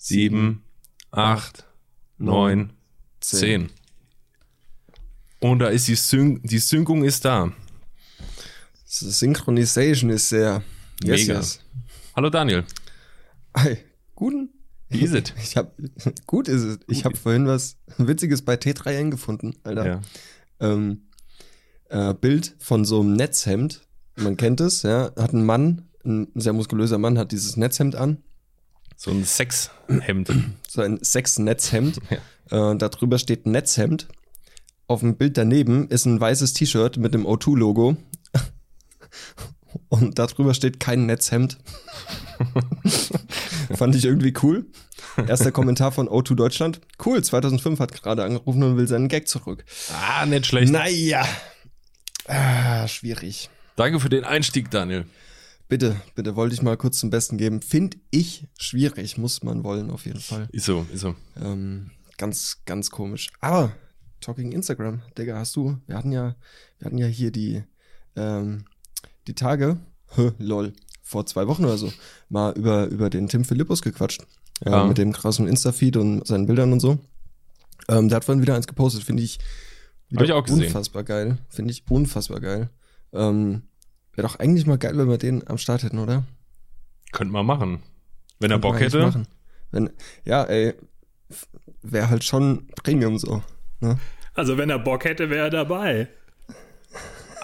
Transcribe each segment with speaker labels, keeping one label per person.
Speaker 1: sieben, acht, neun, zehn. Und da ist die, Syn die Synkung ist da.
Speaker 2: Synchronization ist sehr.
Speaker 1: Yes, Mega. Yes. Hallo Daniel.
Speaker 2: Hi. Guten.
Speaker 1: Wie ist es?
Speaker 2: Ich hab, gut ist es. Ich habe vorhin was Witziges bei T3N gefunden, Alter. Ja. Ähm, äh, Bild von so einem Netzhemd. Man kennt es, ja. Hat ein Mann, ein sehr muskulöser Mann, hat dieses Netzhemd an.
Speaker 1: So ein Sexhemd.
Speaker 2: So ein Sexnetzhemd. Ja. Äh, darüber steht Netzhemd. Auf dem Bild daneben ist ein weißes T-Shirt mit dem O2-Logo. Und darüber steht kein Netzhemd. Fand ich irgendwie cool. Erster Kommentar von O2 Deutschland. Cool, 2005 hat gerade angerufen und will seinen Gag zurück.
Speaker 1: Ah, nicht schlecht.
Speaker 2: Naja. Ah, schwierig.
Speaker 1: Danke für den Einstieg, Daniel.
Speaker 2: Bitte, bitte, wollte ich mal kurz zum Besten geben. Finde ich schwierig, muss man wollen, auf jeden Fall.
Speaker 1: Ist so, ist so.
Speaker 2: Ähm, ganz, ganz komisch. Aber, talking Instagram, Digga, hast du, wir hatten ja, wir hatten ja hier die, ähm, die Tage, hä, lol, vor zwei Wochen oder so, mal über, über den Tim Philippus gequatscht. Ja, ja. mit dem krassen Insta-Feed und seinen Bildern und so. Ähm, der hat vorhin wieder eins gepostet, finde ich,
Speaker 1: ich auch gesehen.
Speaker 2: unfassbar geil. Finde ich unfassbar geil. Ähm, Wäre doch eigentlich mal geil, wenn wir den am Start hätten, oder?
Speaker 1: Könnte man machen. Wenn er Bock hätte. Machen.
Speaker 2: Wenn, ja, ey, wäre halt schon Premium so. Ne?
Speaker 3: Also wenn er Bock hätte, wäre er dabei.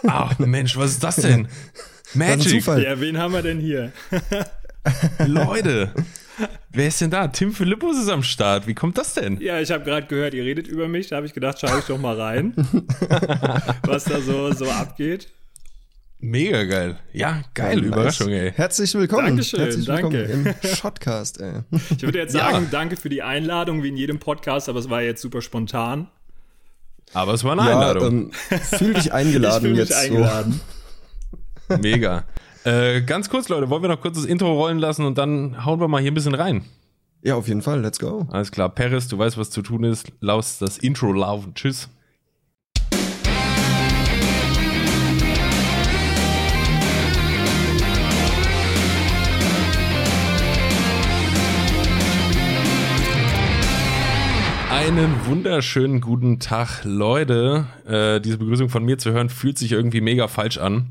Speaker 1: Ach Mensch, was ist das denn? Magic.
Speaker 3: Ja, wen haben wir denn hier?
Speaker 1: Leute, wer ist denn da? Tim Philippus ist am Start. Wie kommt das denn?
Speaker 3: Ja, ich habe gerade gehört, ihr redet über mich. Da habe ich gedacht, schaue ich doch mal rein, was da so, so abgeht.
Speaker 1: Mega geil. Ja, geil, ja, Überraschung, ey.
Speaker 2: Herzlich willkommen.
Speaker 3: Dankeschön,
Speaker 2: Herzlich
Speaker 3: danke.
Speaker 2: willkommen im Shotcast, ey.
Speaker 3: Ich würde jetzt sagen, ja. danke für die Einladung, wie in jedem Podcast, aber es war jetzt super spontan.
Speaker 1: Aber es war eine ja, Einladung.
Speaker 2: Ähm, fühl dich eingeladen ich
Speaker 3: jetzt. Mich eingeladen.
Speaker 1: So. Mega. Äh, ganz kurz, Leute, wollen wir noch kurz das Intro rollen lassen und dann hauen wir mal hier ein bisschen rein.
Speaker 2: Ja, auf jeden Fall. Let's go.
Speaker 1: Alles klar. Paris, du weißt, was zu tun ist. Laus das Intro laufen. Tschüss. Einen wunderschönen guten Tag, Leute. Äh, diese Begrüßung von mir zu hören, fühlt sich irgendwie mega falsch an.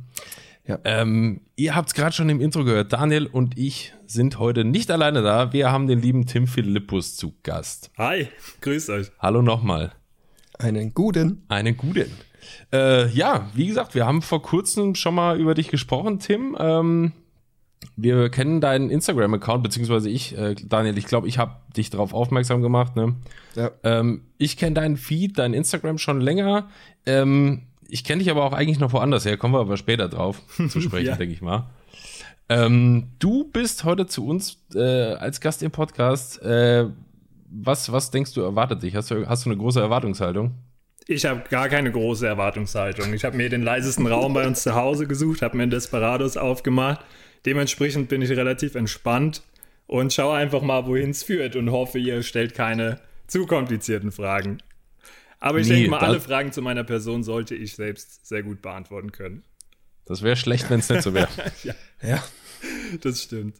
Speaker 1: Ja. Ähm, ihr habt es gerade schon im Intro gehört. Daniel und ich sind heute nicht alleine da. Wir haben den lieben Tim Philippus zu Gast.
Speaker 3: Hi, grüßt euch.
Speaker 1: Hallo nochmal.
Speaker 2: Einen guten.
Speaker 1: Einen guten. Äh, ja, wie gesagt, wir haben vor kurzem schon mal über dich gesprochen, Tim. Ähm, wir kennen deinen Instagram-Account, beziehungsweise ich, äh, Daniel, ich glaube, ich habe dich darauf aufmerksam gemacht. Ne? Ja. Ähm, ich kenne deinen Feed, dein Instagram schon länger. Ähm, ich kenne dich aber auch eigentlich noch woanders her, kommen wir aber später drauf zu sprechen, ja. denke ich mal. Ähm, du bist heute zu uns äh, als Gast im Podcast. Äh, was, was denkst du, erwartet dich? Hast du, hast du eine große Erwartungshaltung?
Speaker 3: Ich habe gar keine große Erwartungshaltung. Ich habe mir den leisesten Raum bei uns zu Hause gesucht, habe mir einen Desperados aufgemacht Dementsprechend bin ich relativ entspannt und schaue einfach mal, wohin es führt und hoffe, ihr stellt keine zu komplizierten Fragen. Aber ich nee, denke mal, alle Fragen zu meiner Person sollte ich selbst sehr gut beantworten können.
Speaker 1: Das wäre schlecht, wenn es nicht so wäre.
Speaker 3: ja. ja, das stimmt.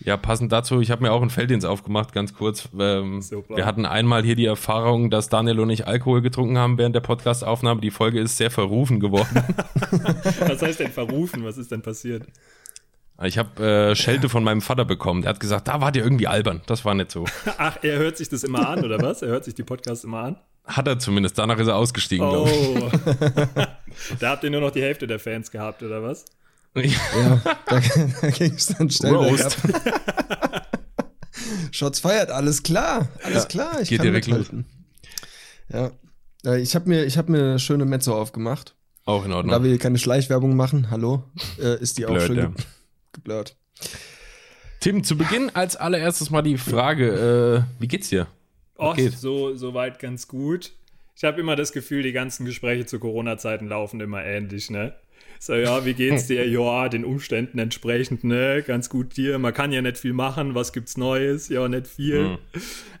Speaker 1: Ja, passend dazu, ich habe mir auch einen Felddienst aufgemacht, ganz kurz. Ähm, wir hatten einmal hier die Erfahrung, dass Daniel und ich Alkohol getrunken haben während der Podcastaufnahme. Die Folge ist sehr verrufen geworden.
Speaker 3: Was heißt denn verrufen? Was ist denn passiert?
Speaker 1: Ich habe äh, Schelte von meinem Vater bekommen. Der hat gesagt, da war dir irgendwie albern. Das war nicht so.
Speaker 3: Ach, er hört sich das immer an, oder was? Er hört sich die Podcasts immer an?
Speaker 1: Hat er zumindest. Danach ist er ausgestiegen,
Speaker 3: oh. glaube ich. da habt ihr nur noch die Hälfte der Fans gehabt, oder was?
Speaker 2: Ja, da, da ging es dann schnell Roast. Shots feiert, alles klar, alles ja, klar, ich geht kann direkt mithalten. Ja, ich habe mir, hab mir eine schöne Mezzo aufgemacht.
Speaker 1: Auch in Ordnung.
Speaker 2: Da wir keine Schleichwerbung machen, hallo, äh, ist die auch Blöd, schön ja. geblurrt.
Speaker 1: Tim, zu Beginn als allererstes mal die Frage, äh, wie geht's dir?
Speaker 3: Oh, so, so weit ganz gut. Ich habe immer das Gefühl, die ganzen Gespräche zu Corona-Zeiten laufen immer ähnlich, ne? So, ja, wie geht's dir? Ja, den Umständen entsprechend, ne? Ganz gut dir. Man kann ja nicht viel machen. Was gibt's Neues? Ja, nicht viel. Mhm.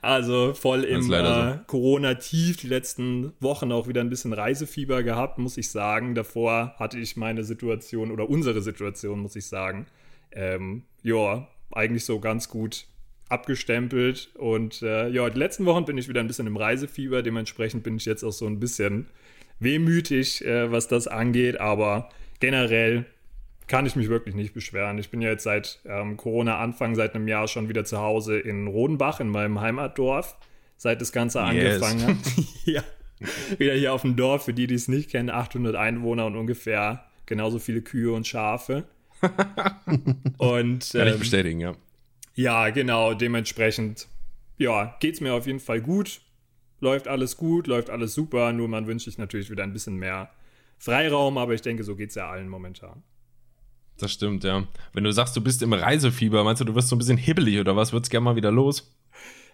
Speaker 3: Also voll im äh, so. Corona-Tief die letzten Wochen auch wieder ein bisschen Reisefieber gehabt, muss ich sagen. Davor hatte ich meine Situation oder unsere Situation, muss ich sagen. Ähm, ja, eigentlich so ganz gut abgestempelt. Und äh, ja, die letzten Wochen bin ich wieder ein bisschen im Reisefieber. Dementsprechend bin ich jetzt auch so ein bisschen wehmütig, äh, was das angeht. Aber generell kann ich mich wirklich nicht beschweren. Ich bin ja jetzt seit ähm, Corona-Anfang, seit einem Jahr schon wieder zu Hause in Rodenbach, in meinem Heimatdorf, seit das Ganze yes. angefangen hat. ja, wieder hier auf dem Dorf, für die, die es nicht kennen, 800 Einwohner und ungefähr genauso viele Kühe und Schafe. und,
Speaker 1: Kann ähm, ich bestätigen, ja.
Speaker 3: Ja, genau, dementsprechend, ja, geht es mir auf jeden Fall gut. Läuft alles gut, läuft alles super, nur man wünscht sich natürlich wieder ein bisschen mehr Freiraum, aber ich denke, so geht es ja allen momentan.
Speaker 1: Das stimmt, ja. Wenn du sagst, du bist im Reisefieber, meinst du, du wirst so ein bisschen hibbelig oder was? Wird's gerne mal wieder los?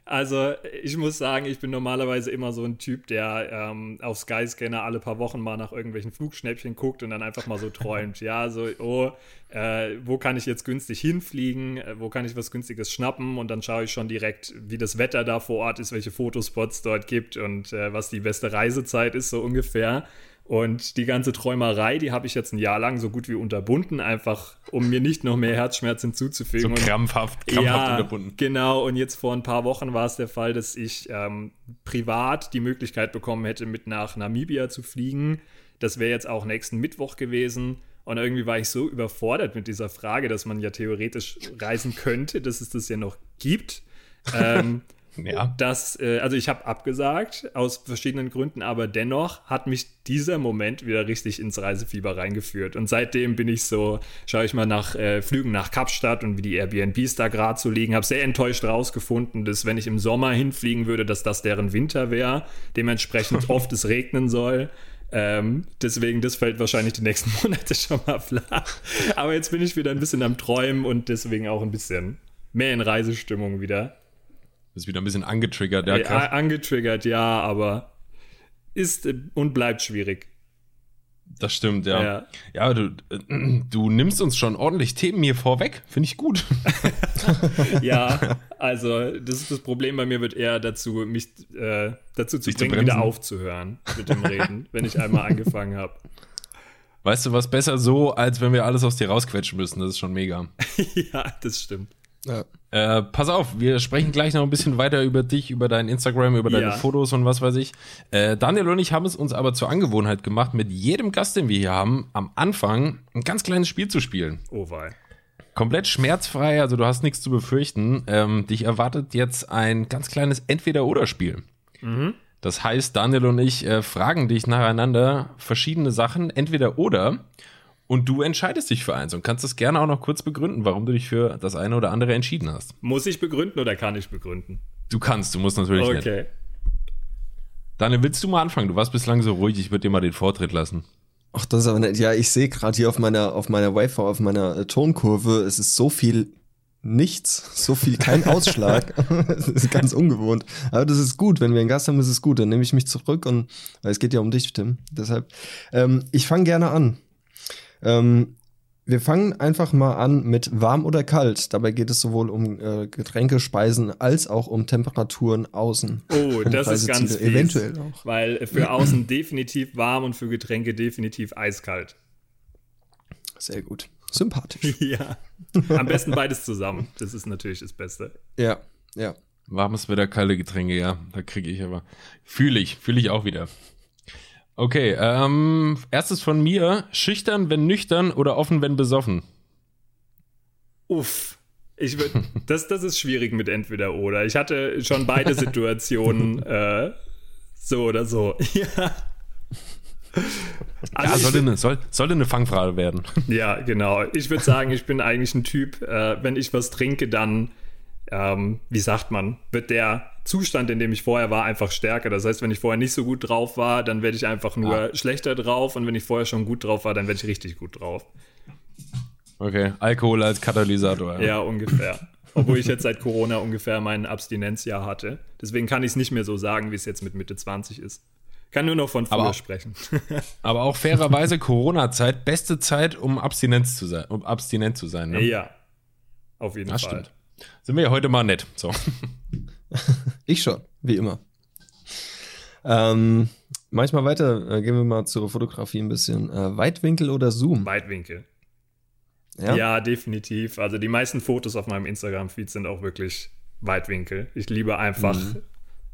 Speaker 3: Also, ich muss sagen, ich bin normalerweise immer so ein Typ, der ähm, auf Skyscanner alle paar Wochen mal nach irgendwelchen Flugschnäppchen guckt und dann einfach mal so träumt. ja, so, oh, äh, wo kann ich jetzt günstig hinfliegen? Äh, wo kann ich was Günstiges schnappen? Und dann schaue ich schon direkt, wie das Wetter da vor Ort ist, welche Fotospots dort gibt und äh, was die beste Reisezeit ist, so ungefähr. Und die ganze Träumerei, die habe ich jetzt ein Jahr lang so gut wie unterbunden, einfach um mir nicht noch mehr Herzschmerz hinzuzufügen.
Speaker 1: So krampfhaft, krampfhaft
Speaker 3: ja, unterbunden. Genau, und jetzt vor ein paar Wochen war es der Fall, dass ich ähm, privat die Möglichkeit bekommen hätte, mit nach Namibia zu fliegen. Das wäre jetzt auch nächsten Mittwoch gewesen. Und irgendwie war ich so überfordert mit dieser Frage, dass man ja theoretisch reisen könnte, dass es das ja noch gibt. ähm, ja. dass, äh, also ich habe abgesagt aus verschiedenen Gründen, aber dennoch hat mich dieser Moment wieder richtig ins Reisefieber reingeführt. Und seitdem bin ich so, schaue ich mal nach äh, Flügen nach Kapstadt und wie die Airbnbs da gerade so liegen, habe sehr enttäuscht rausgefunden, dass wenn ich im Sommer hinfliegen würde, dass das deren Winter wäre, dementsprechend oft es regnen soll. Ähm, deswegen, das fällt wahrscheinlich die nächsten Monate schon mal flach. Aber jetzt bin ich wieder ein bisschen am Träumen und deswegen auch ein bisschen mehr in Reisestimmung wieder.
Speaker 1: Ist wieder ein bisschen angetriggert, ja.
Speaker 3: ja angetriggert, ja, aber ist und bleibt schwierig.
Speaker 1: Das stimmt, ja. Ja, ja du, du nimmst uns schon ordentlich Themen hier vorweg. Finde ich gut.
Speaker 3: ja, also das ist das Problem bei mir, wird eher dazu, mich äh, dazu zu Sich bringen, zu wieder aufzuhören mit dem Reden, wenn ich einmal angefangen habe.
Speaker 1: Weißt du, was besser so, als wenn wir alles aus dir rausquetschen müssen? Das ist schon mega.
Speaker 3: ja, das stimmt.
Speaker 1: Ja. Äh, pass auf, wir sprechen gleich noch ein bisschen weiter über dich, über dein Instagram, über deine ja. Fotos und was weiß ich. Äh, Daniel und ich haben es uns aber zur Angewohnheit gemacht, mit jedem Gast, den wir hier haben, am Anfang ein ganz kleines Spiel zu spielen.
Speaker 3: Oh wei.
Speaker 1: Komplett schmerzfrei, also du hast nichts zu befürchten. Ähm, dich erwartet jetzt ein ganz kleines Entweder-Oder-Spiel. Mhm. Das heißt, Daniel und ich äh, fragen dich nacheinander verschiedene Sachen, entweder oder. Und du entscheidest dich für eins und kannst es gerne auch noch kurz begründen, warum du dich für das eine oder andere entschieden hast.
Speaker 3: Muss ich begründen oder kann ich begründen?
Speaker 1: Du kannst, du musst natürlich
Speaker 3: okay. nicht. Okay.
Speaker 1: Daniel, willst du mal anfangen? Du warst bislang so ruhig, ich würde dir mal den Vortritt lassen.
Speaker 2: Ach, das ist aber nett. Ja, ich sehe gerade hier auf meiner, auf meiner Waveform, auf meiner äh, Tonkurve, es ist so viel nichts, so viel kein Ausschlag. das ist ganz ungewohnt. Aber das ist gut, wenn wir einen Gast haben, ist es gut. Dann nehme ich mich zurück und weil es geht ja um dich, Tim. Deshalb, ähm, ich fange gerne an. Ähm, wir fangen einfach mal an mit warm oder kalt. Dabei geht es sowohl um äh, Getränke, Speisen als auch um Temperaturen außen.
Speaker 3: Oh, das ist ganz fies, Eventuell auch. Weil für außen definitiv warm und für Getränke definitiv eiskalt.
Speaker 2: Sehr gut. Sympathisch.
Speaker 3: ja. Am besten beides zusammen. Das ist natürlich das Beste.
Speaker 2: Ja, ja.
Speaker 1: Warmes Wetter, kalte Getränke, ja. Da kriege ich aber. Fühle ich, fühle ich auch wieder. Okay, ähm, erstes von mir, schüchtern, wenn nüchtern oder offen, wenn besoffen?
Speaker 3: Uff. Ich würde, das, das ist schwierig mit entweder oder. Ich hatte schon beide Situationen äh, so oder so. ja.
Speaker 1: Also ja, sollte, eine, soll, sollte eine Fangfrage werden.
Speaker 3: Ja, genau. Ich würde sagen, ich bin eigentlich ein Typ, äh, wenn ich was trinke, dann ähm, wie sagt man, wird der Zustand, in dem ich vorher war, einfach stärker. Das heißt, wenn ich vorher nicht so gut drauf war, dann werde ich einfach nur ja. schlechter drauf und wenn ich vorher schon gut drauf war, dann werde ich richtig gut drauf.
Speaker 1: Okay, Alkohol als Katalysator.
Speaker 3: Ja, ja ungefähr. Obwohl ich jetzt seit Corona ungefähr mein Abstinenzjahr hatte. Deswegen kann ich es nicht mehr so sagen, wie es jetzt mit Mitte 20 ist. Kann nur noch von früher aber, sprechen.
Speaker 1: aber auch fairerweise Corona-Zeit, beste Zeit, um Abstinenz zu sein, um abstinent zu sein. Ne?
Speaker 3: Ja, auf jeden
Speaker 1: das
Speaker 3: Fall.
Speaker 1: Stimmt. Sind wir ja heute mal nett. So.
Speaker 2: ich schon, wie immer. Ähm, manchmal weiter, äh, gehen wir mal zur Fotografie ein bisschen. Äh, Weitwinkel oder Zoom?
Speaker 3: Weitwinkel. Ja? ja? definitiv. Also die meisten Fotos auf meinem Instagram-Feed sind auch wirklich Weitwinkel. Ich liebe einfach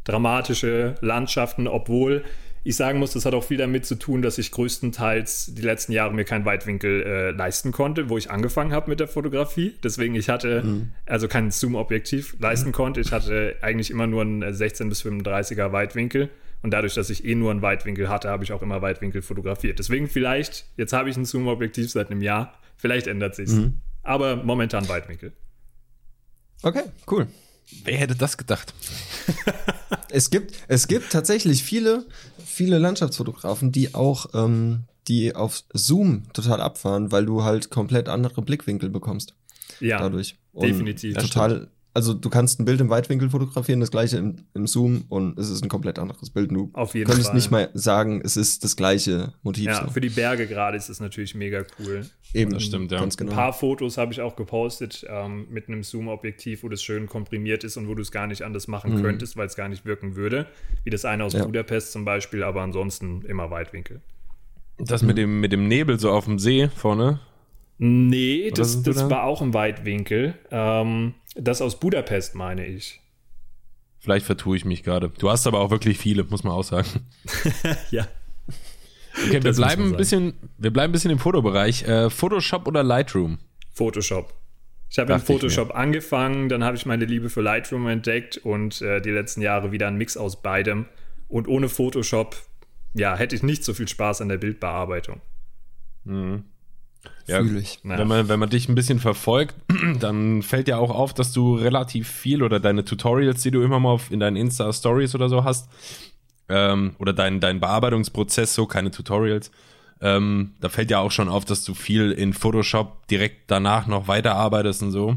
Speaker 3: dramatische Landschaften, obwohl ich sagen muss, das hat auch viel damit zu tun, dass ich größtenteils die letzten Jahre mir keinen Weitwinkel äh, leisten konnte, wo ich angefangen habe mit der Fotografie. Deswegen ich hatte also kein Zoom-Objektiv leisten konnte. Ich hatte eigentlich immer nur einen 16 bis 35er Weitwinkel. Und dadurch, dass ich eh nur einen Weitwinkel hatte, habe ich auch immer Weitwinkel fotografiert. Deswegen vielleicht, jetzt habe ich ein Zoom-Objektiv seit einem Jahr, vielleicht ändert sich's. Aber momentan Weitwinkel.
Speaker 2: Okay, cool.
Speaker 1: Wer hätte das gedacht?
Speaker 2: Es gibt, es gibt tatsächlich viele, viele Landschaftsfotografen, die auch, ähm, die auf Zoom total abfahren, weil du halt komplett andere Blickwinkel bekommst
Speaker 3: Ja,
Speaker 2: dadurch.
Speaker 3: definitiv. Das
Speaker 2: Total, also du kannst ein Bild im Weitwinkel fotografieren, das gleiche im, im Zoom und es ist ein komplett anderes Bild. Du
Speaker 3: Auf jeden
Speaker 2: könntest
Speaker 3: Fall.
Speaker 2: nicht mal sagen, es ist das gleiche Motiv.
Speaker 3: ja,
Speaker 2: so.
Speaker 3: für die Berge gerade ist es natürlich mega cool.
Speaker 2: Eben,
Speaker 1: Das stimmt, ja.
Speaker 2: Ganz
Speaker 3: Ein
Speaker 2: genau.
Speaker 3: paar Fotos habe ich auch gepostet ähm, mit einem Zoom-Objektiv, wo das schön komprimiert ist und wo du es gar nicht anders machen könntest, weil es gar nicht wirken würde. Wie das eine aus
Speaker 2: Ja.
Speaker 3: Budapest zum Beispiel, aber ansonsten immer Weitwinkel.
Speaker 1: Das mit dem, mit dem Nebel so auf dem See vorne.
Speaker 3: Nee, das, das
Speaker 1: da?
Speaker 3: war auch im Weitwinkel. Ähm, das aus Budapest meine ich.
Speaker 1: Vielleicht vertue ich mich gerade. Du hast aber auch wirklich viele, muss man auch sagen.
Speaker 3: ja.
Speaker 1: Okay, wir
Speaker 3: Das
Speaker 1: bleiben ein bisschen, wir bleiben ein bisschen im Fotobereich. Äh, Photoshop oder Lightroom?
Speaker 3: Photoshop. Ich habe in Photoshop angefangen, dann habe ich meine Liebe für Lightroom entdeckt und äh, die letzten Jahre wieder ein Mix aus beidem. Und ohne Photoshop, ja, hätte ich nicht so viel Spaß an der Bildbearbeitung.
Speaker 1: Ja,
Speaker 2: Fühl ich.
Speaker 1: Wenn, man, wenn man dich ein bisschen verfolgt, dann fällt ja auch auf, dass du relativ viel oder deine Tutorials, die du immer mal in deinen Insta-Stories oder so hast, ähm, oder dein, dein Bearbeitungsprozess, so keine Tutorials, ähm, da fällt ja auch schon auf, dass du viel in Photoshop direkt danach noch weiterarbeitest und so.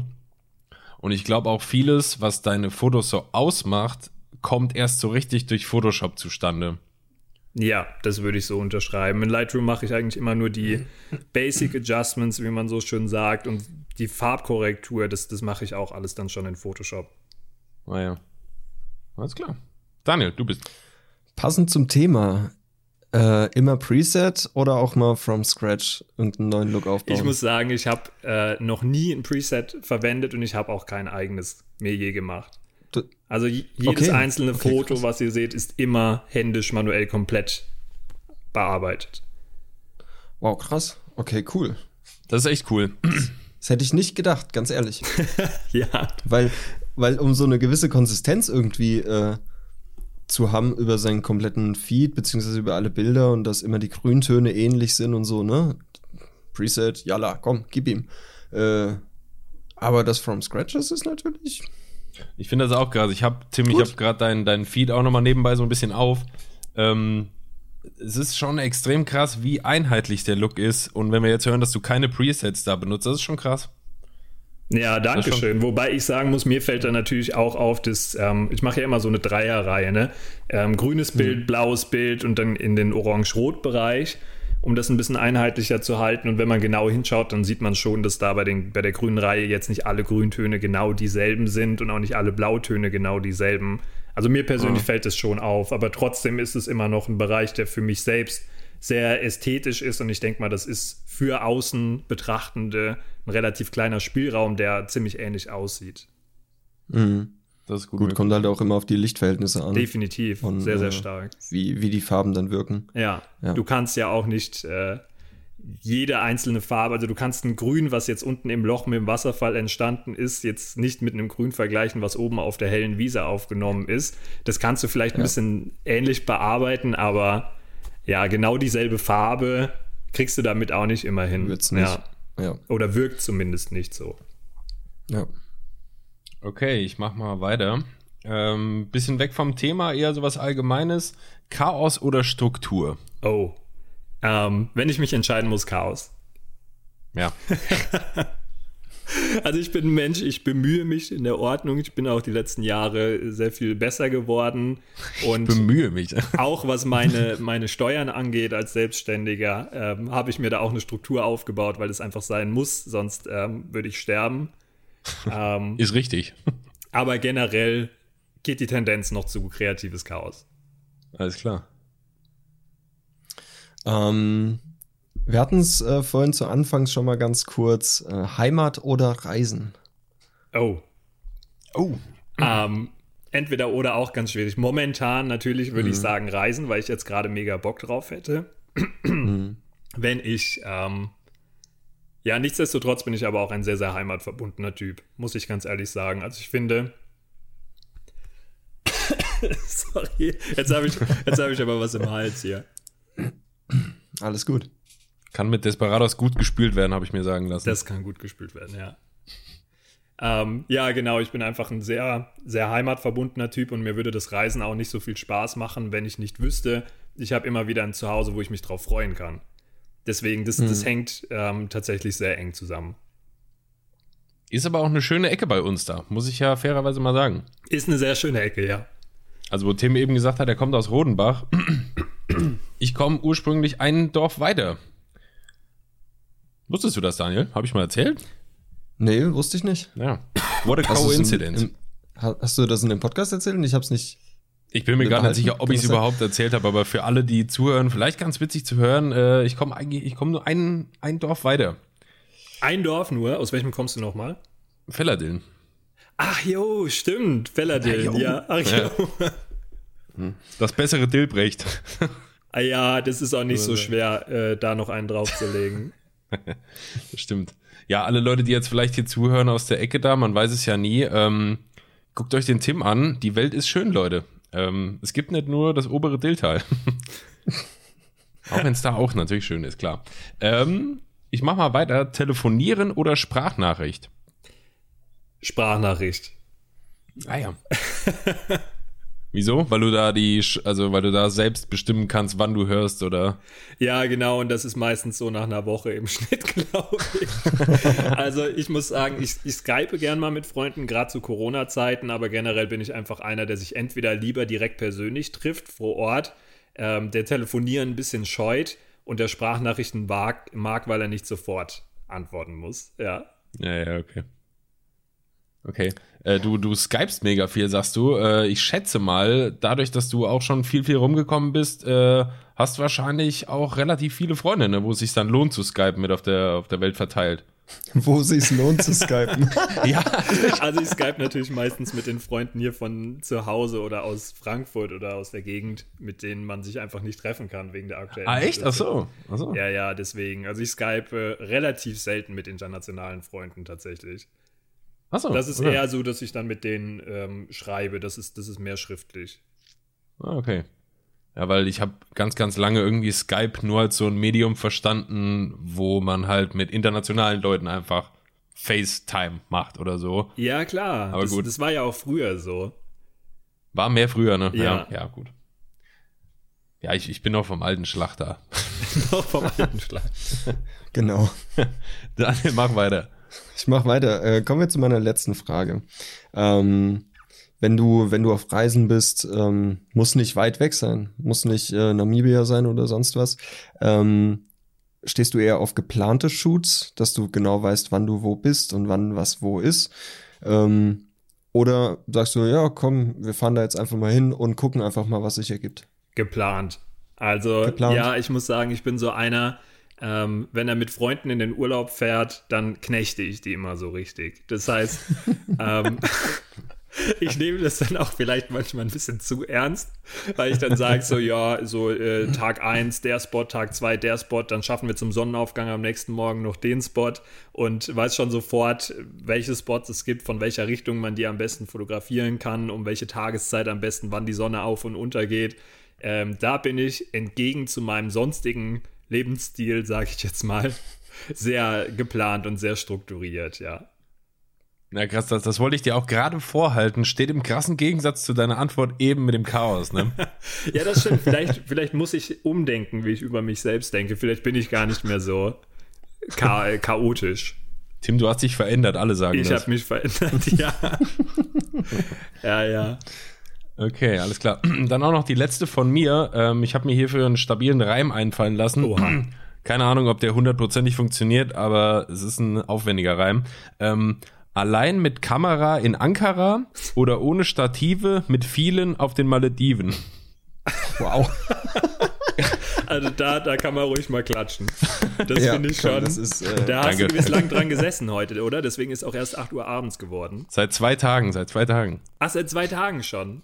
Speaker 1: Und ich glaube auch vieles, was deine Fotos so ausmacht, kommt erst so richtig durch Photoshop zustande.
Speaker 3: Ja, das würde ich so unterschreiben. In Lightroom mache ich eigentlich immer nur die Basic Adjustments, wie man so schön sagt, und die Farbkorrektur, das, das mache ich auch alles dann schon in Photoshop.
Speaker 1: Naja. Alles klar. Daniel, du bist.
Speaker 2: Passend zum Thema, äh, immer Preset oder auch mal from scratch irgendeinen neuen Look aufbauen?
Speaker 3: Ich muss sagen, ich habe äh, noch nie ein Preset verwendet und ich habe auch kein eigenes mir je gemacht. Also jedes
Speaker 2: Okay.
Speaker 3: einzelne
Speaker 2: Okay,
Speaker 3: Foto,
Speaker 2: krass.
Speaker 3: was ihr seht, ist immer händisch manuell komplett bearbeitet.
Speaker 2: Wow, krass. Okay, cool.
Speaker 1: Das ist echt cool.
Speaker 2: Das hätte ich nicht gedacht, ganz ehrlich.
Speaker 3: Ja,
Speaker 2: weil, weil um so eine gewisse Konsistenz irgendwie äh, zu haben über seinen kompletten Feed, beziehungsweise über alle Bilder und dass immer die Grüntöne ähnlich sind und so, ne? Preset, jalla, komm, gib ihm. Äh, aber das from scratch das ist natürlich.
Speaker 1: Ich finde das auch krass. Ich habe, Tim, ich
Speaker 2: Gut.
Speaker 1: habe gerade deinen dein Feed auch nochmal nebenbei so ein bisschen auf. Ähm, es ist schon extrem krass, wie einheitlich der Look ist. Und wenn wir jetzt hören, dass du keine Presets da benutzt, das ist schon krass.
Speaker 3: Ja, danke
Speaker 1: schon-
Speaker 3: schön. Wobei ich sagen muss, mir fällt da natürlich auch auf, dass ähm, ich mache ja immer so eine Dreierreihe, ne? Ähm, grünes Bild, blaues Bild und dann in den Orange-Rot-Bereich, um das ein bisschen einheitlicher zu halten. Und wenn man genau hinschaut, dann sieht man schon, dass da bei, den, bei der grünen Reihe jetzt nicht alle Grüntöne genau dieselben sind und auch nicht alle Blautöne genau dieselben. Also mir persönlich fällt es schon auf, aber trotzdem ist es immer noch ein Bereich, der für mich selbst sehr ästhetisch ist und ich denke mal, das ist für außen Betrachtende ein relativ kleiner Spielraum, der ziemlich ähnlich aussieht.
Speaker 2: Mhm.
Speaker 1: Das ist gut.
Speaker 2: Gut, kommt halt auch immer auf die Lichtverhältnisse an,
Speaker 3: Definitiv,
Speaker 2: Und,
Speaker 3: sehr, sehr
Speaker 2: äh,
Speaker 3: stark.
Speaker 2: wie, wie die Farben dann wirken.
Speaker 3: Ja,
Speaker 2: ja.
Speaker 3: du kannst ja auch nicht äh, jede einzelne Farbe, also du kannst ein Grün, was jetzt unten im Loch mit dem Wasserfall entstanden ist, jetzt nicht mit einem Grün vergleichen, was oben auf der hellen Wiese aufgenommen ist. Das kannst du vielleicht ein bisschen ähnlich bearbeiten, aber ja, genau dieselbe Farbe kriegst du damit auch nicht immer hin.
Speaker 2: Wird's nicht.
Speaker 3: Ja.
Speaker 2: Ja,
Speaker 3: Oder wirkt zumindest nicht so.
Speaker 2: ja.
Speaker 1: Okay, ich mach mal weiter. Ähm, bisschen weg vom Thema, eher sowas Allgemeines. Chaos oder Struktur?
Speaker 3: Oh. Ähm, wenn ich mich entscheiden muss, Chaos.
Speaker 1: Ja.
Speaker 3: Also ich bin ein Mensch, ich bemühe mich in der Ordnung. Ich bin auch die letzten Jahre sehr viel besser geworden. Und
Speaker 1: Bemühe mich.
Speaker 3: auch was meine, meine Steuern angeht als Selbstständiger, ähm, habe ich mir da auch eine Struktur aufgebaut, weil es einfach sein muss, sonst ähm, würde ich sterben. Ähm,
Speaker 1: Ist richtig.
Speaker 3: aber generell geht die Tendenz noch zu kreatives Chaos.
Speaker 1: Alles klar.
Speaker 2: Ähm, wir hatten es äh, vorhin zu Anfangs schon mal ganz kurz. Äh, Heimat oder Reisen?
Speaker 3: Oh,
Speaker 1: Oh.
Speaker 3: Ähm, entweder oder auch ganz schwierig. Momentan natürlich würde ich sagen Reisen, weil ich jetzt gerade mega Bock drauf hätte. Wenn ich, ähm, ja, nichtsdestotrotz bin ich aber auch ein sehr, sehr heimatverbundener Typ, muss ich ganz ehrlich sagen. Also ich finde, sorry, jetzt habe ich, jetzt habe ich aber was im Hals hier.
Speaker 2: Alles gut.
Speaker 1: Kann mit Desperados gut gespült werden, habe ich mir sagen lassen.
Speaker 3: Das kann gut gespült werden, ja. Ähm, ja, genau, ich bin einfach ein sehr, sehr heimatverbundener Typ und mir würde das Reisen auch nicht so viel Spaß machen, wenn ich nicht wüsste, ich habe immer wieder ein Zuhause, wo ich mich drauf freuen kann. Deswegen, das, das hängt ähm, tatsächlich sehr eng zusammen.
Speaker 1: Ist aber auch eine schöne Ecke bei uns da, muss ich ja fairerweise mal sagen.
Speaker 3: Ist eine sehr schöne Ecke, ja.
Speaker 1: Also, wo Tim eben gesagt hat, er kommt aus Rodenbach. Ich komme ursprünglich ein Dorf weiter. Wusstest du das, Daniel? Habe ich mal erzählt?
Speaker 2: Nee, wusste ich nicht.
Speaker 1: Ja. What a
Speaker 2: Hast
Speaker 1: coincidence.
Speaker 2: im- im- ha- Hast du das in dem Podcast erzählt und ich hab's nicht.
Speaker 1: Ich bin mir gar nicht sicher, ob ich es überhaupt erzählt habe, aber für alle, die zuhören, vielleicht ganz witzig zu hören, äh, ich komme eigentlich, ich komme nur ein, ein Dorf weiter.
Speaker 3: Ein Dorf nur, aus welchem kommst du nochmal?
Speaker 1: Fellerdillen.
Speaker 3: Ach jo, stimmt, Fellerdillen, ja. Ach
Speaker 1: Ja.
Speaker 3: jo.
Speaker 1: Das bessere Dilbrecht.
Speaker 3: Ah ja, das ist auch nicht so schwer, äh, da noch einen draufzulegen.
Speaker 1: Das stimmt. Ja, alle Leute, die jetzt vielleicht hier zuhören aus der Ecke da, man weiß es ja nie, ähm, guckt euch den Tim an. Die Welt ist schön, Leute. Ähm, es gibt nicht nur das obere Dilltal. auch wenn es da auch natürlich schön ist, klar. Ähm, ich mach mal weiter. Telefonieren oder Sprachnachricht?
Speaker 3: Sprachnachricht.
Speaker 1: Ah ja. Wieso? Weil du da die, also weil du da selbst bestimmen kannst, wann du hörst oder.
Speaker 3: Ja, genau, und das ist meistens so nach einer Woche im Schnitt, glaube ich. also ich muss sagen, ich, ich skype gern mal mit Freunden, gerade zu Corona-Zeiten, aber generell bin ich einfach einer, der sich entweder lieber direkt persönlich trifft, vor Ort, ähm, der Telefonieren ein bisschen scheut und der Sprachnachrichten mag, mag, weil er nicht sofort antworten muss. Ja.
Speaker 1: Ja, ja, okay. Okay. Äh, du, du skypst mega viel, sagst du. Äh, ich schätze mal, dadurch, dass du auch schon viel, viel rumgekommen bist, äh, hast wahrscheinlich auch relativ viele Freunde, ne, wo es sich dann lohnt zu skypen mit auf der, auf der Welt verteilt.
Speaker 2: Wo sich's lohnt zu skypen.
Speaker 1: ja.
Speaker 3: Also ich skype natürlich meistens mit den Freunden hier von zu Hause oder aus Frankfurt oder aus der Gegend, mit denen man sich einfach nicht treffen kann wegen der aktuellen
Speaker 1: Ah, echt? Ach so. Ach so.
Speaker 3: Ja, ja, deswegen. Also ich skype äh, relativ selten mit internationalen Freunden tatsächlich.
Speaker 1: Ach so.
Speaker 3: Das ist
Speaker 1: okay.
Speaker 3: eher so, dass ich dann mit denen ähm, schreibe. Das ist, das ist mehr schriftlich.
Speaker 1: Ah, okay. Ja, weil ich habe ganz, ganz lange irgendwie Skype nur als so ein Medium verstanden, wo man halt mit internationalen Leuten einfach FaceTime macht oder so.
Speaker 3: Ja, klar.
Speaker 1: Aber
Speaker 3: das,
Speaker 1: gut.
Speaker 3: das war ja auch früher so.
Speaker 1: War mehr früher, ne?
Speaker 3: Ja.
Speaker 1: Ja, ja gut. Ja, ich, ich bin noch vom alten Schlachter.
Speaker 3: Noch vom alten Schlag.
Speaker 2: genau.
Speaker 1: Daniel, mach weiter.
Speaker 2: Ich mach weiter. Äh, kommen wir zu meiner letzten Frage. Ähm, wenn du, wenn du auf Reisen bist, ähm, muss nicht weit weg sein, muss nicht äh, Namibia sein oder sonst was. Ähm, stehst du eher auf geplante Shoots, dass du genau weißt, wann du wo bist und wann was wo ist? Ähm, oder sagst du, ja, komm, wir fahren da jetzt einfach mal hin und gucken einfach mal, was sich ergibt.
Speaker 3: Geplant. Also,
Speaker 2: Geplant.
Speaker 3: ja, ich muss sagen, ich bin so einer, ähm, wenn er mit Freunden in den Urlaub fährt, dann knechte ich die immer so richtig. Das heißt, ähm, ich nehme das dann auch vielleicht manchmal ein bisschen zu ernst, weil ich dann sage, so, ja, so äh, Tag 1 der Spot, Tag 2 der Spot, dann schaffen wir zum Sonnenaufgang am nächsten Morgen noch den Spot und weiß schon sofort, welche Spots es gibt, von welcher Richtung man die am besten fotografieren kann, um welche Tageszeit am besten, wann die Sonne auf und untergeht. Ähm, da bin ich entgegen zu meinem sonstigen Lebensstil, sage ich jetzt mal, sehr geplant und sehr strukturiert, ja.
Speaker 1: Na krass, das, das wollte ich dir auch gerade vorhalten. Steht im krassen Gegensatz zu deiner Antwort eben mit dem Chaos, ne?
Speaker 3: Ja, das stimmt. Vielleicht, vielleicht muss ich umdenken, wie ich über mich selbst denke. Vielleicht bin ich gar nicht mehr so cha chaotisch.
Speaker 1: Tim, du hast dich verändert, alle sagen
Speaker 3: Ich
Speaker 1: das.
Speaker 3: habe mich verändert, ja. ja, ja.
Speaker 1: Okay, alles klar. Dann auch noch die letzte von mir. Ähm, ich habe mir hierfür einen stabilen Reim einfallen lassen.
Speaker 3: Oha.
Speaker 1: Keine Ahnung, ob der hundertprozentig funktioniert, aber es ist ein aufwendiger Reim. Ähm, allein mit Kamera in Ankara oder ohne Stative mit vielen auf den Malediven.
Speaker 2: Wow.
Speaker 3: Also da, da kann man ruhig mal klatschen. Das ja, finde ich schon.
Speaker 2: Das ist, äh,
Speaker 3: da hast danke. du bislang dran gesessen heute, oder? Deswegen ist auch erst 8 Uhr abends geworden.
Speaker 1: Seit zwei Tagen, seit zwei Tagen.
Speaker 3: Ach, seit zwei Tagen schon.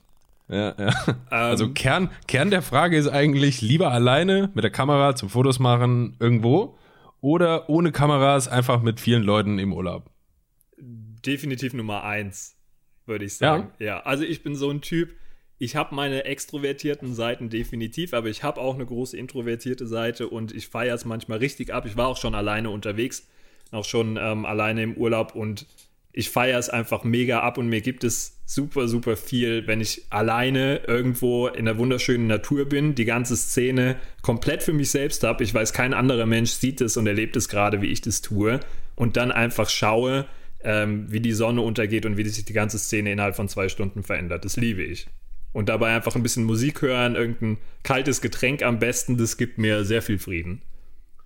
Speaker 1: Ja, ja. Ähm, also Kern, Kern der Frage ist eigentlich lieber alleine mit der Kamera zum Fotos machen irgendwo oder ohne Kameras einfach mit vielen Leuten im Urlaub?
Speaker 3: Definitiv Nummer eins, würde ich sagen. Ja? ja, also ich bin so ein Typ, ich habe meine extrovertierten Seiten definitiv, aber ich habe auch eine große introvertierte Seite und ich feiere es manchmal richtig ab. Ich war auch schon alleine unterwegs, auch schon ähm, alleine im Urlaub und ich feiere es einfach mega ab und mir gibt es super, super viel, wenn ich alleine irgendwo in der wunderschönen Natur bin, die ganze Szene komplett für mich selbst habe. Ich weiß, kein anderer Mensch sieht es und erlebt es gerade, wie ich das tue. Und dann einfach schaue, ähm, wie die Sonne untergeht und wie sich die ganze Szene innerhalb von zwei Stunden verändert. Das liebe ich. Und dabei einfach ein bisschen Musik hören, irgendein kaltes Getränk am besten, das gibt mir sehr viel Frieden.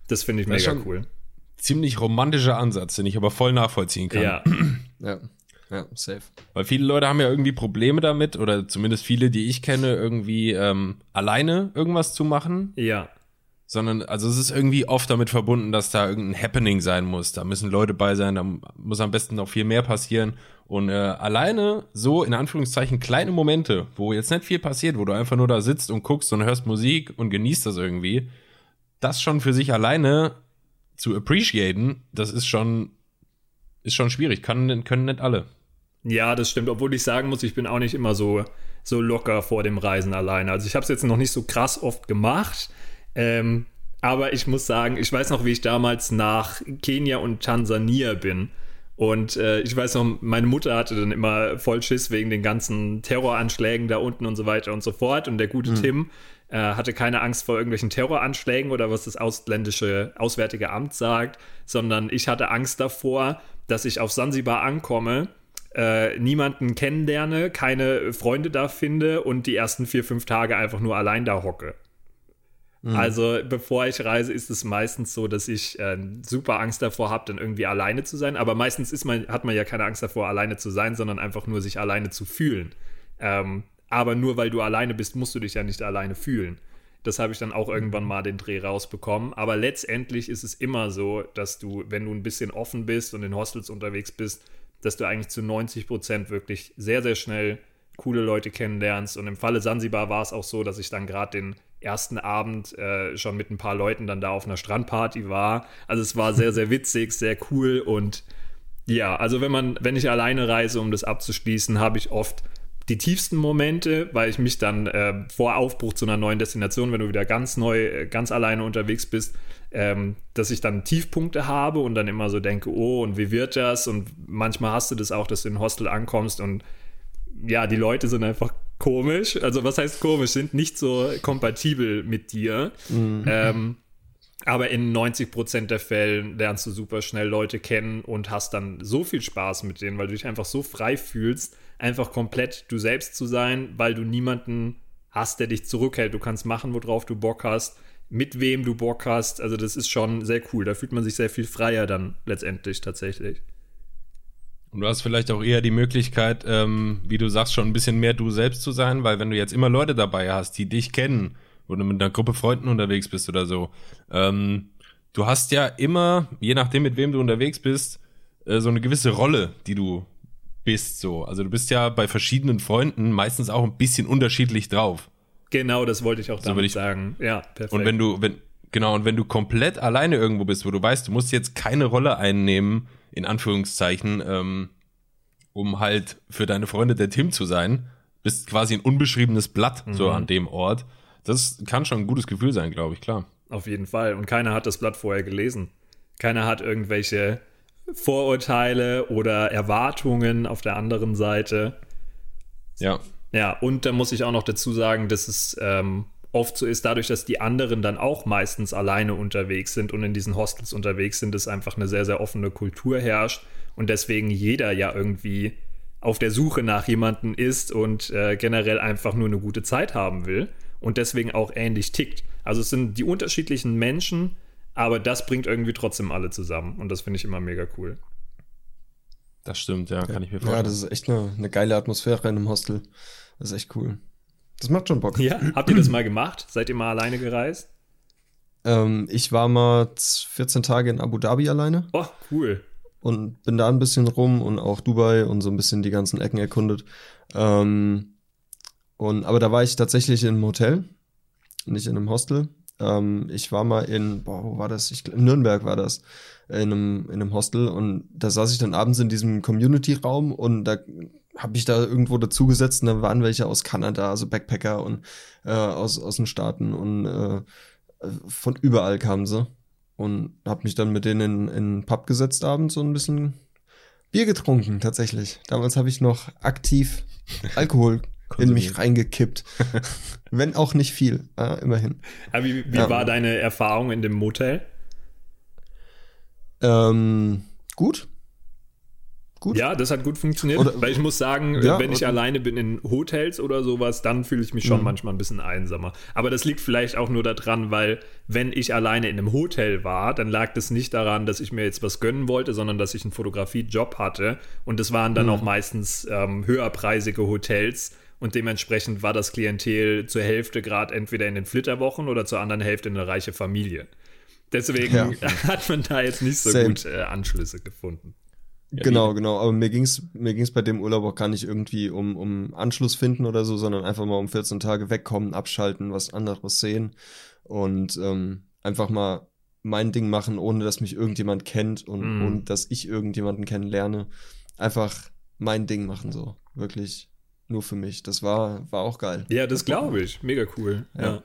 Speaker 3: Das finde ich mega cool
Speaker 1: ziemlich romantischer Ansatz, den ich aber voll nachvollziehen kann.
Speaker 3: Ja.
Speaker 2: ja. Ja, safe.
Speaker 1: Weil viele Leute haben ja irgendwie Probleme damit, oder zumindest viele, die ich kenne, irgendwie ähm, alleine irgendwas zu machen.
Speaker 3: Ja.
Speaker 1: Sondern, also es ist irgendwie oft damit verbunden, dass da irgendein Happening sein muss. Da müssen Leute bei sein, da muss am besten noch viel mehr passieren. Und äh, alleine so, in Anführungszeichen, kleine Momente, wo jetzt nicht viel passiert, wo du einfach nur da sitzt und guckst und hörst Musik und genießt das irgendwie, das schon für sich alleine zu appreciaten, das ist schon, ist schon schwierig. Kann, können nicht alle.
Speaker 3: Ja, das stimmt. Obwohl ich sagen muss, ich bin auch nicht immer so, so locker vor dem Reisen alleine. Also ich habe es jetzt noch nicht so krass oft gemacht. Ähm, aber ich muss sagen, ich weiß noch, wie ich damals nach Kenia und Tansania bin. Und äh, ich weiß noch, meine Mutter hatte dann immer voll Schiss wegen den ganzen Terroranschlägen da unten und so weiter und so fort. Und der gute mhm. Tim äh, hatte keine Angst vor irgendwelchen Terroranschlägen oder was das ausländische Auswärtige Amt sagt, sondern ich hatte Angst davor, dass ich auf Sansibar ankomme, äh, niemanden kennenlerne, keine Freunde da finde und die ersten vier, fünf Tage einfach nur allein da hocke. Mhm. Also bevor ich reise, ist es meistens so, dass ich äh, super Angst davor habe, dann irgendwie alleine zu sein. Aber meistens ist man, hat man ja keine Angst davor, alleine zu sein, sondern einfach nur sich alleine zu fühlen. Ähm, aber nur weil du alleine bist, musst du dich ja nicht alleine fühlen. Das habe ich dann auch irgendwann mal den Dreh rausbekommen. Aber letztendlich ist es immer so, dass du, wenn du ein bisschen offen bist und in Hostels unterwegs bist, dass du eigentlich zu 90 Prozent wirklich sehr, sehr schnell coole Leute kennenlernst. Und im Falle Sansibar war es auch so, dass ich dann gerade den ersten Abend äh, schon mit ein paar Leuten dann da auf einer Strandparty war. Also es war sehr, sehr witzig, sehr cool und ja, also wenn man, wenn ich alleine reise, um das abzuschließen, habe ich oft die tiefsten Momente, weil ich mich dann äh, vor Aufbruch zu einer neuen Destination, wenn du wieder ganz neu, äh, ganz alleine unterwegs bist, ähm, dass ich dann Tiefpunkte habe und dann immer so denke, oh, und wie wird das? Und manchmal hast du das auch, dass du in ein Hostel ankommst und ja, die Leute sind einfach komisch. Also was heißt komisch? Sind nicht so kompatibel mit dir. Mhm. Ähm, aber in 90% der Fällen lernst du super schnell Leute kennen und hast dann so viel Spaß mit denen, weil du dich einfach so frei fühlst, einfach komplett du selbst zu sein, weil du niemanden hast, der dich zurückhält. Du kannst machen, worauf du Bock hast, mit wem du Bock hast. Also das ist schon sehr cool. Da fühlt man sich sehr viel freier dann letztendlich tatsächlich.
Speaker 1: Und du hast vielleicht auch eher die Möglichkeit, ähm, wie du sagst, schon ein bisschen mehr du selbst zu sein, weil wenn du jetzt immer Leute dabei hast, die dich kennen, du mit einer Gruppe Freunden unterwegs bist oder so, ähm, du hast ja immer, je nachdem mit wem du unterwegs bist, äh, so eine gewisse Rolle, die du bist so. Also du bist ja bei verschiedenen Freunden meistens auch ein bisschen unterschiedlich drauf.
Speaker 3: Genau, das wollte ich auch damit so ich, sagen. Ja,
Speaker 1: perfekt. Und wenn du, wenn, genau, und wenn du komplett alleine irgendwo bist, wo du weißt, du musst jetzt keine Rolle einnehmen, in Anführungszeichen, ähm, um halt für deine Freunde der Tim zu sein, bist quasi ein unbeschriebenes Blatt mhm. so an dem Ort. Das kann schon ein gutes Gefühl sein, glaube ich, klar.
Speaker 3: Auf jeden Fall. Und keiner hat das Blatt vorher gelesen. Keiner hat irgendwelche Vorurteile oder Erwartungen auf der anderen Seite.
Speaker 1: Ja.
Speaker 3: Ja, und da muss ich auch noch dazu sagen, dass es ähm, oft so ist, dadurch, dass die anderen dann auch meistens alleine unterwegs sind und in diesen Hostels unterwegs sind, dass einfach eine sehr, sehr offene Kultur herrscht und deswegen jeder ja irgendwie auf der Suche nach jemanden ist und äh, generell einfach nur eine gute Zeit haben will und deswegen auch ähnlich tickt. Also es sind die unterschiedlichen Menschen, aber das bringt irgendwie trotzdem alle zusammen und das finde ich immer mega cool.
Speaker 1: Das stimmt, ja, kann ich mir vorstellen.
Speaker 2: Ja, das ist echt eine, eine geile Atmosphäre in einem Hostel. Das ist echt cool. Das macht schon Bock.
Speaker 3: Ja, habt ihr das mal gemacht? Seid ihr mal alleine gereist?
Speaker 2: Ähm, ich war mal 14 Tage in Abu Dhabi alleine.
Speaker 3: Oh, cool.
Speaker 2: Und bin da ein bisschen rum und auch Dubai und so ein bisschen die ganzen Ecken erkundet. Ähm, und, aber da war ich tatsächlich in einem Hotel, nicht in einem Hostel. Ähm, ich war mal in, boah, wo war das? Ich, in Nürnberg war das, in einem, in einem Hostel. Und da saß ich dann abends in diesem Community-Raum und da habe ich da irgendwo dazugesetzt und da waren welche aus Kanada, also Backpacker und äh, aus, aus den Staaten und äh, von überall kamen sie. Und habe mich dann mit denen in, in einen Pub gesetzt abends und ein bisschen Bier getrunken, tatsächlich. Damals habe ich noch aktiv Alkohol in mich reingekippt. Wenn auch nicht viel, äh, immerhin.
Speaker 3: Aber wie, wie ja. war deine Erfahrung in dem Motel?
Speaker 2: Ähm, gut
Speaker 3: gut? Ja, das hat gut funktioniert. Oder, weil ich muss sagen, ja, wenn ich alleine bin in Hotels oder sowas, dann fühle ich mich schon mhm. manchmal ein bisschen einsamer. Aber das liegt vielleicht auch nur daran, weil wenn ich alleine in einem Hotel war, dann lag das nicht daran, dass ich mir jetzt was gönnen wollte, sondern dass ich einen Fotografiejob hatte. Und das waren dann mhm. auch meistens ähm, höherpreisige Hotels. Und dementsprechend war das Klientel zur Hälfte gerade entweder in den Flitterwochen oder zur anderen Hälfte eine reiche Familie. Deswegen ja. hat man da jetzt nicht so Same. gut äh, Anschlüsse gefunden.
Speaker 2: Genau, genau. Aber mir ging's mir ging's bei dem Urlaub auch gar nicht irgendwie um, um Anschluss finden oder so, sondern einfach mal um 14 Tage wegkommen, abschalten, was anderes sehen und ähm, einfach mal mein Ding machen, ohne dass mich irgendjemand kennt und, mm. und dass ich irgendjemanden kennenlerne. Einfach mein Ding machen, so. Wirklich nur für mich. Das war, war auch geil.
Speaker 3: Ja, das glaube ich. Mega cool. ja. ja.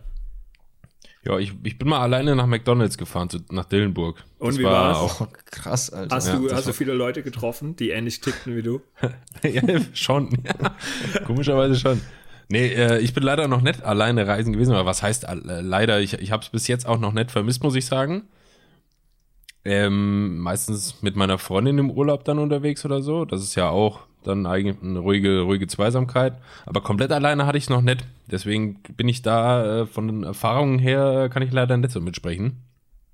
Speaker 1: Ja, ich, ich bin mal alleine nach McDonalds gefahren, zu, nach Dillenburg.
Speaker 3: Und das wie war auch krass, Alter. Hast, ja, du, hast du viele Leute getroffen, die ähnlich tickten wie du?
Speaker 1: ja, schon. Ja. Komischerweise schon. Nee, äh, ich bin leider noch nicht alleine reisen gewesen, aber was heißt äh, leider? Ich, ich habe es bis jetzt auch noch nicht vermisst, muss ich sagen. Ähm, meistens mit meiner Freundin im Urlaub dann unterwegs oder so. Das ist ja auch dann eigentlich eine ruhige, ruhige Zweisamkeit. Aber komplett alleine hatte ich es noch nicht. Deswegen bin ich da äh, von den Erfahrungen her, kann ich leider nicht so mitsprechen.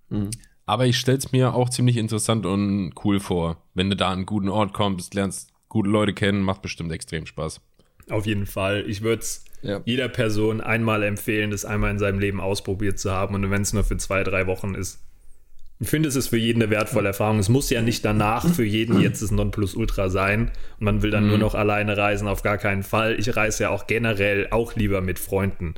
Speaker 1: Mhm. Aber ich stelle es mir auch ziemlich interessant und cool vor. Wenn du da an einen guten Ort kommst, lernst gute Leute kennen, macht bestimmt extrem Spaß.
Speaker 3: Auf jeden Fall. Ich würde es ja. jeder Person einmal empfehlen, das einmal in seinem Leben ausprobiert zu haben. Und wenn es nur für zwei, drei Wochen ist, ich finde, es ist für jeden eine wertvolle Erfahrung. Es muss ja nicht danach für jeden jetzt das Nonplusultra sein und man will dann mhm. nur noch alleine reisen, auf gar keinen Fall. Ich reise ja auch generell auch lieber mit Freunden.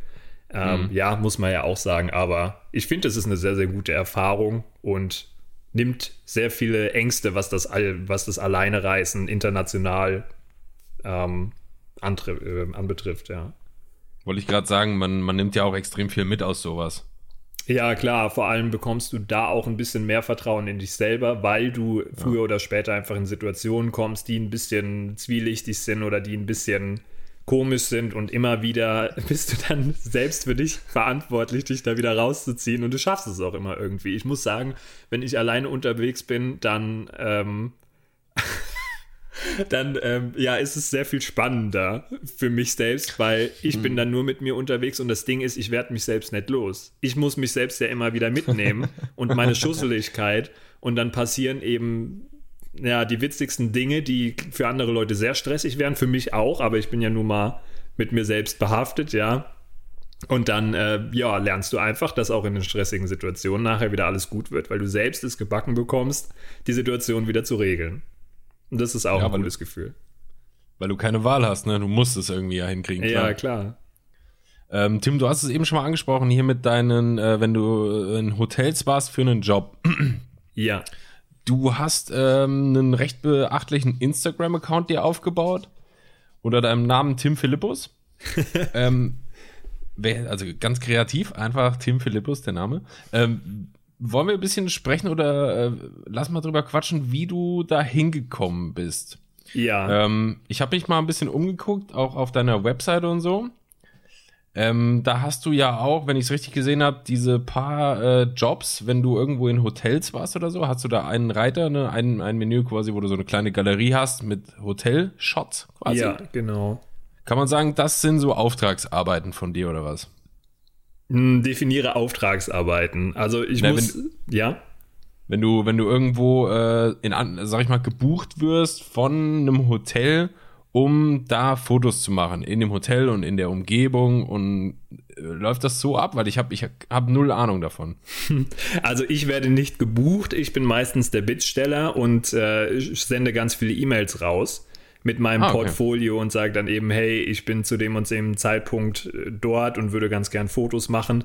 Speaker 3: Ähm, mhm. Ja, muss man ja auch sagen, aber ich finde, es ist eine sehr, sehr gute Erfahrung und nimmt sehr viele Ängste, was das, was das Alleinereisen international ähm, äh, anbetrifft, ja.
Speaker 1: Wollte ich gerade sagen, man, man nimmt ja auch extrem viel mit aus sowas.
Speaker 3: Ja, klar, vor allem bekommst du da auch ein bisschen mehr Vertrauen in dich selber, weil du früher ja. oder später einfach in Situationen kommst, die ein bisschen zwielichtig sind oder die ein bisschen komisch sind und immer wieder bist du dann selbst für dich verantwortlich, dich da wieder rauszuziehen und du schaffst es auch immer irgendwie. Ich muss sagen, wenn ich alleine unterwegs bin, dann ähm, dann ähm, ja, ist es sehr viel spannender für mich selbst, weil ich mhm. bin dann nur mit mir unterwegs und das Ding ist, ich werde mich selbst nicht los. Ich muss mich selbst ja immer wieder mitnehmen und meine Schusseligkeit und dann passieren eben ja die witzigsten Dinge, die für andere Leute sehr stressig wären, für mich auch, aber ich bin ja nun mal mit mir selbst behaftet, ja. Und dann, äh, ja, lernst du einfach, dass auch in den stressigen Situationen nachher wieder alles gut wird, weil du selbst es gebacken bekommst, die Situation wieder zu regeln. Und das ist auch ja, ein gutes Gefühl.
Speaker 1: Weil du keine Wahl hast, ne? Du musst es irgendwie ja hinkriegen.
Speaker 3: Klar. Ja, klar.
Speaker 1: Ähm, Tim, du hast es eben schon mal angesprochen, hier mit deinen, äh, wenn du in Hotels warst für einen Job.
Speaker 3: ja.
Speaker 1: Du hast ähm, einen recht beachtlichen Instagram-Account dir aufgebaut. Unter deinem Namen Tim Philippus. ähm, also ganz kreativ, einfach Tim Philippus, der Name. Ähm, wollen wir ein bisschen sprechen oder äh, lass mal drüber quatschen, wie du da hingekommen bist?
Speaker 3: Ja.
Speaker 1: Ähm, ich habe mich mal ein bisschen umgeguckt, auch auf deiner Webseite und so. Ähm, da hast du ja auch, wenn ich es richtig gesehen habe, diese paar äh, Jobs, wenn du irgendwo in Hotels warst oder so, hast du da einen Reiter, ne, ein, ein Menü quasi, wo du so eine kleine Galerie hast mit Hotel-Shots quasi.
Speaker 3: Ja, genau.
Speaker 1: Kann man sagen, das sind so Auftragsarbeiten von dir oder was?
Speaker 3: Hm, definiere Auftragsarbeiten. Also ich Na, muss, wenn, ja.
Speaker 1: Wenn du, wenn du irgendwo äh, in, sag ich mal, gebucht wirst von einem Hotel, um da Fotos zu machen in dem Hotel und in der Umgebung und äh, läuft das so ab? Weil ich habe ich hab null Ahnung davon.
Speaker 3: Also ich werde nicht gebucht. Ich bin meistens der Bittsteller und äh, sende ganz viele E-Mails raus mit meinem ah, okay. Portfolio und sage dann eben, hey, ich bin zu dem und dem Zeitpunkt äh, dort und würde ganz gern Fotos machen.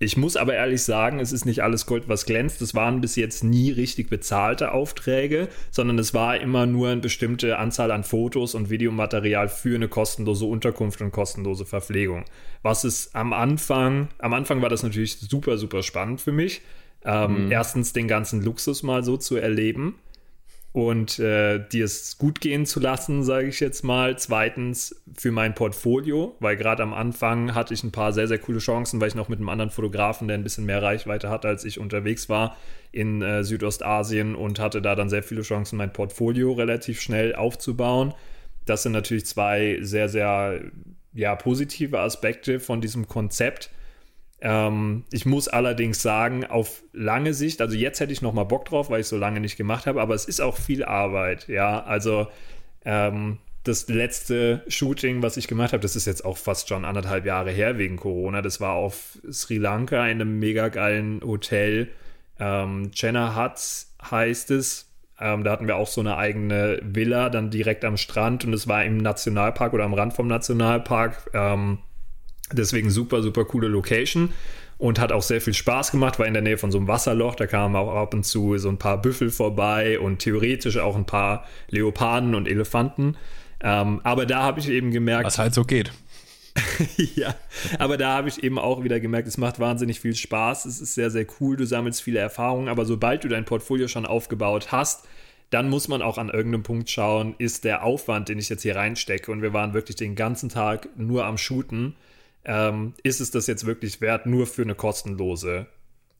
Speaker 3: Ich muss aber ehrlich sagen, es ist nicht alles Gold, was glänzt. Es waren bis jetzt nie richtig bezahlte Aufträge, sondern es war immer nur eine bestimmte Anzahl an Fotos und Videomaterial für eine kostenlose Unterkunft und kostenlose Verpflegung. Was ist am Anfang, am Anfang war das natürlich super, super spannend für mich. Ähm, mhm. Erstens den ganzen Luxus mal so zu erleben und äh, dir es gut gehen zu lassen, sage ich jetzt mal. Zweitens für mein Portfolio, weil gerade am Anfang hatte ich ein paar sehr, sehr coole Chancen, weil ich noch mit einem anderen Fotografen, der ein bisschen mehr Reichweite hatte, als ich unterwegs war in äh, Südostasien und hatte da dann sehr viele Chancen, mein Portfolio relativ schnell aufzubauen. Das sind natürlich zwei sehr, sehr ja, positive Aspekte von diesem Konzept. Ähm, ich muss allerdings sagen, auf lange Sicht, also jetzt hätte ich noch mal Bock drauf, weil ich so lange nicht gemacht habe, aber es ist auch viel Arbeit, ja. Also ähm, das letzte Shooting, was ich gemacht habe, das ist jetzt auch fast schon anderthalb Jahre her wegen Corona. Das war auf Sri Lanka in einem mega geilen Hotel. Ähm, Jenna Huts heißt es. Ähm, da hatten wir auch so eine eigene Villa dann direkt am Strand und es war im Nationalpark oder am Rand vom Nationalpark. Ähm, Deswegen super, super coole Location und hat auch sehr viel Spaß gemacht, war in der Nähe von so einem Wasserloch, da kamen auch ab und zu so ein paar Büffel vorbei und theoretisch auch ein paar Leoparden und Elefanten. Ähm, aber da habe ich eben gemerkt.
Speaker 1: Was halt so geht.
Speaker 3: ja, aber da habe ich eben auch wieder gemerkt, es macht wahnsinnig viel Spaß, es ist sehr, sehr cool, du sammelst viele Erfahrungen, aber sobald du dein Portfolio schon aufgebaut hast, dann muss man auch an irgendeinem Punkt schauen, ist der Aufwand, den ich jetzt hier reinstecke, und wir waren wirklich den ganzen Tag nur am Shooten, ähm, ist es das jetzt wirklich wert, nur für eine kostenlose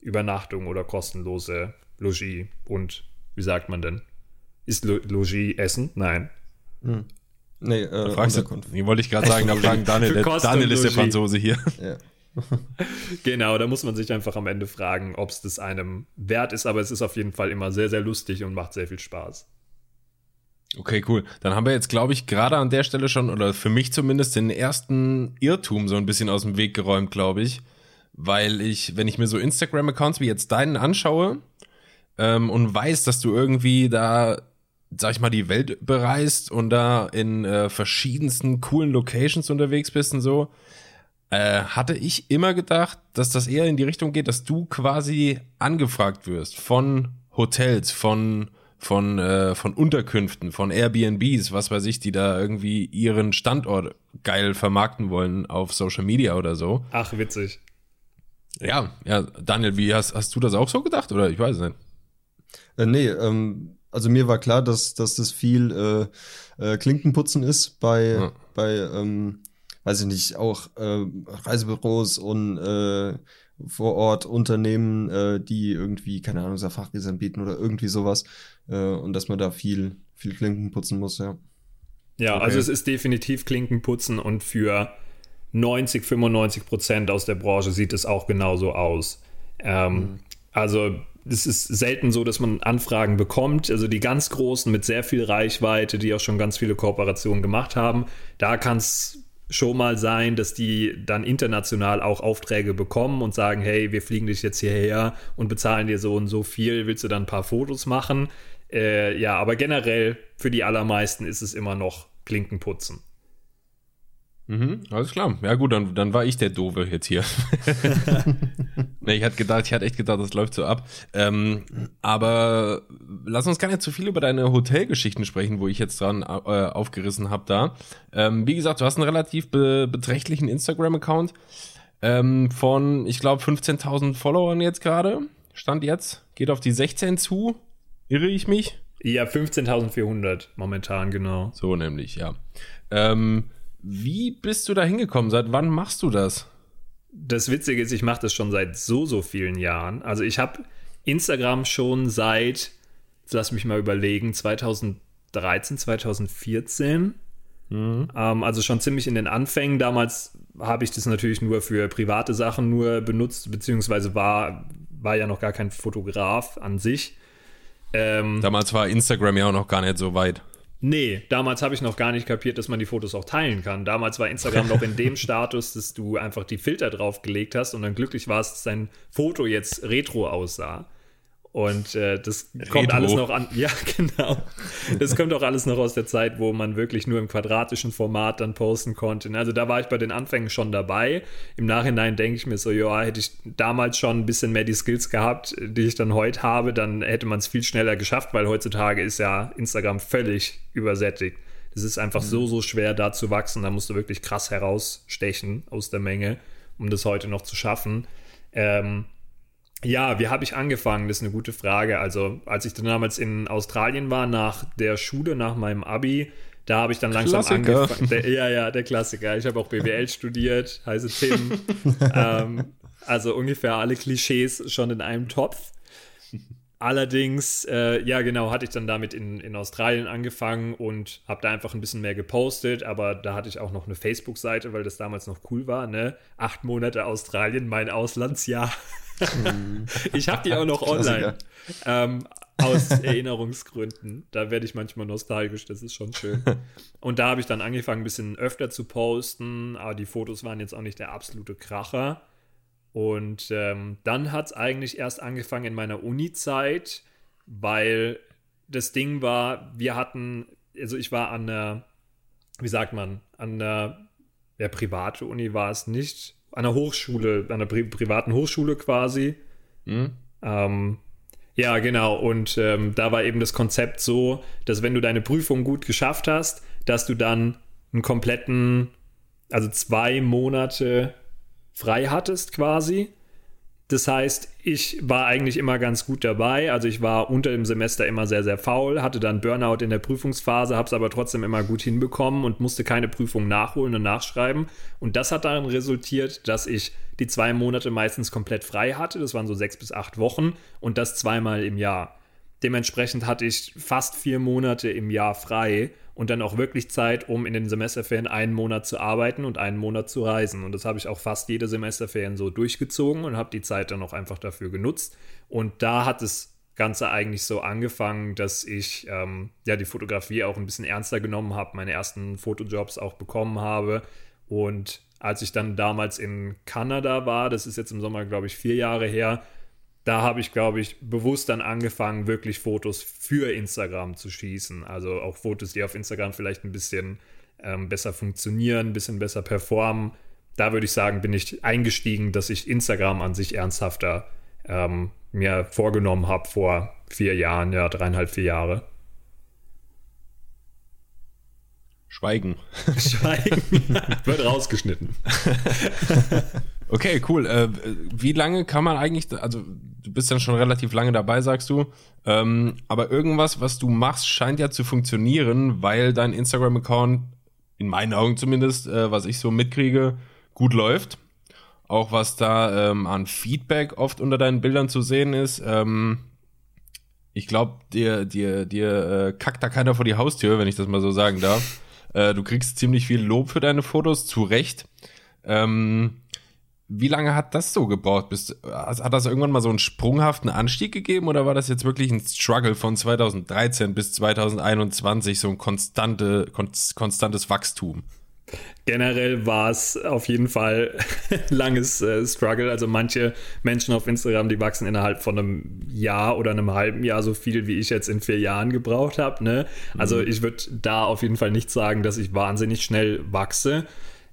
Speaker 3: Übernachtung oder kostenlose Logis und wie sagt man denn? Ist Lo Logis Essen? Nein.
Speaker 1: Hm. Nee, äh, fragst du, wie wollte ich gerade sagen, da fragen Daniel, Daniel ist der Franzose hier. Ja.
Speaker 3: genau, da muss man sich einfach am Ende fragen, ob es das einem wert ist, aber es ist auf jeden Fall immer sehr, sehr lustig und macht sehr viel Spaß.
Speaker 1: Okay, cool. Dann haben wir jetzt, glaube ich, gerade an der Stelle schon, oder für mich zumindest, den ersten Irrtum so ein bisschen aus dem Weg geräumt, glaube ich. Weil ich, wenn ich mir so Instagram-Accounts wie jetzt deinen anschaue ähm, und weiß, dass du irgendwie da, sag ich mal, die Welt bereist und da in äh, verschiedensten coolen Locations unterwegs bist und so, äh, hatte ich immer gedacht, dass das eher in die Richtung geht, dass du quasi angefragt wirst von Hotels, von von, äh, von Unterkünften, von Airbnbs, was weiß ich, die da irgendwie ihren Standort geil vermarkten wollen auf Social Media oder so.
Speaker 3: Ach, witzig.
Speaker 1: Ja, ja, Daniel, wie hast, hast du das auch so gedacht oder ich weiß es nicht?
Speaker 2: Äh, nee, ähm, also mir war klar, dass, dass das viel äh, äh, Klinkenputzen ist bei, ja. bei ähm, weiß ich nicht, auch äh, Reisebüros und äh, vor Ort Unternehmen, äh, die irgendwie, keine Ahnung, Safaris anbieten oder irgendwie sowas. Äh, und dass man da viel, viel Klinken putzen muss, ja.
Speaker 3: Ja, okay. also es ist definitiv Klinkenputzen und für 90, 95 Prozent aus der Branche sieht es auch genauso aus. Ähm, mhm. Also es ist selten so, dass man Anfragen bekommt. Also die ganz Großen mit sehr viel Reichweite, die auch schon ganz viele Kooperationen gemacht haben, da kann es schon mal sein, dass die dann international auch Aufträge bekommen und sagen, hey, wir fliegen dich jetzt hierher und bezahlen dir so und so viel, willst du dann ein paar Fotos machen? Äh, ja, aber generell für die allermeisten ist es immer noch Klinkenputzen.
Speaker 1: Mhm, alles klar. Ja gut, dann, dann war ich der Doofe jetzt hier. nee, ich hatte gedacht, ich hatte echt gedacht, das läuft so ab. Ähm, aber lass uns gar nicht zu viel über deine Hotelgeschichten sprechen, wo ich jetzt dran äh, aufgerissen habe da. Ähm, wie gesagt, du hast einen relativ be beträchtlichen Instagram-Account ähm, von, ich glaube, 15.000 Followern jetzt gerade. Stand jetzt. Geht auf die 16 zu. Irre ich mich?
Speaker 3: Ja, 15.400 momentan, genau.
Speaker 1: So nämlich, ja. Ähm, wie bist du da hingekommen? Seit wann machst du das?
Speaker 3: Das Witzige ist, ich mache das schon seit so, so vielen Jahren. Also ich habe Instagram schon seit, lass mich mal überlegen, 2013, 2014. Mhm. Ähm, also schon ziemlich in den Anfängen. Damals habe ich das natürlich nur für private Sachen nur benutzt, beziehungsweise war, war ja noch gar kein Fotograf an sich.
Speaker 1: Ähm, Damals war Instagram ja auch noch gar nicht so weit.
Speaker 3: Nee, damals habe ich noch gar nicht kapiert, dass man die Fotos auch teilen kann. Damals war Instagram noch in dem Status, dass du einfach die Filter draufgelegt hast und dann glücklich warst, dass dein Foto jetzt retro aussah. Und äh, das Retro. kommt alles noch an. Ja, genau. Das kommt auch alles noch aus der Zeit, wo man wirklich nur im quadratischen Format dann posten konnte. Also da war ich bei den Anfängen schon dabei. Im Nachhinein denke ich mir so, ja, hätte ich damals schon ein bisschen mehr die Skills gehabt, die ich dann heute habe, dann hätte man es viel schneller geschafft, weil heutzutage ist ja Instagram völlig übersättigt. Es ist einfach mhm. so, so schwer, da zu wachsen. Da musst du wirklich krass herausstechen aus der Menge, um das heute noch zu schaffen. Ähm, ja, wie habe ich angefangen? Das ist eine gute Frage. Also, als ich dann damals in Australien war, nach der Schule, nach meinem Abi, da habe ich dann langsam Klassiker. angefangen. Der, ja, ja, der Klassiker. Ich habe auch BWL studiert, heiße Tim. ähm, also ungefähr alle Klischees schon in einem Topf. Allerdings, äh, ja genau, hatte ich dann damit in, in Australien angefangen und habe da einfach ein bisschen mehr gepostet, aber da hatte ich auch noch eine Facebook-Seite, weil das damals noch cool war, ne? Acht Monate Australien, mein Auslandsjahr. Ich habe die auch noch online. Ähm, aus Erinnerungsgründen. Da werde ich manchmal nostalgisch, das ist schon schön. Und da habe ich dann angefangen, ein bisschen öfter zu posten, aber die Fotos waren jetzt auch nicht der absolute Kracher. Und ähm, dann hat es eigentlich erst angefangen in meiner Uni-Zeit, weil das Ding war, wir hatten, also ich war an der, wie sagt man, an der, ja, private Uni war es nicht, an der Hochschule, an der pri privaten Hochschule quasi. Mhm. Ähm, ja, genau. Und ähm, da war eben das Konzept so, dass wenn du deine Prüfung gut geschafft hast, dass du dann einen kompletten, also zwei Monate frei hattest quasi das heißt, ich war eigentlich immer ganz gut dabei. Also ich war unter dem Semester immer sehr, sehr faul, hatte dann Burnout in der Prüfungsphase, habe es aber trotzdem immer gut hinbekommen und musste keine Prüfung nachholen und nachschreiben. Und das hat darin resultiert, dass ich die zwei Monate meistens komplett frei hatte. Das waren so sechs bis acht Wochen und das zweimal im Jahr. Dementsprechend hatte ich fast vier Monate im Jahr frei und dann auch wirklich Zeit, um in den Semesterferien einen Monat zu arbeiten und einen Monat zu reisen. Und das habe ich auch fast jede Semesterferien so durchgezogen und habe die Zeit dann auch einfach dafür genutzt. Und da hat das Ganze eigentlich so angefangen, dass ich ähm, ja die Fotografie auch ein bisschen ernster genommen habe, meine ersten Fotojobs auch bekommen habe. Und als ich dann damals in Kanada war, das ist jetzt im Sommer, glaube ich, vier Jahre her, da habe ich, glaube ich, bewusst dann angefangen, wirklich Fotos für Instagram zu schießen. Also auch Fotos, die auf Instagram vielleicht ein bisschen ähm, besser funktionieren, ein bisschen besser performen. Da würde ich sagen, bin ich eingestiegen, dass ich Instagram an sich ernsthafter ähm, mir vorgenommen habe vor vier Jahren, ja, dreieinhalb, vier Jahre.
Speaker 1: Schweigen.
Speaker 3: Schweigen. Wird rausgeschnitten.
Speaker 1: okay, cool. Äh, wie lange kann man eigentlich, also bist ja schon relativ lange dabei, sagst du. Ähm, aber irgendwas, was du machst, scheint ja zu funktionieren, weil dein Instagram-Account, in meinen Augen zumindest, äh, was ich so mitkriege, gut läuft. Auch was da ähm, an Feedback oft unter deinen Bildern zu sehen ist. Ähm, ich glaube, dir, dir, dir äh, kackt da keiner vor die Haustür, wenn ich das mal so sagen darf. Äh, du kriegst ziemlich viel Lob für deine Fotos, zu Recht. Ähm, wie lange hat das so gebraucht? Bist, hat das irgendwann mal so einen sprunghaften Anstieg gegeben oder war das jetzt wirklich ein Struggle von 2013 bis 2021, so ein konstante, konstantes Wachstum?
Speaker 3: Generell war es auf jeden Fall ein langes äh, Struggle. Also manche Menschen auf Instagram, die wachsen innerhalb von einem Jahr oder einem halben Jahr so viel, wie ich jetzt in vier Jahren gebraucht habe. Ne? Also mhm. ich würde da auf jeden Fall nicht sagen, dass ich wahnsinnig schnell wachse.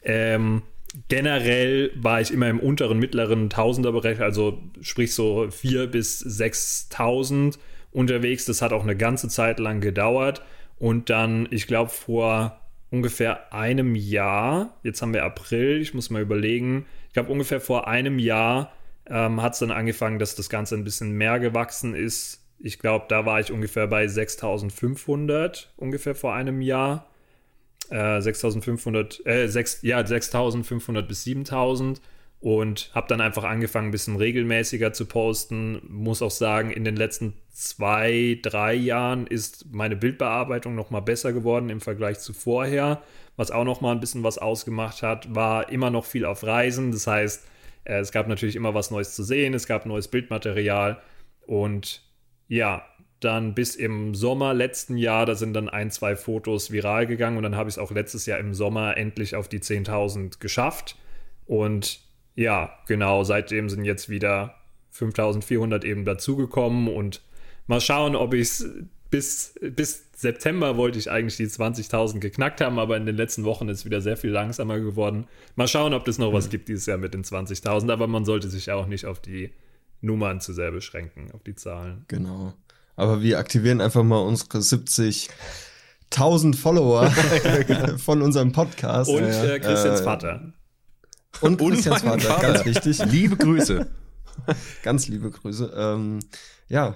Speaker 3: Ähm, generell war ich immer im unteren, mittleren Tausenderbereich, also sprich so 4.000 bis 6.000 unterwegs. Das hat auch eine ganze Zeit lang gedauert. Und dann, ich glaube, vor ungefähr einem Jahr, jetzt haben wir April, ich muss mal überlegen, ich glaube ungefähr vor einem Jahr ähm, hat es dann angefangen, dass das Ganze ein bisschen mehr gewachsen ist. Ich glaube, da war ich ungefähr bei 6500, ungefähr vor einem Jahr. Äh, 6500, äh, 6, ja, 6500 bis 7000 und habe dann einfach angefangen, ein bisschen regelmäßiger zu posten. Muss auch sagen, in den letzten zwei, drei Jahren ist meine Bildbearbeitung noch mal besser geworden im Vergleich zu vorher. Was auch noch mal ein bisschen was ausgemacht hat, war immer noch viel auf Reisen. Das heißt, äh, es gab natürlich immer was Neues zu sehen, es gab neues Bildmaterial und ja, dann bis im Sommer letzten Jahr, da sind dann ein, zwei Fotos viral gegangen und dann habe ich es auch letztes Jahr im Sommer endlich auf die 10.000 geschafft. Und ja, genau, seitdem sind jetzt wieder 5.400 eben dazugekommen und mal schauen, ob ich es bis, bis September wollte ich eigentlich die 20.000 geknackt haben, aber in den letzten Wochen ist es wieder sehr viel langsamer geworden. Mal schauen, ob das noch was gibt dieses Jahr mit den 20.000, aber man sollte sich ja auch nicht auf die Nummern zu sehr beschränken, auf die Zahlen.
Speaker 2: Genau. Aber wir aktivieren einfach mal unsere 70.000 Follower von unserem Podcast.
Speaker 3: Und äh, Christians äh, Vater.
Speaker 2: Und, und Christians Vater, Vater, ganz wichtig.
Speaker 1: Liebe Grüße.
Speaker 2: ganz liebe Grüße. Ähm, ja,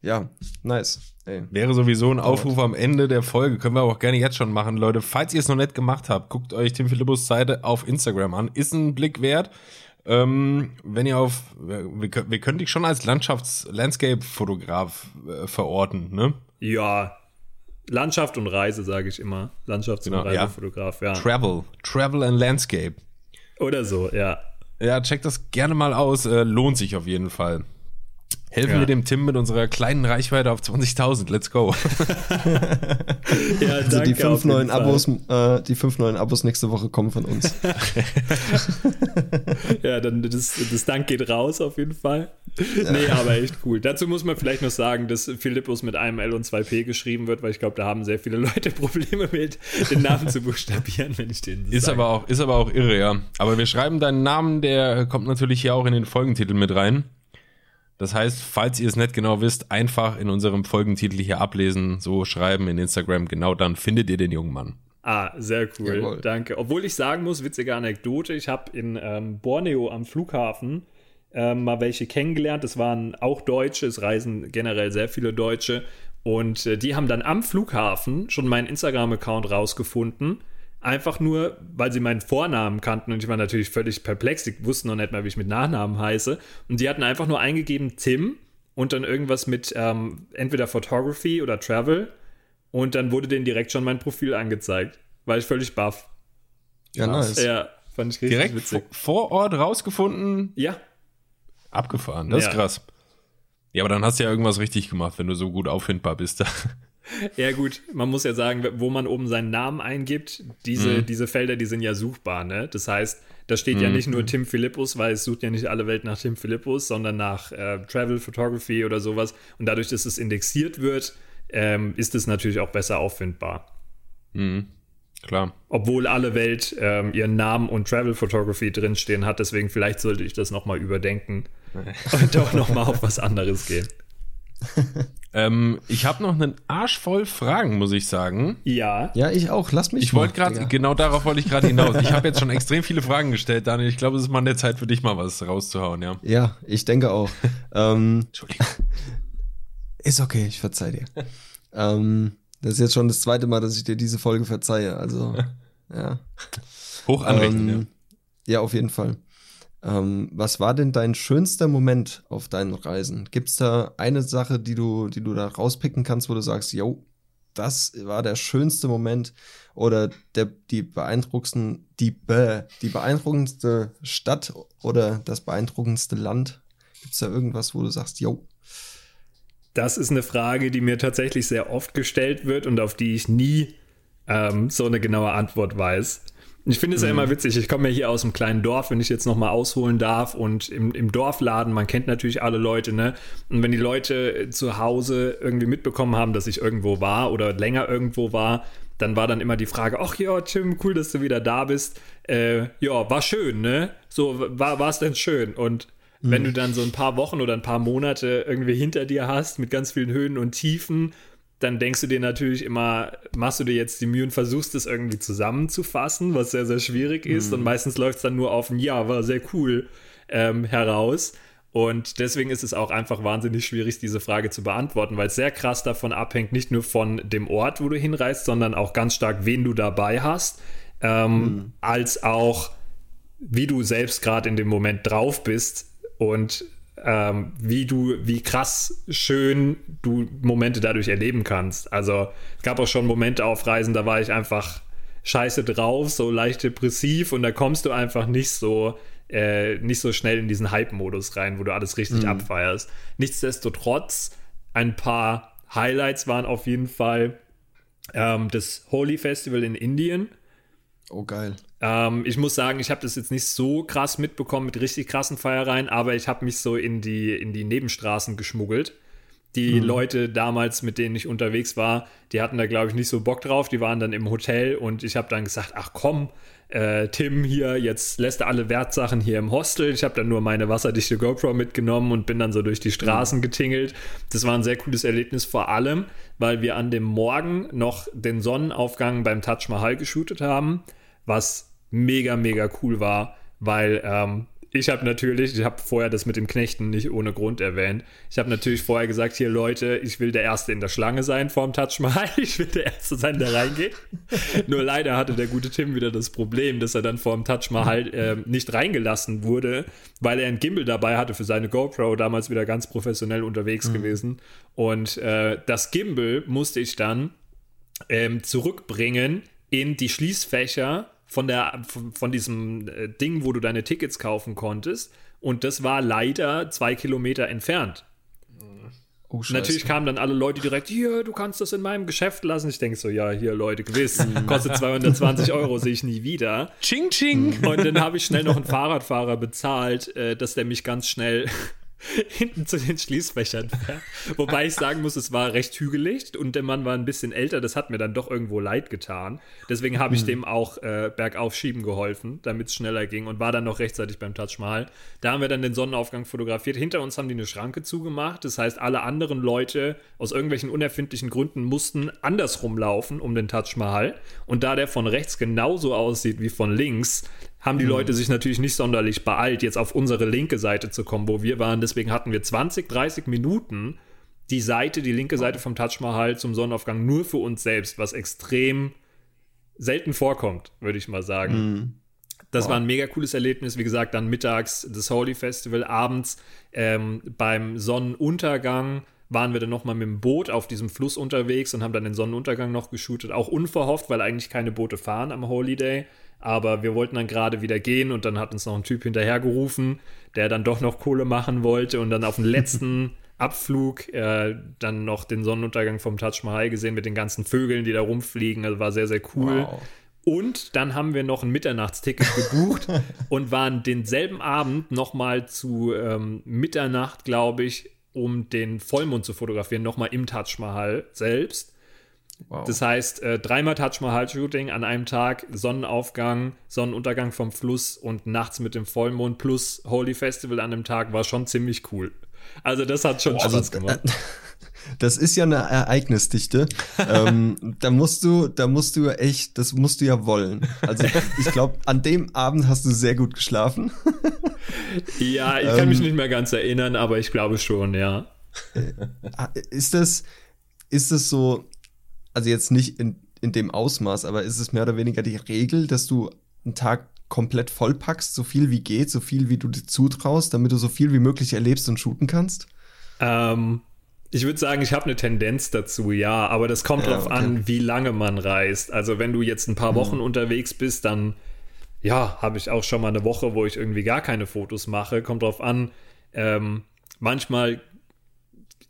Speaker 2: ja, nice.
Speaker 1: Ey. Wäre sowieso ein Aufruf am Ende der Folge. Können wir auch gerne jetzt schon machen, Leute. Falls ihr es noch nicht gemacht habt, guckt euch Tim Philippus Seite auf Instagram an. Ist ein Blick wert. Ähm, wenn ihr auf, wir, wir können dich schon als Landschafts-Landscape-Fotograf äh, verorten, ne?
Speaker 3: Ja, Landschaft und Reise, sage ich immer. Landschafts- genau, und Reisefotograf, ja.
Speaker 1: ja. Travel, Travel and Landscape.
Speaker 3: Oder so, ja.
Speaker 1: Ja, checkt das gerne mal aus. Äh, lohnt sich auf jeden Fall. Helfen ja. wir dem Tim mit unserer kleinen Reichweite auf 20.000. Let's go.
Speaker 2: ja, also die fünf neuen Abos, äh, die fünf neuen Abos nächste Woche kommen von uns.
Speaker 3: ja, dann das, das Dank geht raus auf jeden Fall. Nee, aber echt cool. Dazu muss man vielleicht noch sagen, dass Philippus mit einem L und zwei P geschrieben wird, weil ich glaube, da haben sehr viele Leute Probleme mit, den Namen zu buchstabieren, wenn ich den
Speaker 1: ist sage. aber auch Ist aber auch irre, ja. Aber wir schreiben deinen Namen, der kommt natürlich hier auch in den Folgentitel mit rein. Das heißt, falls ihr es nicht genau wisst, einfach in unserem Folgentitel hier ablesen, so schreiben in Instagram, genau dann findet ihr den jungen Mann.
Speaker 3: Ah, sehr cool, Jawohl. danke. Obwohl ich sagen muss, witzige Anekdote, ich habe in ähm, Borneo am Flughafen ähm, mal welche kennengelernt, das waren auch Deutsche, es reisen generell sehr viele Deutsche und äh, die haben dann am Flughafen schon meinen Instagram-Account rausgefunden Einfach nur, weil sie meinen Vornamen kannten und ich war natürlich völlig perplex. Die wussten noch nicht mal, wie ich mit Nachnamen heiße. Und die hatten einfach nur eingegeben Tim und dann irgendwas mit ähm, entweder Photography oder Travel. Und dann wurde denen direkt schon mein Profil angezeigt. War ich völlig baff.
Speaker 1: Ja, nice.
Speaker 3: Ja, fand ich richtig
Speaker 1: direkt witzig. vor Ort rausgefunden?
Speaker 3: Ja.
Speaker 1: Abgefahren, das ja. ist krass. Ja, aber dann hast du ja irgendwas richtig gemacht, wenn du so gut auffindbar bist.
Speaker 3: Ja, gut, man muss ja sagen, wo man oben seinen Namen eingibt, diese, mhm. diese Felder, die sind ja suchbar, ne? Das heißt, da steht mhm. ja nicht nur Tim Philippus, weil es sucht ja nicht alle Welt nach Tim Philippus, sondern nach äh, Travel Photography oder sowas. Und dadurch, dass es indexiert wird, ähm, ist es natürlich auch besser auffindbar.
Speaker 1: Mhm. Klar.
Speaker 3: Obwohl alle Welt ähm, ihren Namen und Travel Photography drinstehen hat, deswegen vielleicht sollte ich das nochmal überdenken und doch nochmal auf was anderes gehen.
Speaker 1: ähm, ich habe noch einen Arsch voll Fragen, muss ich sagen.
Speaker 3: Ja.
Speaker 2: Ja, ich auch. Lass mich.
Speaker 1: Ich wollte gerade, genau darauf wollte ich gerade hinaus. Ich habe jetzt schon extrem viele Fragen gestellt, Daniel. Ich glaube, es ist mal eine Zeit für dich mal was rauszuhauen, ja.
Speaker 2: Ja, ich denke auch. ähm, Entschuldigung. Ist okay, ich verzeih dir. ähm, das ist jetzt schon das zweite Mal, dass ich dir diese Folge verzeihe. Also, ja.
Speaker 1: Hoch anrechnen, ähm,
Speaker 2: ja. Ja, auf jeden Fall. Ähm, was war denn dein schönster Moment auf deinen Reisen? Gibt es da eine Sache, die du, die du da rauspicken kannst, wo du sagst, yo, das war der schönste Moment oder der, die beeindruckendsten, die, die beeindruckendste Stadt oder das beeindruckendste Land? Gibt es da irgendwas, wo du sagst, yo?
Speaker 3: Das ist eine Frage, die mir tatsächlich sehr oft gestellt wird und auf die ich nie ähm, so eine genaue Antwort weiß. Ich finde es ja immer mhm. witzig. Ich komme ja hier aus einem kleinen Dorf, wenn ich jetzt nochmal ausholen darf. Und im, im Dorfladen, man kennt natürlich alle Leute, ne? Und wenn die Leute zu Hause irgendwie mitbekommen haben, dass ich irgendwo war oder länger irgendwo war, dann war dann immer die Frage, ach ja, Tim, cool, dass du wieder da bist. Äh, ja, war schön, ne? So, war es denn schön? Und mhm. wenn du dann so ein paar Wochen oder ein paar Monate irgendwie hinter dir hast mit ganz vielen Höhen und Tiefen dann denkst du dir natürlich immer, machst du dir jetzt die Mühe und versuchst es irgendwie zusammenzufassen, was sehr, sehr schwierig ist. Mhm. Und meistens läuft es dann nur auf ein Ja, war sehr cool ähm, heraus. Und deswegen ist es auch einfach wahnsinnig schwierig, diese Frage zu beantworten, weil es sehr krass davon abhängt, nicht nur von dem Ort, wo du hinreist, sondern auch ganz stark, wen du dabei hast, ähm, mhm. als auch, wie du selbst gerade in dem Moment drauf bist und ähm, wie du, wie krass schön du Momente dadurch erleben kannst. Also es gab auch schon Momente auf Reisen, da war ich einfach scheiße drauf, so leicht depressiv und da kommst du einfach nicht so äh, nicht so schnell in diesen Hype-Modus rein, wo du alles richtig mhm. abfeierst. Nichtsdestotrotz Ein paar Highlights waren auf jeden Fall ähm, das Holy Festival in Indien.
Speaker 2: Oh, geil.
Speaker 3: Ähm, ich muss sagen, ich habe das jetzt nicht so krass mitbekommen mit richtig krassen Feiereien, aber ich habe mich so in die, in die Nebenstraßen geschmuggelt. Die mhm. Leute damals, mit denen ich unterwegs war, die hatten da, glaube ich, nicht so Bock drauf. Die waren dann im Hotel und ich habe dann gesagt, ach komm, äh, Tim hier, jetzt lässt er alle Wertsachen hier im Hostel. Ich habe dann nur meine wasserdichte GoPro mitgenommen und bin dann so durch die Straßen mhm. getingelt. Das war ein sehr cooles Erlebnis, vor allem, weil wir an dem Morgen noch den Sonnenaufgang beim Taj Mahal geshootet haben, was mega, mega cool war, weil ähm, ich habe natürlich, ich habe vorher das mit dem Knechten nicht ohne Grund erwähnt. Ich habe natürlich vorher gesagt, hier Leute, ich will der Erste in der Schlange sein vorm Touch Mahal. Ich will der Erste sein, der reingeht. Nur leider hatte der gute Tim wieder das Problem, dass er dann vorm Touch Mahal äh, nicht reingelassen wurde, weil er ein Gimbal dabei hatte für seine GoPro, damals wieder ganz professionell unterwegs mhm. gewesen. Und äh, das Gimbal musste ich dann ähm, zurückbringen in die Schließfächer von, der, von, von diesem äh, Ding, wo du deine Tickets kaufen konntest. Und das war leider zwei Kilometer entfernt. Oh, Natürlich kamen dann alle Leute direkt, hier, du kannst das in meinem Geschäft lassen. Ich denke so, ja, hier, Leute, gewiss, kostet 220 Euro, sehe ich nie wieder.
Speaker 1: Ching, ching.
Speaker 3: Und dann habe ich schnell noch einen Fahrradfahrer bezahlt, äh, dass der mich ganz schnell hinten zu den Schließfächern fährt. Wobei ich sagen muss, es war recht hügelig und der Mann war ein bisschen älter. Das hat mir dann doch irgendwo leid getan. Deswegen habe ich hm. dem auch äh, bergauf schieben geholfen, damit es schneller ging und war dann noch rechtzeitig beim Taj Mahal. Da haben wir dann den Sonnenaufgang fotografiert. Hinter uns haben die eine Schranke zugemacht. Das heißt, alle anderen Leute aus irgendwelchen unerfindlichen Gründen mussten andersrum laufen um den Taj Mahal. Und da der von rechts genauso aussieht wie von links, haben die mhm. Leute sich natürlich nicht sonderlich beeilt, jetzt auf unsere linke Seite zu kommen, wo wir waren. Deswegen hatten wir 20, 30 Minuten die Seite, die linke Seite vom Taj Mahal zum Sonnenaufgang nur für uns selbst, was extrem selten vorkommt, würde ich mal sagen. Mhm. Das wow. war ein mega cooles Erlebnis. Wie gesagt, dann mittags das Holy Festival, abends ähm, beim Sonnenuntergang waren wir dann nochmal mit dem Boot auf diesem Fluss unterwegs und haben dann den Sonnenuntergang noch geshootet. Auch unverhofft, weil eigentlich keine Boote fahren am Holy Day. Aber wir wollten dann gerade wieder gehen und dann hat uns noch ein Typ hinterhergerufen, der dann doch noch Kohle machen wollte und dann auf dem letzten Abflug äh, dann noch den Sonnenuntergang vom Taj Mahal gesehen mit den ganzen Vögeln, die da rumfliegen. Also war sehr, sehr cool. Wow. Und dann haben wir noch ein Mitternachtsticket gebucht und waren denselben Abend nochmal zu ähm, Mitternacht, glaube ich, um den Vollmond zu fotografieren, nochmal im Taj Mahal selbst. Wow. Das heißt, äh, dreimal Taj Mahal Shooting an einem Tag, Sonnenaufgang, Sonnenuntergang vom Fluss und nachts mit dem Vollmond plus Holy Festival an dem Tag war schon ziemlich cool. Also das hat schon also, Spaß gemacht.
Speaker 2: Das ist ja eine Ereignisdichte. ähm, da musst du, da musst du echt, das musst du ja wollen. Also ich glaube, an dem Abend hast du sehr gut geschlafen.
Speaker 3: ja, ich kann ähm, mich nicht mehr ganz erinnern, aber ich glaube schon, ja.
Speaker 2: Äh, ist das, ist das so, also jetzt nicht in, in dem Ausmaß, aber ist es mehr oder weniger die Regel, dass du einen Tag komplett vollpackst, so viel wie geht, so viel wie du dir zutraust, damit du so viel wie möglich erlebst und shooten kannst?
Speaker 3: Ähm, ich würde sagen, ich habe eine Tendenz dazu, ja, aber das kommt ja, darauf okay. an, wie lange man reist. Also wenn du jetzt ein paar mhm. Wochen mhm. unterwegs bist, dann ja, habe ich auch schon mal eine Woche, wo ich irgendwie gar keine Fotos mache. Kommt drauf an. Ähm, manchmal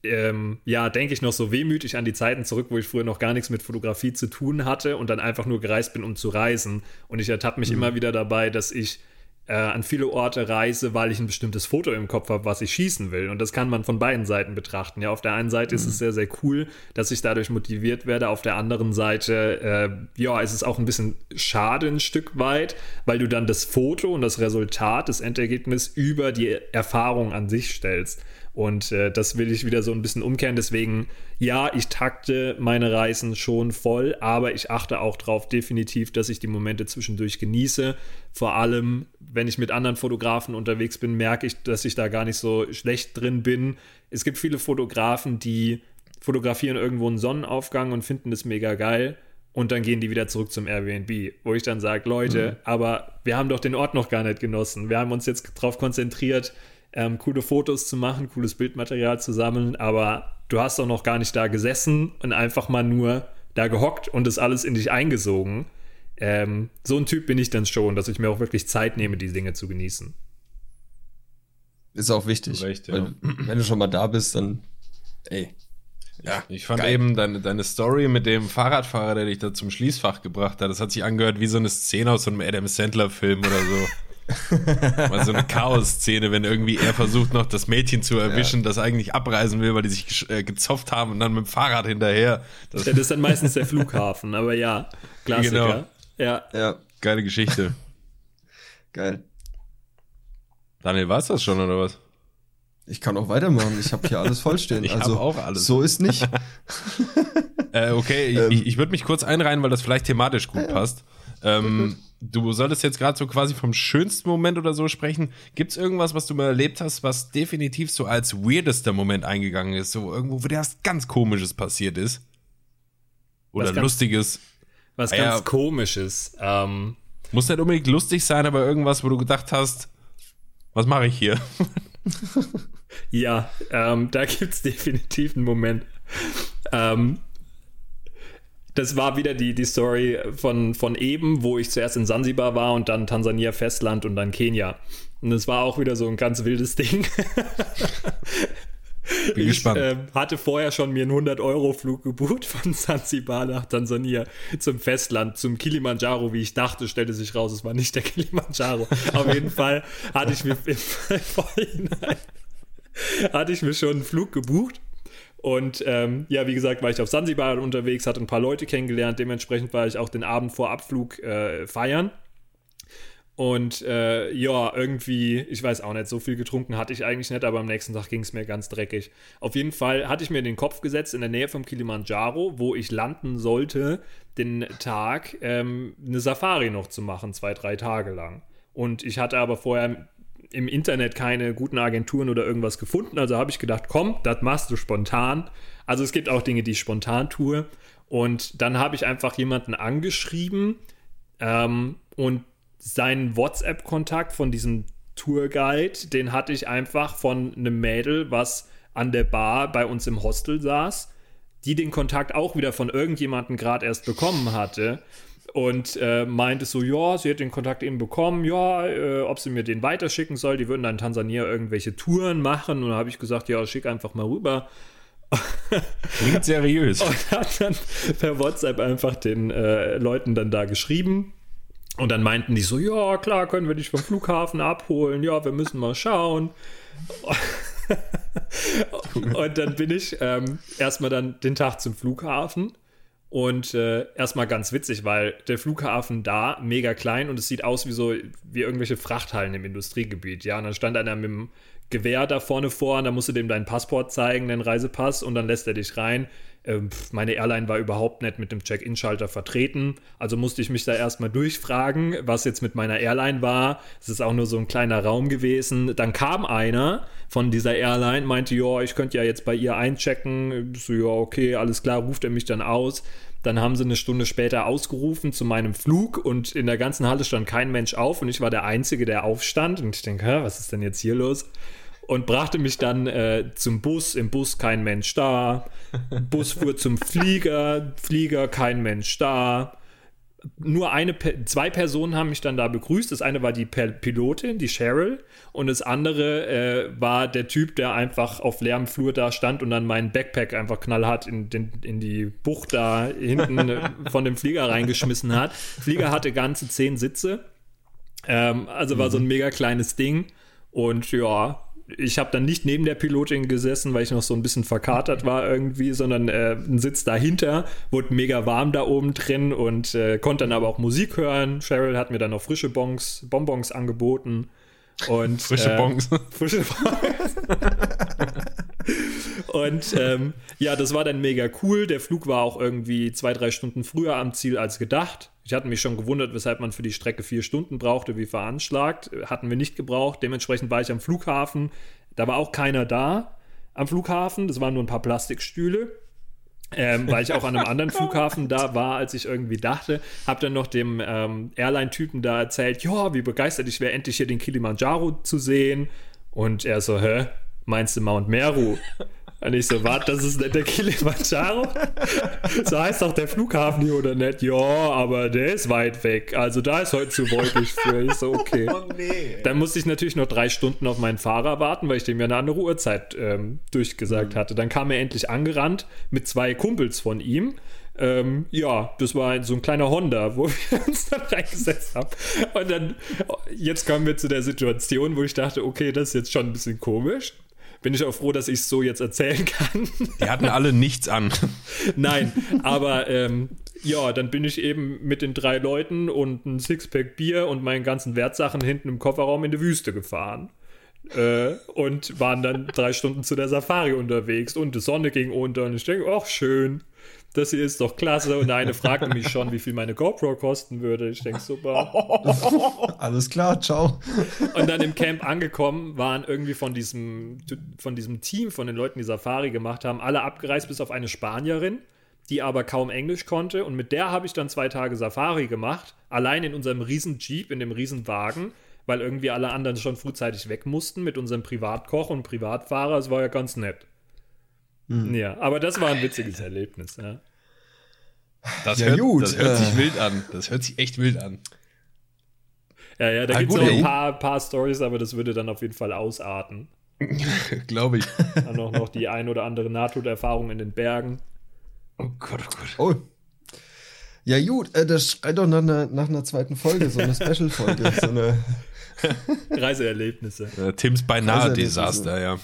Speaker 3: ähm, ja, denke ich noch so wehmütig an die Zeiten zurück, wo ich früher noch gar nichts mit Fotografie zu tun hatte und dann einfach nur gereist bin, um zu reisen. Und ich ertappe mich mhm. immer wieder dabei, dass ich äh, an viele Orte reise, weil ich ein bestimmtes Foto im Kopf habe, was ich schießen will. Und das kann man von beiden Seiten betrachten. Ja, auf der einen Seite mhm. ist es sehr, sehr cool, dass ich dadurch motiviert werde. Auf der anderen Seite, äh, ja, ist es auch ein bisschen schade ein Stück weit, weil du dann das Foto und das Resultat, das Endergebnis über die Erfahrung an sich stellst. Und äh, das will ich wieder so ein bisschen umkehren. Deswegen, ja, ich takte meine Reisen schon voll, aber ich achte auch darauf definitiv, dass ich die Momente zwischendurch genieße. Vor allem, wenn ich mit anderen Fotografen unterwegs bin, merke ich, dass ich da gar nicht so schlecht drin bin. Es gibt viele Fotografen, die fotografieren irgendwo einen Sonnenaufgang und finden das mega geil. Und dann gehen die wieder zurück zum Airbnb, wo ich dann sage, Leute, mhm. aber wir haben doch den Ort noch gar nicht genossen. Wir haben uns jetzt darauf konzentriert, ähm, coole Fotos zu machen, cooles Bildmaterial zu sammeln, aber du hast doch noch gar nicht da gesessen und einfach mal nur da gehockt und das alles in dich eingesogen. Ähm, so ein Typ bin ich dann schon, dass ich mir auch wirklich Zeit nehme, die Dinge zu genießen.
Speaker 2: Ist auch wichtig. Recht, ja. Wenn du schon mal da bist, dann, ey,
Speaker 1: Ja, ich fand geil. eben deine, deine Story mit dem Fahrradfahrer, der dich da zum Schließfach gebracht hat, das hat sich angehört wie so eine Szene aus so einem Adam Sandler-Film oder so. Mal so eine Chaos-Szene, wenn irgendwie er versucht noch das Mädchen zu erwischen, ja. das eigentlich abreisen will, weil die sich äh, gezopft haben und dann mit dem Fahrrad hinterher.
Speaker 3: Das, ja, das ist dann meistens der Flughafen, aber ja, Klassiker. Genau.
Speaker 1: Ja. ja. Geile Geschichte.
Speaker 2: Geil.
Speaker 1: Daniel, war es das schon oder was?
Speaker 2: Ich kann auch weitermachen. Ich habe hier alles vollstehen.
Speaker 1: ich
Speaker 2: also
Speaker 1: auch alles.
Speaker 2: So ist nicht.
Speaker 1: äh, okay, ähm, ich, ich würde mich kurz einreihen, weil das vielleicht thematisch gut ja, passt. Ähm, du solltest jetzt gerade so quasi vom schönsten Moment oder so sprechen. Gibt es irgendwas, was du mal erlebt hast, was definitiv so als weirdester Moment eingegangen ist? So irgendwo, wo dir was ganz Komisches passiert ist? Oder was Lustiges?
Speaker 3: was ah, ganz ja, Komisches. Ähm,
Speaker 1: muss nicht unbedingt lustig sein, aber irgendwas, wo du gedacht hast, was mache ich hier?
Speaker 3: ja, ähm, da gibt es definitiv einen Moment. Ähm, das war wieder die, die Story von, von eben, wo ich zuerst in Sansibar war und dann Tansania Festland und dann Kenia. Und es war auch wieder so ein ganz wildes Ding.
Speaker 1: Bin ich gespannt.
Speaker 3: Äh, hatte vorher schon mir einen 100-Euro-Flug gebucht von Zanzibar nach Tansania zum Festland, zum Kilimanjaro, wie ich dachte, stellte sich raus, es war nicht der Kilimanjaro. Auf jeden Fall hatte ich mir im Vorhinein hatte ich mir schon einen Flug gebucht und ähm, ja, wie gesagt, war ich auf Sansibar unterwegs, hatte ein paar Leute kennengelernt. Dementsprechend war ich auch den Abend vor Abflug äh, feiern. Und äh, ja, irgendwie, ich weiß auch nicht, so viel getrunken hatte ich eigentlich nicht, aber am nächsten Tag ging es mir ganz dreckig. Auf jeden Fall hatte ich mir den Kopf gesetzt, in der Nähe vom Kilimanjaro, wo ich landen sollte, den Tag ähm, eine Safari noch zu machen, zwei, drei Tage lang. Und ich hatte aber vorher im Internet keine guten Agenturen oder irgendwas gefunden. Also habe ich gedacht, komm, das machst du spontan. Also es gibt auch Dinge, die ich spontan tue. Und dann habe ich einfach jemanden angeschrieben ähm, und seinen WhatsApp-Kontakt von diesem Tourguide, den hatte ich einfach von einem Mädel, was an der Bar bei uns im Hostel saß, die den Kontakt auch wieder von irgendjemandem gerade erst bekommen hatte und äh, meinte so, ja, sie hat den Kontakt eben bekommen, ja, äh, ob sie mir den weiterschicken soll. Die würden dann in Tansania irgendwelche Touren machen. Und da habe ich gesagt, ja, schick einfach mal rüber.
Speaker 1: Klingt seriös.
Speaker 3: Und hat dann per WhatsApp einfach den äh, Leuten dann da geschrieben. Und dann meinten die so, ja, klar, können wir dich vom Flughafen abholen. Ja, wir müssen mal schauen. und dann bin ich ähm, erstmal dann den Tag zum Flughafen und äh, erstmal ganz witzig, weil der Flughafen da mega klein und es sieht aus wie so wie irgendwelche Frachthallen im Industriegebiet. Ja, und dann stand einer mit dem Gewehr da vorne vor und dann musst du dem deinen Passport zeigen, den Reisepass und dann lässt er dich rein. Ähm, meine Airline war überhaupt nicht mit dem Check-in-Schalter vertreten, also musste ich mich da erstmal durchfragen, was jetzt mit meiner Airline war. Es ist auch nur so ein kleiner Raum gewesen. Dann kam einer von dieser Airline, meinte, ja, ich könnte ja jetzt bei ihr einchecken. So, ja, okay, alles klar, ruft er mich dann aus. Dann haben sie eine Stunde später ausgerufen zu meinem Flug und in der ganzen Halle stand kein Mensch auf und ich war der Einzige, der aufstand. Und ich denke, was ist denn jetzt hier los? Und brachte mich dann äh, zum Bus. Im Bus kein Mensch da. Bus fuhr zum Flieger. Flieger kein Mensch da nur eine, zwei Personen haben mich dann da begrüßt. Das eine war die Pilotin, die Cheryl, und das andere äh, war der Typ, der einfach auf leerem Flur da stand und dann meinen Backpack einfach knallhart in, den, in die Bucht da hinten von dem Flieger reingeschmissen hat. Flieger hatte ganze zehn Sitze. Ähm, also war so ein mhm. mega kleines Ding. Und ja, ich habe dann nicht neben der Pilotin gesessen, weil ich noch so ein bisschen verkatert war irgendwie, sondern äh, ein Sitz dahinter, wurde mega warm da oben drin und äh, konnte dann aber auch Musik hören. Cheryl hat mir dann noch frische Bons, Bonbons angeboten. Und,
Speaker 1: frische äh, Bons.
Speaker 3: Frische Bons. Und ähm, ja, das war dann mega cool. Der Flug war auch irgendwie zwei, drei Stunden früher am Ziel als gedacht. Ich hatte mich schon gewundert, weshalb man für die Strecke vier Stunden brauchte, wie veranschlagt. Hatten wir nicht gebraucht. Dementsprechend war ich am Flughafen. Da war auch keiner da am Flughafen. Das waren nur ein paar Plastikstühle. Ähm, weil ich auch an einem anderen Flughafen da war, als ich irgendwie dachte. Hab dann noch dem ähm, Airline-Typen da erzählt, ja, wie begeistert ich wäre, endlich hier den Kilimanjaro zu sehen. Und er so, hä? Meinst du Mount Meru? Und ich so, warte, das ist nicht der Kilimanjaro? so heißt doch der Flughafen hier oder nicht? Ja, aber der ist weit weg. Also da ist heute zu wolkig für. Ich so, okay. Oh nee. Dann musste ich natürlich noch drei Stunden auf meinen Fahrer warten, weil ich dem ja eine andere Uhrzeit ähm, durchgesagt mhm. hatte. Dann kam er endlich angerannt mit zwei Kumpels von ihm. Ähm, ja, das war so ein kleiner Honda, wo wir uns dann reingesetzt haben. Und dann, jetzt kommen wir zu der Situation, wo ich dachte, okay, das ist jetzt schon ein bisschen komisch bin ich auch froh, dass ich es so jetzt erzählen kann.
Speaker 1: Die hatten alle nichts an.
Speaker 3: Nein, aber ähm, ja, dann bin ich eben mit den drei Leuten und ein Sixpack Bier und meinen ganzen Wertsachen hinten im Kofferraum in die Wüste gefahren. Äh, und waren dann drei Stunden zu der Safari unterwegs und die Sonne ging unter und ich denke, ach schön das hier ist doch klasse. Und eine fragte mich schon, wie viel meine GoPro kosten würde. Ich denke, super.
Speaker 2: Alles klar, ciao.
Speaker 3: Und dann im Camp angekommen, waren irgendwie von diesem, von diesem Team, von den Leuten, die Safari gemacht haben, alle abgereist, bis auf eine Spanierin, die aber kaum Englisch konnte. Und mit der habe ich dann zwei Tage Safari gemacht, allein in unserem riesen Jeep, in dem riesen Wagen weil irgendwie alle anderen schon frühzeitig weg mussten mit unserem Privatkoch und Privatfahrer. Es war ja ganz nett. Mhm. Ja, aber das war ein witziges Erlebnis. Ja.
Speaker 1: Das, ja, hört, gut. das hört sich äh. wild an. Das hört sich echt wild an.
Speaker 3: Ja, ja, da ah, gibt es noch ein paar, paar Stories, aber das würde dann auf jeden Fall ausarten.
Speaker 1: Glaube ich.
Speaker 3: Dann auch noch die ein oder andere Nahtoderfahrung in den Bergen.
Speaker 1: Oh Gott, oh Gott.
Speaker 2: Oh. Ja, gut, äh, das schreit doch nach einer, nach einer zweiten Folge, so eine Special-Folge. so eine
Speaker 3: Reiseerlebnisse.
Speaker 1: Ja, Tims beinahe Desaster, ja.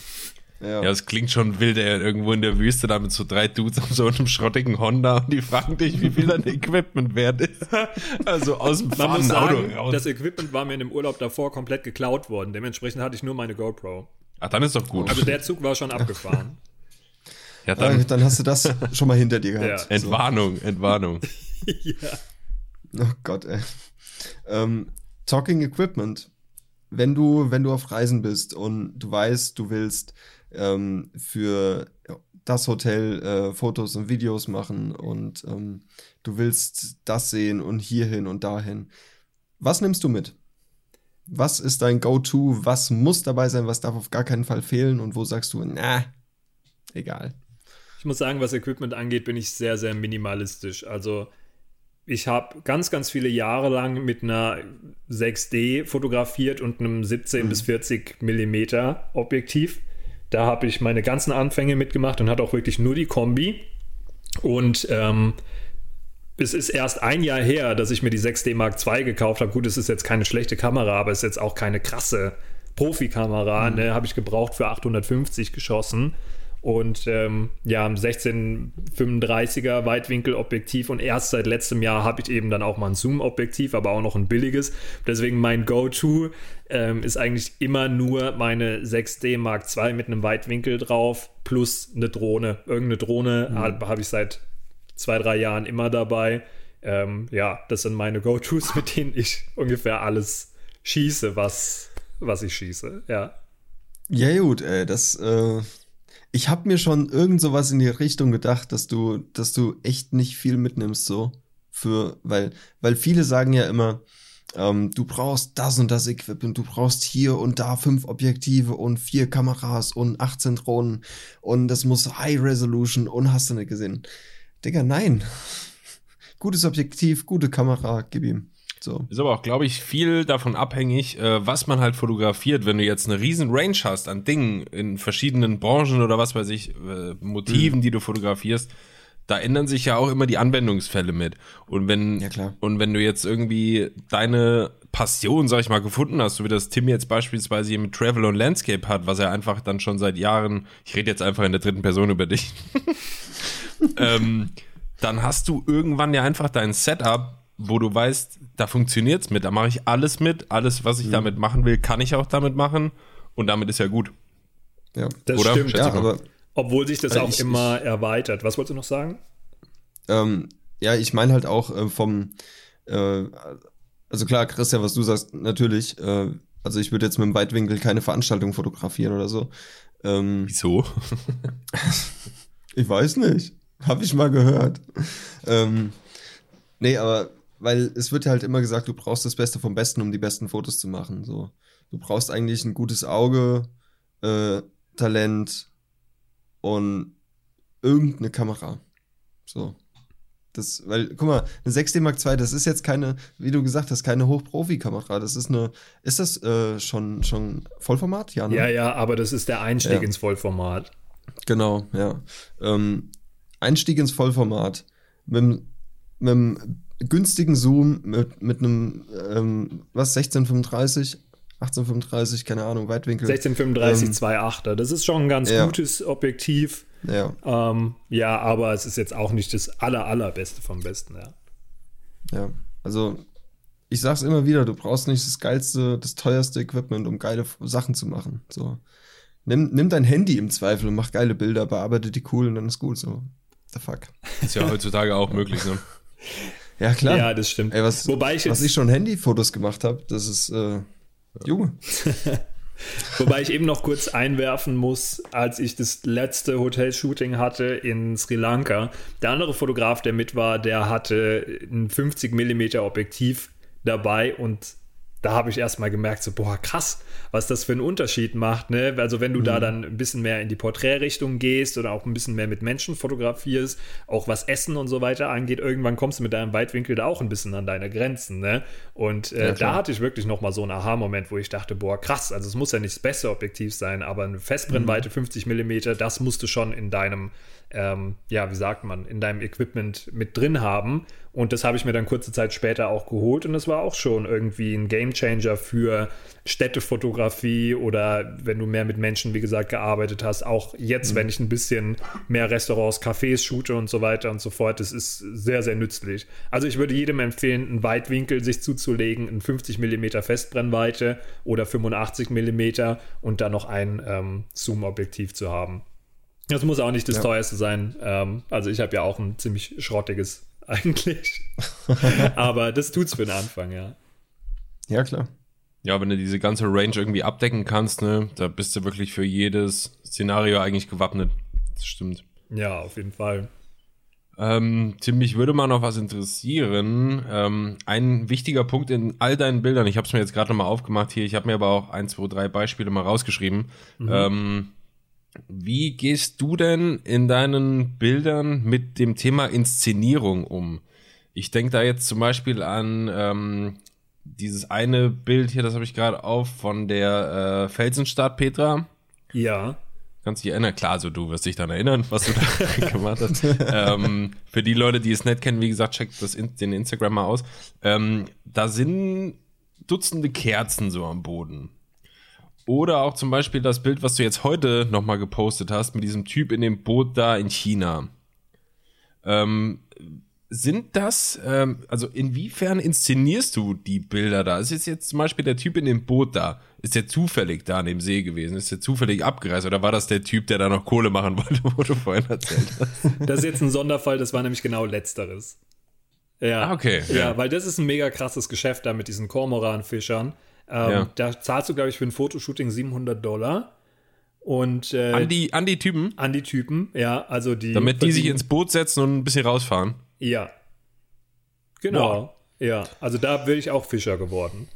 Speaker 1: Ja. ja, es klingt schon wild, ey. Irgendwo in der Wüste da mit so drei Dudes auf so einem schrottigen Honda und die fragen dich, wie viel dein Equipment wert ist. Also aus dem
Speaker 3: Man muss sagen, Auto Das Equipment war mir in dem Urlaub davor komplett geklaut worden. Dementsprechend hatte ich nur meine GoPro.
Speaker 1: Ach, dann ist doch gut.
Speaker 3: Also der Zug war schon abgefahren.
Speaker 2: Ja, dann, dann hast du das schon mal hinter dir gehabt.
Speaker 1: Ja. Entwarnung. Entwarnung.
Speaker 2: ja. Oh Gott, ey. Ähm, Talking Equipment. Wenn du, wenn du auf Reisen bist und du weißt, du willst ähm, für das Hotel äh, Fotos und Videos machen und ähm, du willst das sehen und hierhin und dahin. Was nimmst du mit? Was ist dein Go-To? Was muss dabei sein? Was darf auf gar keinen Fall fehlen? Und wo sagst du, na, egal.
Speaker 3: Ich muss sagen, was Equipment angeht, bin ich sehr, sehr minimalistisch. Also ich habe ganz, ganz viele Jahre lang mit einer 6D fotografiert und einem 17 mhm. bis 40 Millimeter Objektiv. Da habe ich meine ganzen Anfänge mitgemacht und hatte auch wirklich nur die Kombi. Und ähm, es ist erst ein Jahr her, dass ich mir die 6D Mark II gekauft habe. Gut, es ist jetzt keine schlechte Kamera, aber es ist jetzt auch keine krasse Profikamera. Mhm. Ne? Habe ich gebraucht für 850 geschossen. Und ähm, ja, ein 1635er Weitwinkelobjektiv und erst seit letztem Jahr habe ich eben dann auch mal ein Zoom-Objektiv, aber auch noch ein billiges. Deswegen mein Go-To ähm, ist eigentlich immer nur meine 6D Mark II mit einem Weitwinkel drauf plus eine Drohne. Irgendeine Drohne mhm. habe hab ich seit zwei, drei Jahren immer dabei. Ähm, ja, das sind meine Go-Tos, mit denen ich ungefähr alles schieße, was, was ich schieße. Ja.
Speaker 2: Ja, gut, ey, das. Äh ich habe mir schon irgend sowas in die Richtung gedacht, dass du, dass du echt nicht viel mitnimmst, so. Für, weil, weil viele sagen ja immer, ähm, du brauchst das und das Equipment, du brauchst hier und da fünf Objektive und vier Kameras und 18 Drohnen und das muss High Resolution und hast du nicht gesehen. Digga, nein. Gutes Objektiv, gute Kamera, gib ihm. So.
Speaker 1: Ist aber auch, glaube ich, viel davon abhängig, äh, was man halt fotografiert. Wenn du jetzt eine riesen Range hast an Dingen in verschiedenen Branchen oder was weiß ich, äh, Motiven, mhm. die du fotografierst, da ändern sich ja auch immer die Anwendungsfälle mit. Und wenn, ja, und wenn du jetzt irgendwie deine Passion, sag ich mal, gefunden hast, so wie das Tim jetzt beispielsweise hier mit Travel und Landscape hat, was er einfach dann schon seit Jahren, ich rede jetzt einfach in der dritten Person über dich, ähm, dann hast du irgendwann ja einfach dein Setup wo du weißt, da funktioniert's mit, da mache ich alles mit, alles, was ich mhm. damit machen will, kann ich auch damit machen und damit ist ja gut.
Speaker 3: Ja, das Oder? stimmt. Ja, aber, Obwohl sich das auch ich, immer ich, erweitert. Was wolltest du noch sagen?
Speaker 2: Ähm, ja, ich meine halt auch äh, vom, äh, also klar, Christian, was du sagst, natürlich, äh, also ich würde jetzt mit dem Weitwinkel keine Veranstaltung fotografieren oder so.
Speaker 1: Ähm, Wieso?
Speaker 2: ich weiß nicht. Habe ich mal gehört. ähm, nee, aber weil es wird ja halt immer gesagt, du brauchst das Beste vom Besten, um die besten Fotos zu machen. So, du brauchst eigentlich ein gutes Auge, äh, Talent und irgendeine Kamera. So. Das, weil, guck mal, eine 6D Mark II, das ist jetzt keine, wie du gesagt hast, keine Hochprofi-Kamera. Das ist eine, ist das äh, schon, schon Vollformat?
Speaker 3: Ja, ne? ja, ja, aber das ist der Einstieg ja. ins Vollformat.
Speaker 2: Genau, ja. Ähm, Einstieg ins Vollformat mit, mit einem günstigen Zoom, mit, mit einem, ähm, was, 1635, 1835, keine Ahnung, Weitwinkel.
Speaker 3: 1635 ähm, 2.8er, das ist schon ein ganz ja. gutes Objektiv.
Speaker 2: Ja.
Speaker 3: Ähm, ja, aber es ist jetzt auch nicht das aller, allerbeste vom Besten, ja.
Speaker 2: Ja, also ich sag's immer wieder, du brauchst nicht das geilste, das teuerste Equipment, um geile Sachen zu machen. So. Nimm, nimm dein Handy im Zweifel und mach geile Bilder, bearbeite die cool und dann ist gut. So, the fuck.
Speaker 1: Ist ja heutzutage auch möglich, ne?
Speaker 2: Ja, klar.
Speaker 3: Ja, das stimmt.
Speaker 2: Ey, was, Wobei ich, was ich schon Handyfotos gemacht habe, das ist äh, Junge.
Speaker 3: Wobei ich eben noch kurz einwerfen muss, als ich das letzte Hotelshooting hatte in Sri Lanka, der andere Fotograf, der mit war, der hatte ein 50 mm Objektiv dabei und da habe ich erstmal gemerkt, so, boah, krass, was das für einen Unterschied macht. Ne? Also, wenn du mhm. da dann ein bisschen mehr in die Porträtrichtung gehst oder auch ein bisschen mehr mit Menschen fotografierst, auch was Essen und so weiter angeht, irgendwann kommst du mit deinem Weitwinkel da auch ein bisschen an deine Grenzen. Ne? Und äh, ja, da hatte ich wirklich nochmal so einen Aha-Moment, wo ich dachte, boah, krass, also es muss ja nicht das beste Objektiv sein, aber eine Festbrennweite mhm. 50 mm, das musst du schon in deinem ähm, ja, wie sagt man, in deinem Equipment mit drin haben. Und das habe ich mir dann kurze Zeit später auch geholt und es war auch schon irgendwie ein Gamechanger für Städtefotografie oder wenn du mehr mit Menschen, wie gesagt, gearbeitet hast. Auch jetzt, mhm. wenn ich ein bisschen mehr Restaurants, Cafés shoote und so weiter und so fort, das ist sehr, sehr nützlich. Also ich würde jedem empfehlen, einen Weitwinkel sich zuzulegen, einen 50 mm Festbrennweite oder 85 mm und dann noch ein ähm, Zoom-Objektiv zu haben. Das muss auch nicht das ja. teuerste sein. Ähm, also ich habe ja auch ein ziemlich schrottiges eigentlich. Aber das tut's für den Anfang, ja.
Speaker 2: Ja, klar.
Speaker 1: Ja, wenn du diese ganze Range irgendwie abdecken kannst, ne, da bist du wirklich für jedes Szenario eigentlich gewappnet. Das stimmt.
Speaker 3: Ja, auf jeden Fall.
Speaker 1: Ähm, Tim, mich würde mal noch was interessieren. Ähm, ein wichtiger Punkt in all deinen Bildern, ich habe es mir jetzt gerade nochmal aufgemacht hier, ich habe mir aber auch ein, zwei, drei Beispiele mal rausgeschrieben. Mhm. Ähm, wie gehst du denn in deinen Bildern mit dem Thema Inszenierung um? Ich denke da jetzt zum Beispiel an ähm, dieses eine Bild hier, das habe ich gerade auf, von der äh, Felsenstadt Petra.
Speaker 3: Ja.
Speaker 1: Kannst du dich erinnern? Klar, also du wirst dich dann erinnern, was du da gemacht hast. ähm, für die Leute, die es nicht kennen, wie gesagt, checkt das in, den Instagram mal aus. Ähm, da sind Dutzende Kerzen so am Boden. Oder auch zum Beispiel das Bild, was du jetzt heute nochmal gepostet hast, mit diesem Typ in dem Boot da in China. Ähm, sind das, ähm, also inwiefern inszenierst du die Bilder da? Ist jetzt zum Beispiel der Typ in dem Boot da? Ist der zufällig da an dem See gewesen? Ist der zufällig abgereist? Oder war das der Typ, der da noch Kohle machen wollte, wo du vorhin erzählt hast?
Speaker 3: Das ist jetzt ein Sonderfall, das war nämlich genau letzteres. Ja,
Speaker 1: ah, okay.
Speaker 3: Ja, ja, weil das ist ein mega krasses Geschäft da mit diesen Kormoran-Fischern. Ähm, ja. Da zahlst du, glaube ich, für ein Fotoshooting 700 Dollar. Und, äh,
Speaker 1: an, die, an die Typen?
Speaker 3: An die Typen, ja. Also die
Speaker 1: Damit die sich ins Boot setzen und ein bisschen rausfahren?
Speaker 3: Ja. Genau. Wow. Ja, also da bin ich auch Fischer geworden.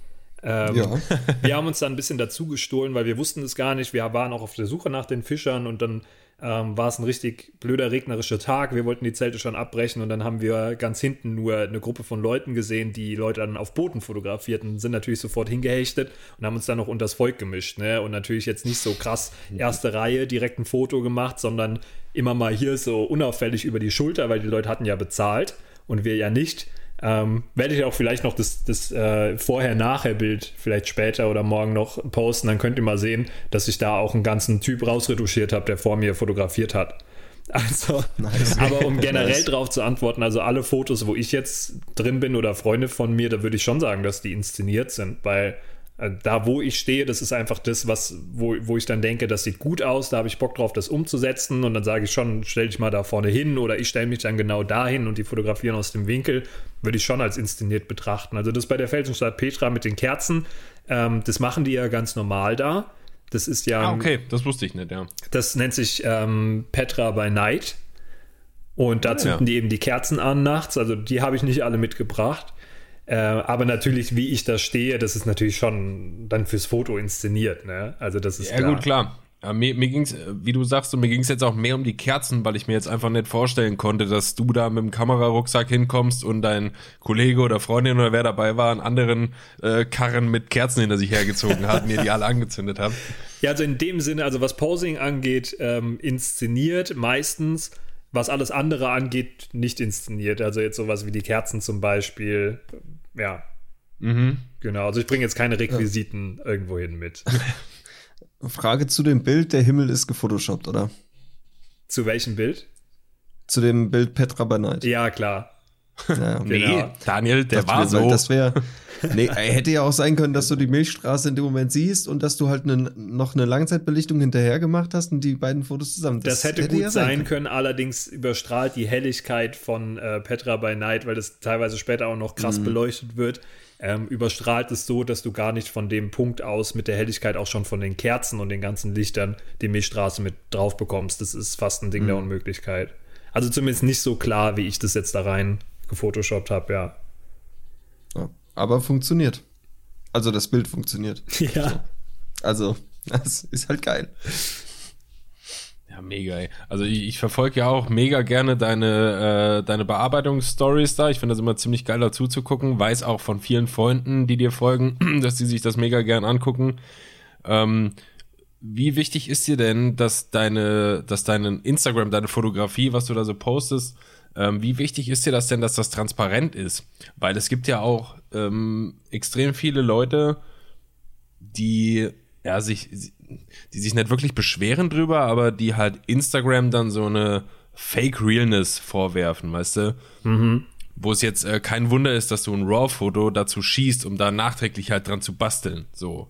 Speaker 3: Ähm, ja. wir haben uns dann ein bisschen dazu gestohlen, weil wir wussten es gar nicht. Wir waren auch auf der Suche nach den Fischern und dann ähm, war es ein richtig blöder regnerischer Tag. Wir wollten die Zelte schon abbrechen und dann haben wir ganz hinten nur eine Gruppe von Leuten gesehen, die Leute dann auf Booten fotografierten, sind natürlich sofort hingehechtet und haben uns dann noch unters Volk gemischt. Ne? Und natürlich jetzt nicht so krass erste Reihe direkt ein Foto gemacht, sondern immer mal hier so unauffällig über die Schulter, weil die Leute hatten ja bezahlt und wir ja nicht. Ähm, werde ich auch vielleicht noch das, das äh, Vorher-Nachher-Bild vielleicht später oder morgen noch posten. Dann könnt ihr mal sehen, dass ich da auch einen ganzen Typ rausretuschiert habe, der vor mir fotografiert hat. Also, nice. aber um generell nice. drauf zu antworten, also alle Fotos, wo ich jetzt drin bin oder Freunde von mir, da würde ich schon sagen, dass die inszeniert sind, weil da, wo ich stehe, das ist einfach das, was, wo, wo ich dann denke, das sieht gut aus, da habe ich Bock drauf, das umzusetzen und dann sage ich schon, stell dich mal da vorne hin oder ich stelle mich dann genau dahin und die fotografieren aus dem Winkel, würde ich schon als inszeniert betrachten. Also das bei der Felsenstadt Petra mit den Kerzen, ähm, das machen die ja ganz normal da. Das ist ja.
Speaker 1: Ah, okay, das wusste ich nicht, ja.
Speaker 3: Das nennt sich ähm, Petra by Night. Und da zünden ja. die eben die Kerzen an nachts. Also die habe ich nicht alle mitgebracht. Äh, aber natürlich, wie ich da stehe, das ist natürlich schon dann fürs Foto inszeniert. Ne? Also das ist
Speaker 1: ja klar. gut klar. Ja, mir, mir ging's, äh, wie du sagst, und mir ging's jetzt auch mehr um die Kerzen, weil ich mir jetzt einfach nicht vorstellen konnte, dass du da mit dem Kamerarucksack hinkommst und dein Kollege oder Freundin oder wer dabei war, einen anderen äh, Karren mit Kerzen hinter sich hergezogen hat ihr die alle angezündet habt.
Speaker 3: Ja, also in dem Sinne, also was Posing angeht, ähm, inszeniert meistens, was alles andere angeht, nicht inszeniert. Also jetzt sowas wie die Kerzen zum Beispiel. Ja.
Speaker 1: Mhm.
Speaker 3: Genau. Also ich bringe jetzt keine Requisiten ja. irgendwo hin mit.
Speaker 2: Frage zu dem Bild, der Himmel ist gefotoshoppt, oder?
Speaker 3: Zu welchem Bild?
Speaker 2: Zu dem Bild Petra Night.
Speaker 3: Ja, klar.
Speaker 1: Ja, nee, genau. Daniel, der
Speaker 2: das
Speaker 1: war so.
Speaker 2: Das wäre Nee, hätte ja auch sein können, dass du die Milchstraße in dem Moment siehst und dass du halt ne, noch eine Langzeitbelichtung hinterher gemacht hast und die beiden Fotos zusammen.
Speaker 3: Das, das hätte, hätte, gut ja sein können. können. allerdings überstrahlt die Helligkeit von äh, Petra by Night, weil das teilweise später auch noch krass mhm. beleuchtet wird, ähm, überstrahlt es so, dass du gar nicht von dem Punkt aus mit der Helligkeit auch schon von den Kerzen und den ganzen Lichtern die Milchstraße mit drauf bekommst. Das ist fast ein Ding mhm. der Unmöglichkeit. Also zumindest nicht so klar, wie ich das jetzt da rein gefotoshoppt habe, ja.
Speaker 2: Aber funktioniert. Also das Bild funktioniert.
Speaker 3: Ja.
Speaker 2: Also, das ist halt geil.
Speaker 1: Ja, mega, ey. Also ich, ich verfolge ja auch mega gerne deine, äh, deine Bearbeitungsstories da. Ich finde das immer ziemlich geil dazu zu gucken. Weiß auch von vielen Freunden, die dir folgen, dass die sich das mega gern angucken. Ähm, wie wichtig ist dir denn, dass deine, dass deine Instagram, deine Fotografie, was du da so postest, ähm, wie wichtig ist dir das denn, dass das transparent ist? Weil es gibt ja auch ähm, extrem viele Leute, die ja sich, die sich nicht wirklich beschweren drüber, aber die halt Instagram dann so eine Fake Realness vorwerfen, weißt du?
Speaker 3: Mhm.
Speaker 1: Wo es jetzt äh, kein Wunder ist, dass du ein RAW-Foto dazu schießt, um da nachträglich halt dran zu basteln. So.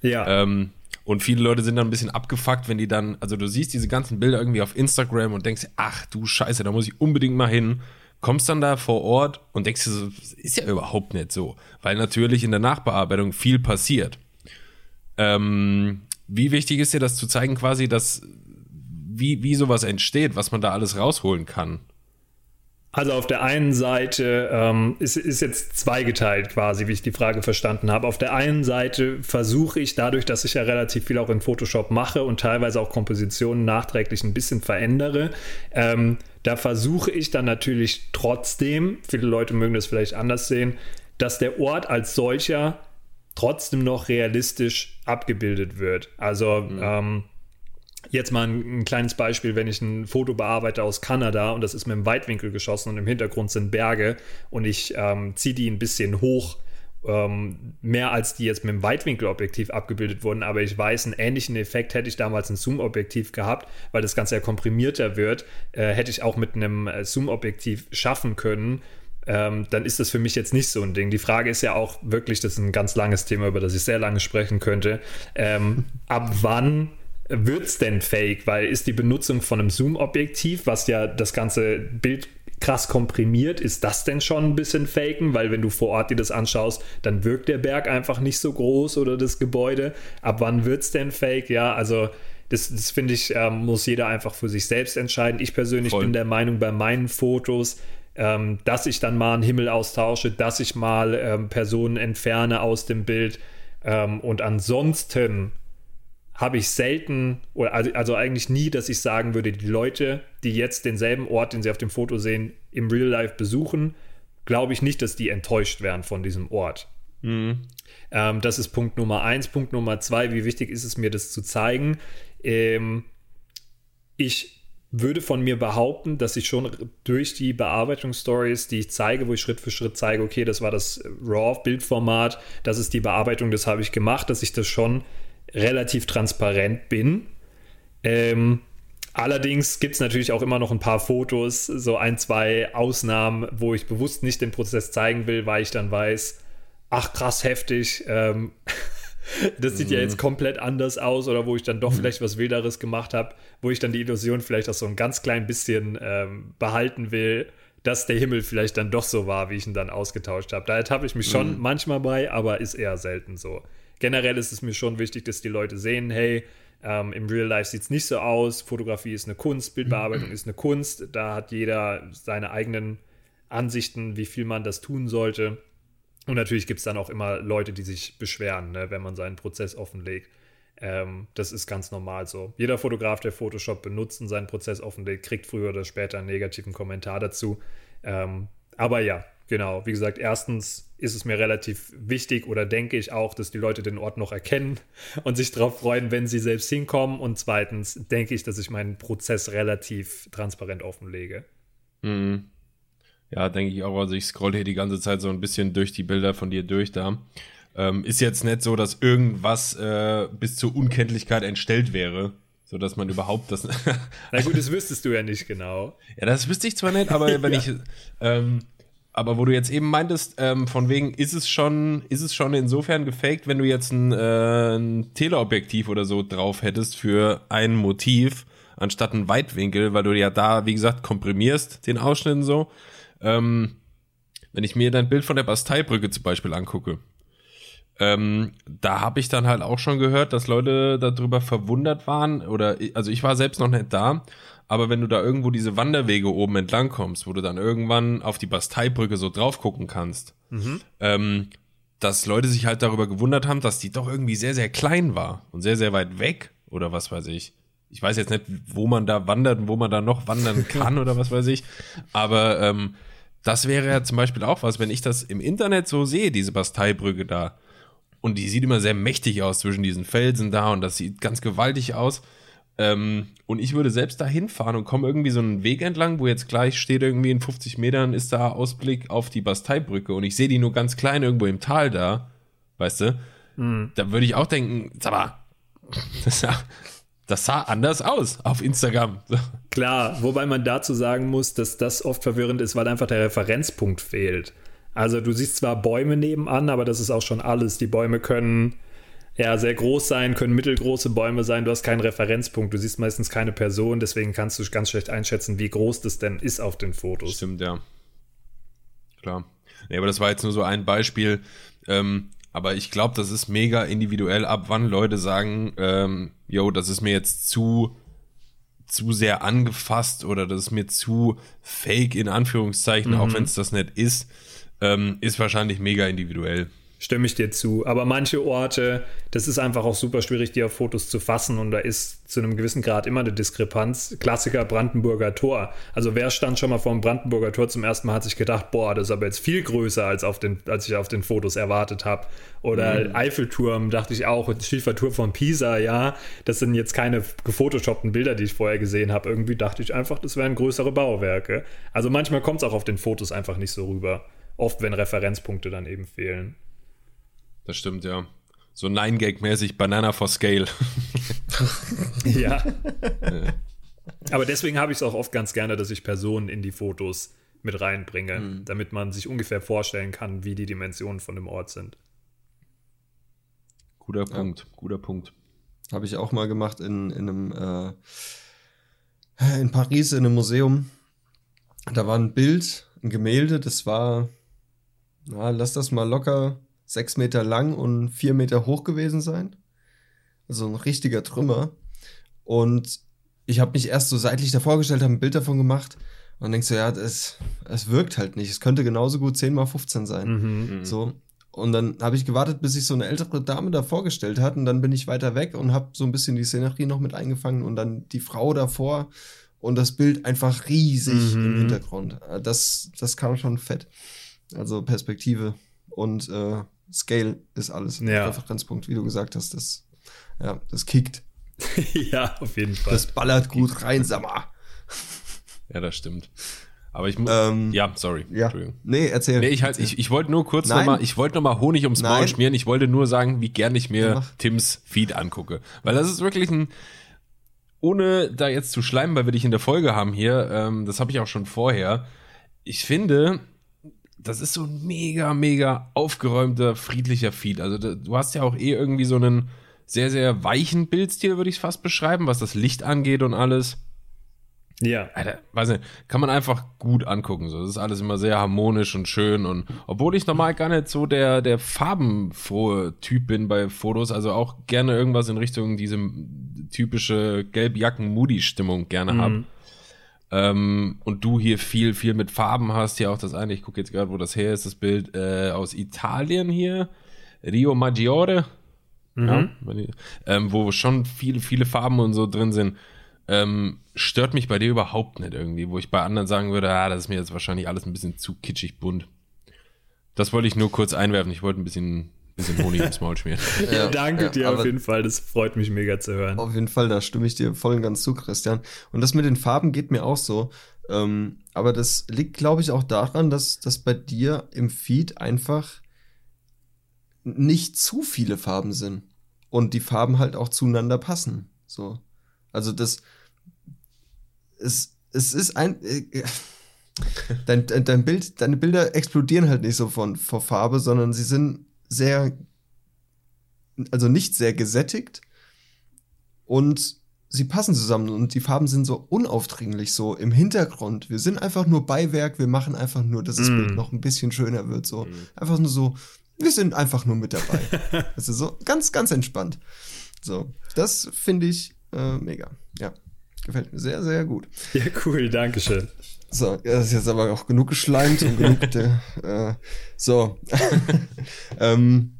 Speaker 3: Ja.
Speaker 1: Ähm, und viele Leute sind dann ein bisschen abgefuckt, wenn die dann, also du siehst diese ganzen Bilder irgendwie auf Instagram und denkst, ach du Scheiße, da muss ich unbedingt mal hin. Kommst dann da vor Ort und denkst dir so, ist ja überhaupt nicht so. Weil natürlich in der Nachbearbeitung viel passiert. Ähm, wie wichtig ist dir das zu zeigen, quasi, dass, wie, wie sowas entsteht, was man da alles rausholen kann?
Speaker 3: Also auf der einen Seite ähm, ist, ist jetzt zweigeteilt quasi, wie ich die Frage verstanden habe. Auf der einen Seite versuche ich dadurch, dass ich ja relativ viel auch in Photoshop mache und teilweise auch Kompositionen nachträglich ein bisschen verändere, ähm, da versuche ich dann natürlich trotzdem, viele Leute mögen das vielleicht anders sehen, dass der Ort als solcher trotzdem noch realistisch abgebildet wird. Also mhm. ähm, Jetzt mal ein, ein, kleines Beispiel, wenn ich ein Foto bearbeite aus Kanada und das ist mit dem Weitwinkel geschossen und im Hintergrund sind Berge und ich ähm, ziehe die ein bisschen hoch, ähm, mehr als die jetzt mit dem Weitwinkelobjektiv abgebildet wurden, aber ich weiß, einen ähnlichen Effekt hätte ich damals ein Zoom-Objektiv gehabt, weil das Ganze ja komprimierter wird, äh, hätte ich auch mit einem äh, Zoom-Objektiv schaffen können. Ähm, dann ist das für mich jetzt nicht so ein Ding. Die Frage ist ja auch wirklich, das ist ein ganz langes Thema, über das ich sehr lange sprechen könnte. Ähm, ab wann wird es denn fake? Weil ist die Benutzung von einem Zoom-Objektiv, was ja das ganze Bild krass komprimiert, ist das denn schon ein bisschen faken? Weil wenn du vor Ort dir das anschaust, dann wirkt der Berg einfach nicht so groß oder das Gebäude. Ab wann wird es denn fake? Ja, also das, das finde ich, äh, muss jeder einfach für sich selbst entscheiden. Ich persönlich Voll. bin der Meinung, bei meinen Fotos, ähm, dass ich dann mal einen Himmel austausche, dass ich mal ähm, Personen entferne aus dem Bild. Ähm, und ansonsten habe ich selten, oder also, also, eigentlich nie, dass ich sagen würde, die Leute, die jetzt denselben Ort, den sie auf dem Foto sehen, im Real Life besuchen, glaube ich nicht, dass die enttäuscht werden von diesem Ort.
Speaker 1: Mhm.
Speaker 3: Ähm, das ist Punkt Nummer eins. Punkt Nummer zwei, wie wichtig ist es mir, das zu zeigen? Ähm, ich würde von mir behaupten, dass ich schon durch die Bearbeitungsstories, die ich zeige, wo ich Schritt für Schritt zeige, okay, das war das RAW-Bildformat, das ist die Bearbeitung, das habe ich gemacht, dass ich das schon relativ transparent bin. Ähm, allerdings gibt es natürlich auch immer noch ein paar Fotos, so ein, zwei Ausnahmen, wo ich bewusst nicht den Prozess zeigen will, weil ich dann weiß, ach krass heftig, ähm, das sieht mhm. ja jetzt komplett anders aus oder wo ich dann doch mhm. vielleicht was Wilderes gemacht habe, wo ich dann die Illusion vielleicht auch so ein ganz klein bisschen ähm, behalten will, dass der Himmel vielleicht dann doch so war, wie ich ihn dann ausgetauscht habe. Da ertappe ich mich schon mhm. manchmal bei, aber ist eher selten so generell ist es mir schon wichtig, dass die Leute sehen, hey, ähm, im Real Life sieht es nicht so aus, Fotografie ist eine Kunst, Bildbearbeitung ist eine Kunst, da hat jeder seine eigenen Ansichten, wie viel man das tun sollte. Und natürlich gibt es dann auch immer Leute, die sich beschweren, ne, wenn man seinen Prozess offenlegt. Ähm, das ist ganz normal so. Jeder Fotograf, der Photoshop benutzt und seinen Prozess offenlegt, kriegt früher oder später einen negativen Kommentar dazu. Ähm, aber ja, genau. Wie gesagt, erstens ist es mir relativ wichtig oder denke ich auch, dass die Leute den Ort noch erkennen und sich darauf freuen, wenn sie selbst hinkommen. Und zweitens denke ich, dass ich meinen Prozess relativ transparent offenlege.
Speaker 1: Mhm. Ja, denke ich auch. Also ich scroll hier die ganze Zeit so ein bisschen durch die Bilder von dir durch da. Ähm, ist jetzt nicht so, dass irgendwas äh, bis zur Unkenntlichkeit entstellt wäre, so dass man überhaupt das.
Speaker 3: Na gut, das wüsstest du ja nicht genau.
Speaker 1: Ja, das wüsste ich zwar nicht, aber wenn ja. ich. Ähm, aber wo du jetzt eben meintest, ähm, von wegen ist es schon, ist es schon insofern gefaked, wenn du jetzt ein, äh, ein Teleobjektiv oder so drauf hättest für ein Motiv, anstatt ein Weitwinkel, weil du ja da, wie gesagt, komprimierst den Ausschnitt so. Ähm, wenn ich mir dein Bild von der Basteibrücke zum Beispiel angucke, ähm, da habe ich dann halt auch schon gehört, dass Leute darüber verwundert waren oder also ich war selbst noch nicht da, aber wenn du da irgendwo diese Wanderwege oben entlang kommst, wo du dann irgendwann auf die Basteibrücke so drauf gucken kannst, mhm. ähm, dass Leute sich halt darüber gewundert haben, dass die doch irgendwie sehr, sehr klein war und sehr, sehr weit weg oder was weiß ich. Ich weiß jetzt nicht, wo man da wandert und wo man da noch wandern kann oder was weiß ich, aber ähm, das wäre ja zum Beispiel auch was, wenn ich das im Internet so sehe, diese Basteibrücke da, und die sieht immer sehr mächtig aus zwischen diesen Felsen da und das sieht ganz gewaltig aus. Ähm, und ich würde selbst da hinfahren und komme irgendwie so einen Weg entlang, wo jetzt gleich steht, irgendwie in 50 Metern ist da Ausblick auf die Basteibrücke und ich sehe die nur ganz klein irgendwo im Tal da, weißt du? Mhm. Da würde ich auch denken, sag mal, das sah, das sah anders aus auf Instagram.
Speaker 3: Klar, wobei man dazu sagen muss, dass das oft verwirrend ist, weil einfach der Referenzpunkt fehlt. Also du siehst zwar Bäume nebenan, aber das ist auch schon alles. Die Bäume können ja sehr groß sein, können mittelgroße Bäume sein. Du hast keinen Referenzpunkt. Du siehst meistens keine Person, deswegen kannst du ganz schlecht einschätzen, wie groß das denn ist auf den Fotos.
Speaker 1: Stimmt, ja. Klar. Nee, aber das war jetzt nur so ein Beispiel. Ähm, aber ich glaube, das ist mega individuell, ab wann Leute sagen, ähm, yo, das ist mir jetzt zu zu sehr angefasst oder das ist mir zu fake in Anführungszeichen, mhm. auch wenn es das nicht ist ähm, ist wahrscheinlich mega individuell.
Speaker 3: Stimme ich dir zu. Aber manche Orte, das ist einfach auch super schwierig, die auf Fotos zu fassen. Und da ist zu einem gewissen Grad immer eine Diskrepanz. Klassiker Brandenburger Tor. Also wer stand schon mal vor dem Brandenburger Tor zum ersten Mal, hat sich gedacht, boah, das ist aber jetzt viel größer, als, auf den, als ich auf den Fotos erwartet habe. Oder mhm. Eiffelturm, dachte ich auch. Schieferturm von Pisa, ja. Das sind jetzt keine gefotoshoppten Bilder, die ich vorher gesehen habe. Irgendwie dachte ich einfach, das wären größere Bauwerke. Also manchmal kommt es auch auf den Fotos einfach nicht so rüber oft, wenn Referenzpunkte dann eben fehlen.
Speaker 1: Das stimmt, ja. So Nine-Gag-mäßig Banana for Scale.
Speaker 3: ja. Aber deswegen habe ich es auch oft ganz gerne, dass ich Personen in die Fotos mit reinbringe, mhm. damit man sich ungefähr vorstellen kann, wie die Dimensionen von dem Ort sind.
Speaker 1: Guter Punkt, ja. guter Punkt.
Speaker 2: Habe ich auch mal gemacht in, in einem äh, in Paris in einem Museum. Da war ein Bild, ein Gemälde, das war na, lass das mal locker sechs Meter lang und vier Meter hoch gewesen sein. Also ein richtiger Trümmer. Und ich habe mich erst so seitlich davor gestellt, habe ein Bild davon gemacht und denkst so, ja, es, es wirkt halt nicht. Es könnte genauso gut 10 mal 15 sein. Mhm. So. Und dann habe ich gewartet, bis sich so eine ältere Dame da vorgestellt hat. Und dann bin ich weiter weg und habe so ein bisschen die Szenerie noch mit eingefangen und dann die Frau davor und das Bild einfach riesig mhm. im Hintergrund. Das, das kam schon fett. Also Perspektive und äh, Scale ist alles.
Speaker 3: Ja.
Speaker 2: Referenzpunkt, wie du gesagt hast. Das, ja, das kickt.
Speaker 3: ja, auf jeden Fall.
Speaker 2: Das ballert gut rein, sag mal.
Speaker 1: Ja, das stimmt. Aber ich muss. Ähm, ja, sorry.
Speaker 2: Ja. Nee, erzähl.
Speaker 1: Nee, ich, halt, ich, ich wollte nur kurz nochmal, ich wollte nochmal Honig ums Nein. Maul schmieren. Ich wollte nur sagen, wie gern ich mir Ach. Tims Feed angucke. Weil das ist wirklich ein, ohne da jetzt zu schleimen, weil wir dich in der Folge haben hier, ähm, das habe ich auch schon vorher. Ich finde, das ist so ein mega, mega aufgeräumter, friedlicher Feed. Also du hast ja auch eh irgendwie so einen sehr, sehr weichen Bildstil, würde ich es fast beschreiben, was das Licht angeht und alles.
Speaker 3: Ja.
Speaker 1: Alter, weiß nicht, kann man einfach gut angucken. So. Das ist alles immer sehr harmonisch und schön. Und obwohl ich normal gar nicht so der, der farbenfrohe Typ bin bei Fotos, also auch gerne irgendwas in Richtung diese typische Gelbjacken-Moody-Stimmung gerne mhm. habe ähm, und du hier viel, viel mit Farben hast, hier auch das eine, ich gucke jetzt gerade, wo das her ist, das Bild äh, aus Italien hier, Rio Maggiore. Mhm. Ja, ähm, wo schon viele, viele Farben und so drin sind. Ähm, stört mich bei dir überhaupt nicht irgendwie, wo ich bei anderen sagen würde, ah, das ist mir jetzt wahrscheinlich alles ein bisschen zu kitschig bunt. Das wollte ich nur kurz einwerfen. Ich wollte ein bisschen, bisschen Honig ins Maul schmieren.
Speaker 3: ja, Danke ja, dir auf jeden Fall. Das freut mich mega zu hören.
Speaker 2: Auf jeden Fall, da stimme ich dir voll und ganz zu, Christian. Und das mit den Farben geht mir auch so. Ähm, aber das liegt, glaube ich, auch daran, dass, dass bei dir im Feed einfach nicht zu viele Farben sind. Und die Farben halt auch zueinander passen. So. Also das, es, es ist ein, äh, dein, dein Bild, deine Bilder explodieren halt nicht so von, vor Farbe, sondern sie sind sehr, also nicht sehr gesättigt und sie passen zusammen und die Farben sind so unaufdringlich so im Hintergrund. Wir sind einfach nur Beiwerk, wir machen einfach nur, dass das mm. Bild noch ein bisschen schöner wird, so. Mm. Einfach nur so, wir sind einfach nur mit dabei. also so ganz, ganz entspannt. So, das finde ich äh, mega. Ja, gefällt mir sehr, sehr gut.
Speaker 3: Ja, cool, danke schön.
Speaker 2: So, das ist jetzt aber auch genug geschleimt und genug der, äh, so. ähm,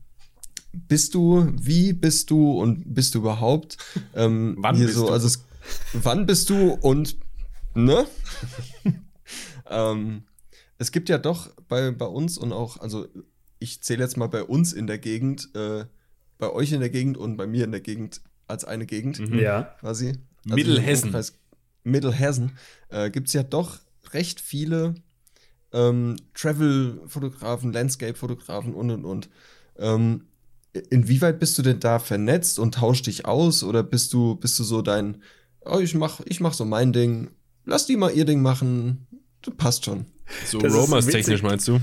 Speaker 2: bist du, wie bist du und bist du überhaupt? Ähm,
Speaker 1: wann bist so, du?
Speaker 2: Also es, wann bist du und ne? ähm, es gibt ja doch bei, bei uns und auch, also ich zähle jetzt mal bei uns in der Gegend, äh, bei euch in der Gegend und bei mir in der Gegend als eine Gegend.
Speaker 3: Mhm. Ja.
Speaker 2: Quasi.
Speaker 1: Also Mittelhessen.
Speaker 2: Mittelhessen äh, gibt es ja doch recht viele ähm, Travel-Fotografen, Landscape-Fotografen und und und. Ähm, inwieweit bist du denn da vernetzt und tauscht dich aus oder bist du, bist du so dein, oh, ich mach, ich mach so mein Ding, lass die mal ihr Ding machen, das passt schon.
Speaker 1: So Romers-technisch meinst du?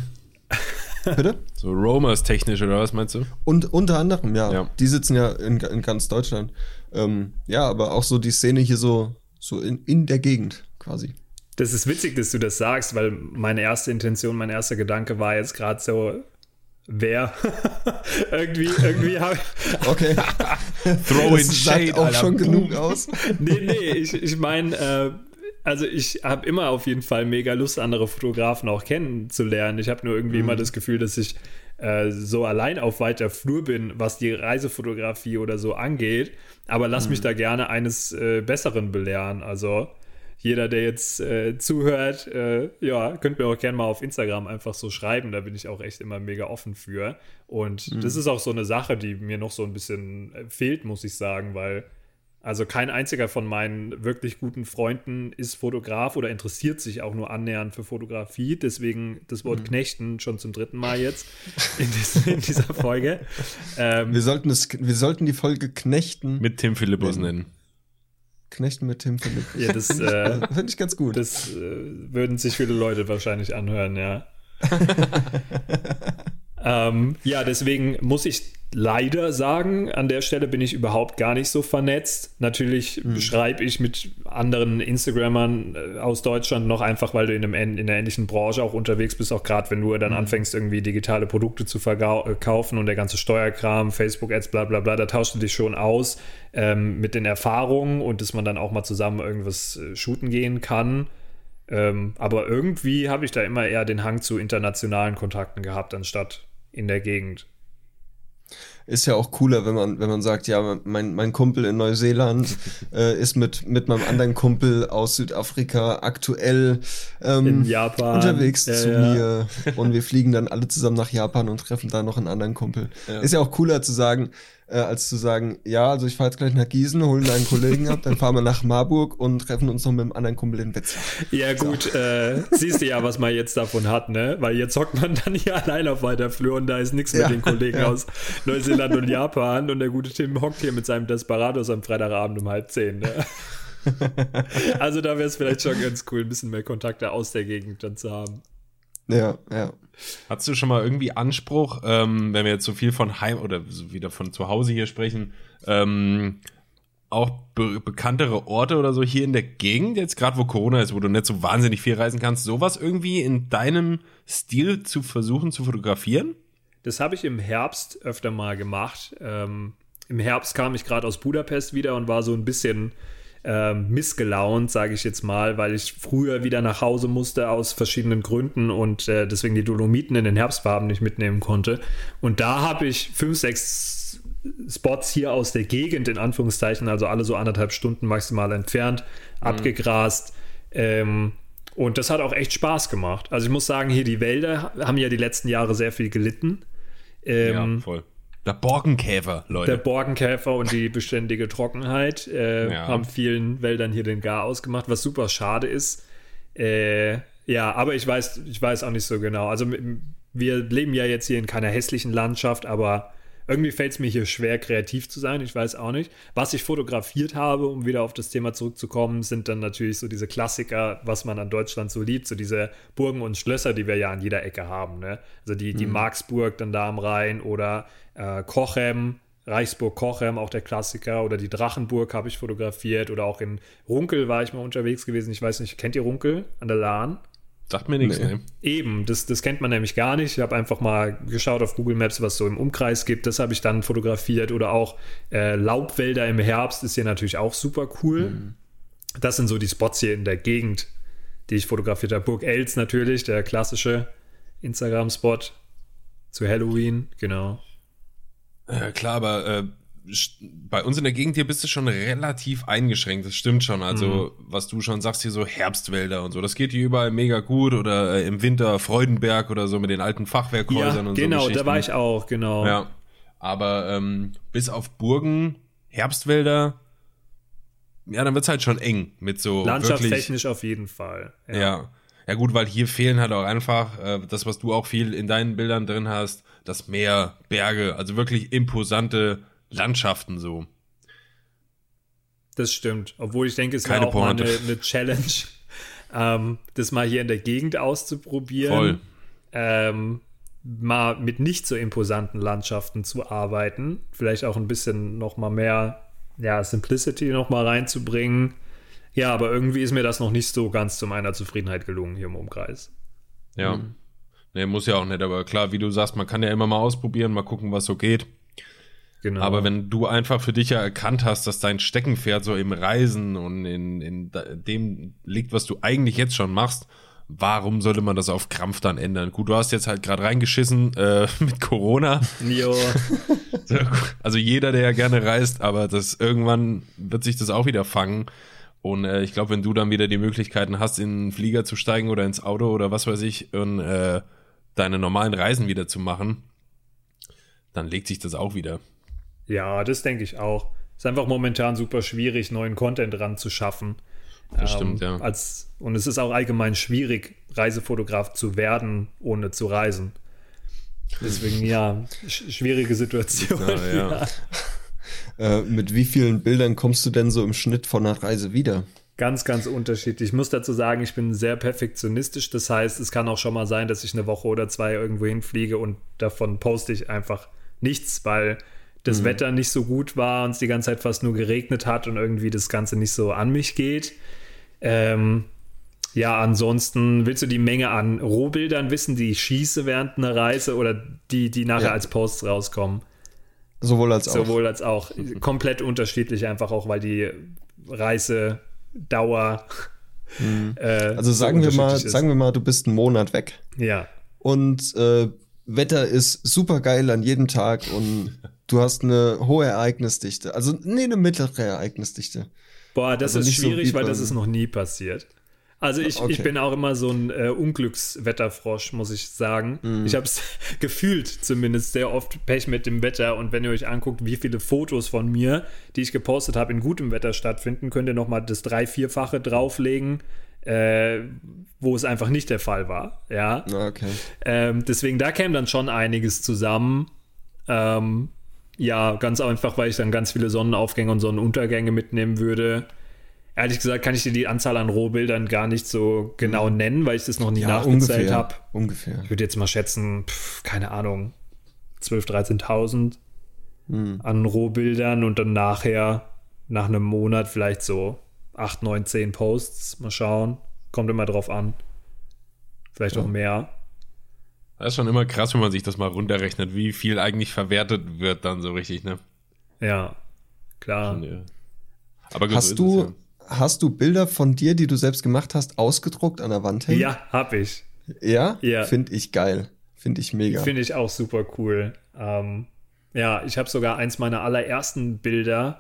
Speaker 2: Bitte?
Speaker 1: So Romers-technisch oder was meinst du?
Speaker 2: Und unter anderem, ja. ja. Die sitzen ja in, in ganz Deutschland. Ähm, ja, aber auch so die Szene hier so, so in, in der Gegend quasi.
Speaker 3: Das ist witzig, dass du das sagst, weil meine erste Intention, mein erster Gedanke war jetzt gerade so, wer? irgendwie, irgendwie habe
Speaker 2: ich. Okay.
Speaker 1: Throw in Shade
Speaker 2: auch schon Boom. genug aus.
Speaker 3: nee, nee, ich, ich meine, äh, also ich habe immer auf jeden Fall mega Lust, andere Fotografen auch kennenzulernen. Ich habe nur irgendwie mhm. immer das Gefühl, dass ich äh, so allein auf weiter Flur bin, was die Reisefotografie oder so angeht. Aber lass mhm. mich da gerne eines äh, Besseren belehren. Also jeder, der jetzt äh, zuhört, äh, ja, könnt mir auch gerne mal auf Instagram einfach so schreiben. Da bin ich auch echt immer mega offen für. Und mhm. das ist auch so eine Sache, die mir noch so ein bisschen äh, fehlt, muss ich sagen, weil also kein einziger von meinen wirklich guten Freunden ist Fotograf oder interessiert sich auch nur annähernd für Fotografie. Deswegen das Wort mhm. Knechten schon zum dritten Mal jetzt in, dies, in dieser Folge.
Speaker 2: Ähm, wir, sollten es, wir sollten die Folge Knechten
Speaker 1: mit Tim Philippus nennen.
Speaker 2: Knechten mit Tim Philipp.
Speaker 3: Ja, das äh,
Speaker 2: finde ich ganz gut.
Speaker 3: Das äh, würden sich viele Leute wahrscheinlich anhören, ja. ähm, ja, deswegen muss ich leider sagen, an der Stelle bin ich überhaupt gar nicht so vernetzt. Natürlich mhm. schreibe ich mit anderen Instagrammern äh, aus Deutschland noch einfach, weil du in, einem, in der ähnlichen Branche auch unterwegs bist, auch gerade wenn du dann mhm. anfängst, irgendwie digitale Produkte zu verkaufen und der ganze Steuerkram, Facebook-Ads, bla bla bla, da tauschst du dich schon aus ähm, mit den Erfahrungen und dass man dann auch mal zusammen irgendwas äh, shooten gehen kann. Ähm, aber irgendwie habe ich da immer eher den Hang zu internationalen Kontakten gehabt, anstatt in der Gegend
Speaker 2: ist ja auch cooler, wenn man, wenn man sagt, ja, mein, mein Kumpel in Neuseeland äh, ist mit, mit meinem anderen Kumpel aus Südafrika aktuell ähm, unterwegs ja, zu ja. mir und wir fliegen dann alle zusammen nach Japan und treffen da noch einen anderen Kumpel. Ja. Ist ja auch cooler zu sagen, äh, als zu sagen, ja, also ich fahre jetzt gleich nach Gießen, holen einen Kollegen ab, dann fahren wir nach Marburg und treffen uns noch mit einem anderen Kumpel in Wetzlar.
Speaker 3: Ja gut, so. äh, siehst du ja, was man jetzt davon hat, ne? Weil jetzt hockt man dann hier allein auf weiter Flur und da ist nichts ja, mit den Kollegen ja. aus Neuseeland und Japan und der gute Tim hockt hier mit seinem Desperados am Freitagabend um halb zehn, ne? also da wäre es vielleicht schon ganz cool, ein bisschen mehr Kontakte aus der Gegend dann zu haben.
Speaker 2: Ja, ja.
Speaker 1: Hast du schon mal irgendwie Anspruch, ähm, wenn wir jetzt so viel von Heim oder wieder von zu Hause hier sprechen, ähm, auch be bekanntere Orte oder so hier in der Gegend, jetzt gerade wo Corona ist, wo du nicht so wahnsinnig viel reisen kannst, sowas irgendwie in deinem Stil zu versuchen zu fotografieren?
Speaker 3: Das habe ich im Herbst öfter mal gemacht. Ähm, Im Herbst kam ich gerade aus Budapest wieder und war so ein bisschen äh, missgelaunt, sage ich jetzt mal, weil ich früher wieder nach Hause musste aus verschiedenen Gründen und äh, deswegen die Dolomiten in den Herbstfarben nicht mitnehmen konnte. Und da habe ich fünf, sechs Spots hier aus der Gegend, in Anführungszeichen, also alle so anderthalb Stunden maximal entfernt, mhm. abgegrast. Ähm, und das hat auch echt Spaß gemacht. Also ich muss sagen, hier die Wälder haben ja die letzten Jahre sehr viel gelitten.
Speaker 1: Ähm, ja, voll. Der Borkenkäfer, Leute.
Speaker 3: Der Borkenkäfer und die beständige Trockenheit äh, ja. haben vielen Wäldern hier den Gar ausgemacht, was super schade ist. Äh, ja, aber ich weiß, ich weiß auch nicht so genau. Also wir leben ja jetzt hier in keiner hässlichen Landschaft, aber irgendwie fällt es mir hier schwer, kreativ zu sein. Ich weiß auch nicht. Was ich fotografiert habe, um wieder auf das Thema zurückzukommen, sind dann natürlich so diese Klassiker, was man an Deutschland so liebt, so diese Burgen und Schlösser, die wir ja an jeder Ecke haben. Ne? Also die, die mhm. Marksburg dann da am Rhein oder äh, Kochem, Reichsburg Kochem, auch der Klassiker, oder die Drachenburg habe ich fotografiert, oder auch in Runkel war ich mal unterwegs gewesen. Ich weiß nicht, kennt ihr Runkel an der Lahn?
Speaker 1: Sagt mir nichts, nee.
Speaker 3: ne? Eben, das, das kennt man nämlich gar nicht. Ich habe einfach mal geschaut auf Google Maps, was so im Umkreis gibt. Das habe ich dann fotografiert. Oder auch äh, Laubwälder im Herbst ist hier natürlich auch super cool. Mhm. Das sind so die Spots hier in der Gegend, die ich fotografiert habe. Burg Els natürlich, der klassische Instagram-Spot zu Halloween, genau.
Speaker 1: Ja, klar, aber äh, bei uns in der Gegend hier bist du schon relativ eingeschränkt. Das stimmt schon. Also, mhm. was du schon sagst, hier so Herbstwälder und so. Das geht hier überall mega gut. Oder äh, im Winter Freudenberg oder so mit den alten Fachwerkhäusern
Speaker 3: ja,
Speaker 1: und
Speaker 3: genau,
Speaker 1: so.
Speaker 3: Genau, da war ich auch, genau.
Speaker 1: Ja. Aber ähm, bis auf Burgen, Herbstwälder, ja, dann wird es halt schon eng mit so.
Speaker 3: Landschaftstechnisch auf jeden Fall.
Speaker 1: Ja. ja. ja. gut, weil hier fehlen halt auch einfach äh, das, was du auch viel in deinen Bildern drin hast, das Meer, Berge, also wirklich imposante Landschaften so.
Speaker 3: Das stimmt. Obwohl ich denke, es wäre auch Pointe. mal eine, eine Challenge, ähm, das mal hier in der Gegend auszuprobieren. Voll. Ähm, mal mit nicht so imposanten Landschaften zu arbeiten. Vielleicht auch ein bisschen noch mal mehr ja, Simplicity noch mal reinzubringen. Ja, aber irgendwie ist mir das noch nicht so ganz zu meiner Zufriedenheit gelungen hier im Umkreis.
Speaker 1: Ja. Mhm. Nee, muss ja auch nicht, aber klar, wie du sagst, man kann ja immer mal ausprobieren, mal gucken, was so geht. Genau. Aber wenn du einfach für dich ja erkannt hast, dass dein Steckenpferd so im Reisen und in, in dem liegt, was du eigentlich jetzt schon machst, warum sollte man das auf Krampf dann ändern? Gut, du hast jetzt halt gerade reingeschissen äh, mit Corona.
Speaker 3: Jo.
Speaker 1: also jeder, der ja gerne reist, aber das irgendwann wird sich das auch wieder fangen. Und äh, ich glaube, wenn du dann wieder die Möglichkeiten hast, in einen Flieger zu steigen oder ins Auto oder was weiß ich und äh, deine normalen Reisen wieder zu machen, dann legt sich das auch wieder.
Speaker 3: Ja, das denke ich auch. Ist einfach momentan super schwierig, neuen Content ranzuschaffen.
Speaker 1: Das ähm, stimmt, ja.
Speaker 3: Als, und es ist auch allgemein schwierig, Reisefotograf zu werden, ohne zu reisen. Deswegen, ja, sch schwierige Situation. Ja, ja.
Speaker 2: äh, mit wie vielen Bildern kommst du denn so im Schnitt von einer Reise wieder?
Speaker 3: Ganz, ganz unterschiedlich. Ich muss dazu sagen, ich bin sehr perfektionistisch. Das heißt, es kann auch schon mal sein, dass ich eine Woche oder zwei irgendwo hinfliege und davon poste ich einfach nichts, weil das mhm. Wetter nicht so gut war und es die ganze Zeit fast nur geregnet hat und irgendwie das Ganze nicht so an mich geht. Ähm, ja, ansonsten willst du die Menge an Rohbildern wissen, die ich schieße während einer Reise oder die, die nachher ja. als Posts rauskommen?
Speaker 2: Sowohl als auch.
Speaker 3: Sowohl als auch. Komplett unterschiedlich, einfach auch, weil die Reisedauer.
Speaker 2: Mhm. Äh, also sagen so wir mal, ist. sagen wir mal, du bist einen Monat weg.
Speaker 3: Ja.
Speaker 2: Und äh, Wetter ist super geil an jedem Tag und du hast eine hohe Ereignisdichte. Also, nee, eine mittlere Ereignisdichte.
Speaker 3: Boah, das also ist schwierig, so weil das ist noch nie passiert. Also ich, okay. ich bin auch immer so ein äh, Unglückswetterfrosch, muss ich sagen. Mm. Ich habe es gefühlt zumindest sehr oft Pech mit dem Wetter. Und wenn ihr euch anguckt, wie viele Fotos von mir, die ich gepostet habe, in gutem Wetter stattfinden, könnt ihr nochmal das drei-, vierfache drauflegen, äh, wo es einfach nicht der Fall war. Ja.
Speaker 2: Okay.
Speaker 3: Ähm, deswegen, da käme dann schon einiges zusammen. Ähm, ja, ganz einfach, weil ich dann ganz viele Sonnenaufgänge und Sonnenuntergänge mitnehmen würde. Ehrlich gesagt kann ich dir die Anzahl an Rohbildern gar nicht so genau mhm. nennen, weil ich das noch nie ja, nachgezählt habe.
Speaker 2: Ungefähr.
Speaker 3: Ich würde jetzt mal schätzen, pf, keine Ahnung, 12.000, 13.000 mhm. an Rohbildern und dann nachher, nach einem Monat, vielleicht so 8, 9, 10 Posts. Mal schauen. Kommt immer drauf an. Vielleicht ja. auch mehr.
Speaker 1: Das ist schon immer krass, wenn man sich das mal runterrechnet, wie viel eigentlich verwertet wird dann so richtig, ne?
Speaker 3: Ja, klar. Schon, ja.
Speaker 2: Aber gut, hast du, ja. hast du Bilder von dir, die du selbst gemacht hast, ausgedruckt an der Wand hängen?
Speaker 3: Ja, hab ich.
Speaker 2: Ja? Ja. Finde ich geil. Finde ich mega.
Speaker 3: Finde ich auch super cool. Ähm, Ja, ich habe sogar eins meiner allerersten Bilder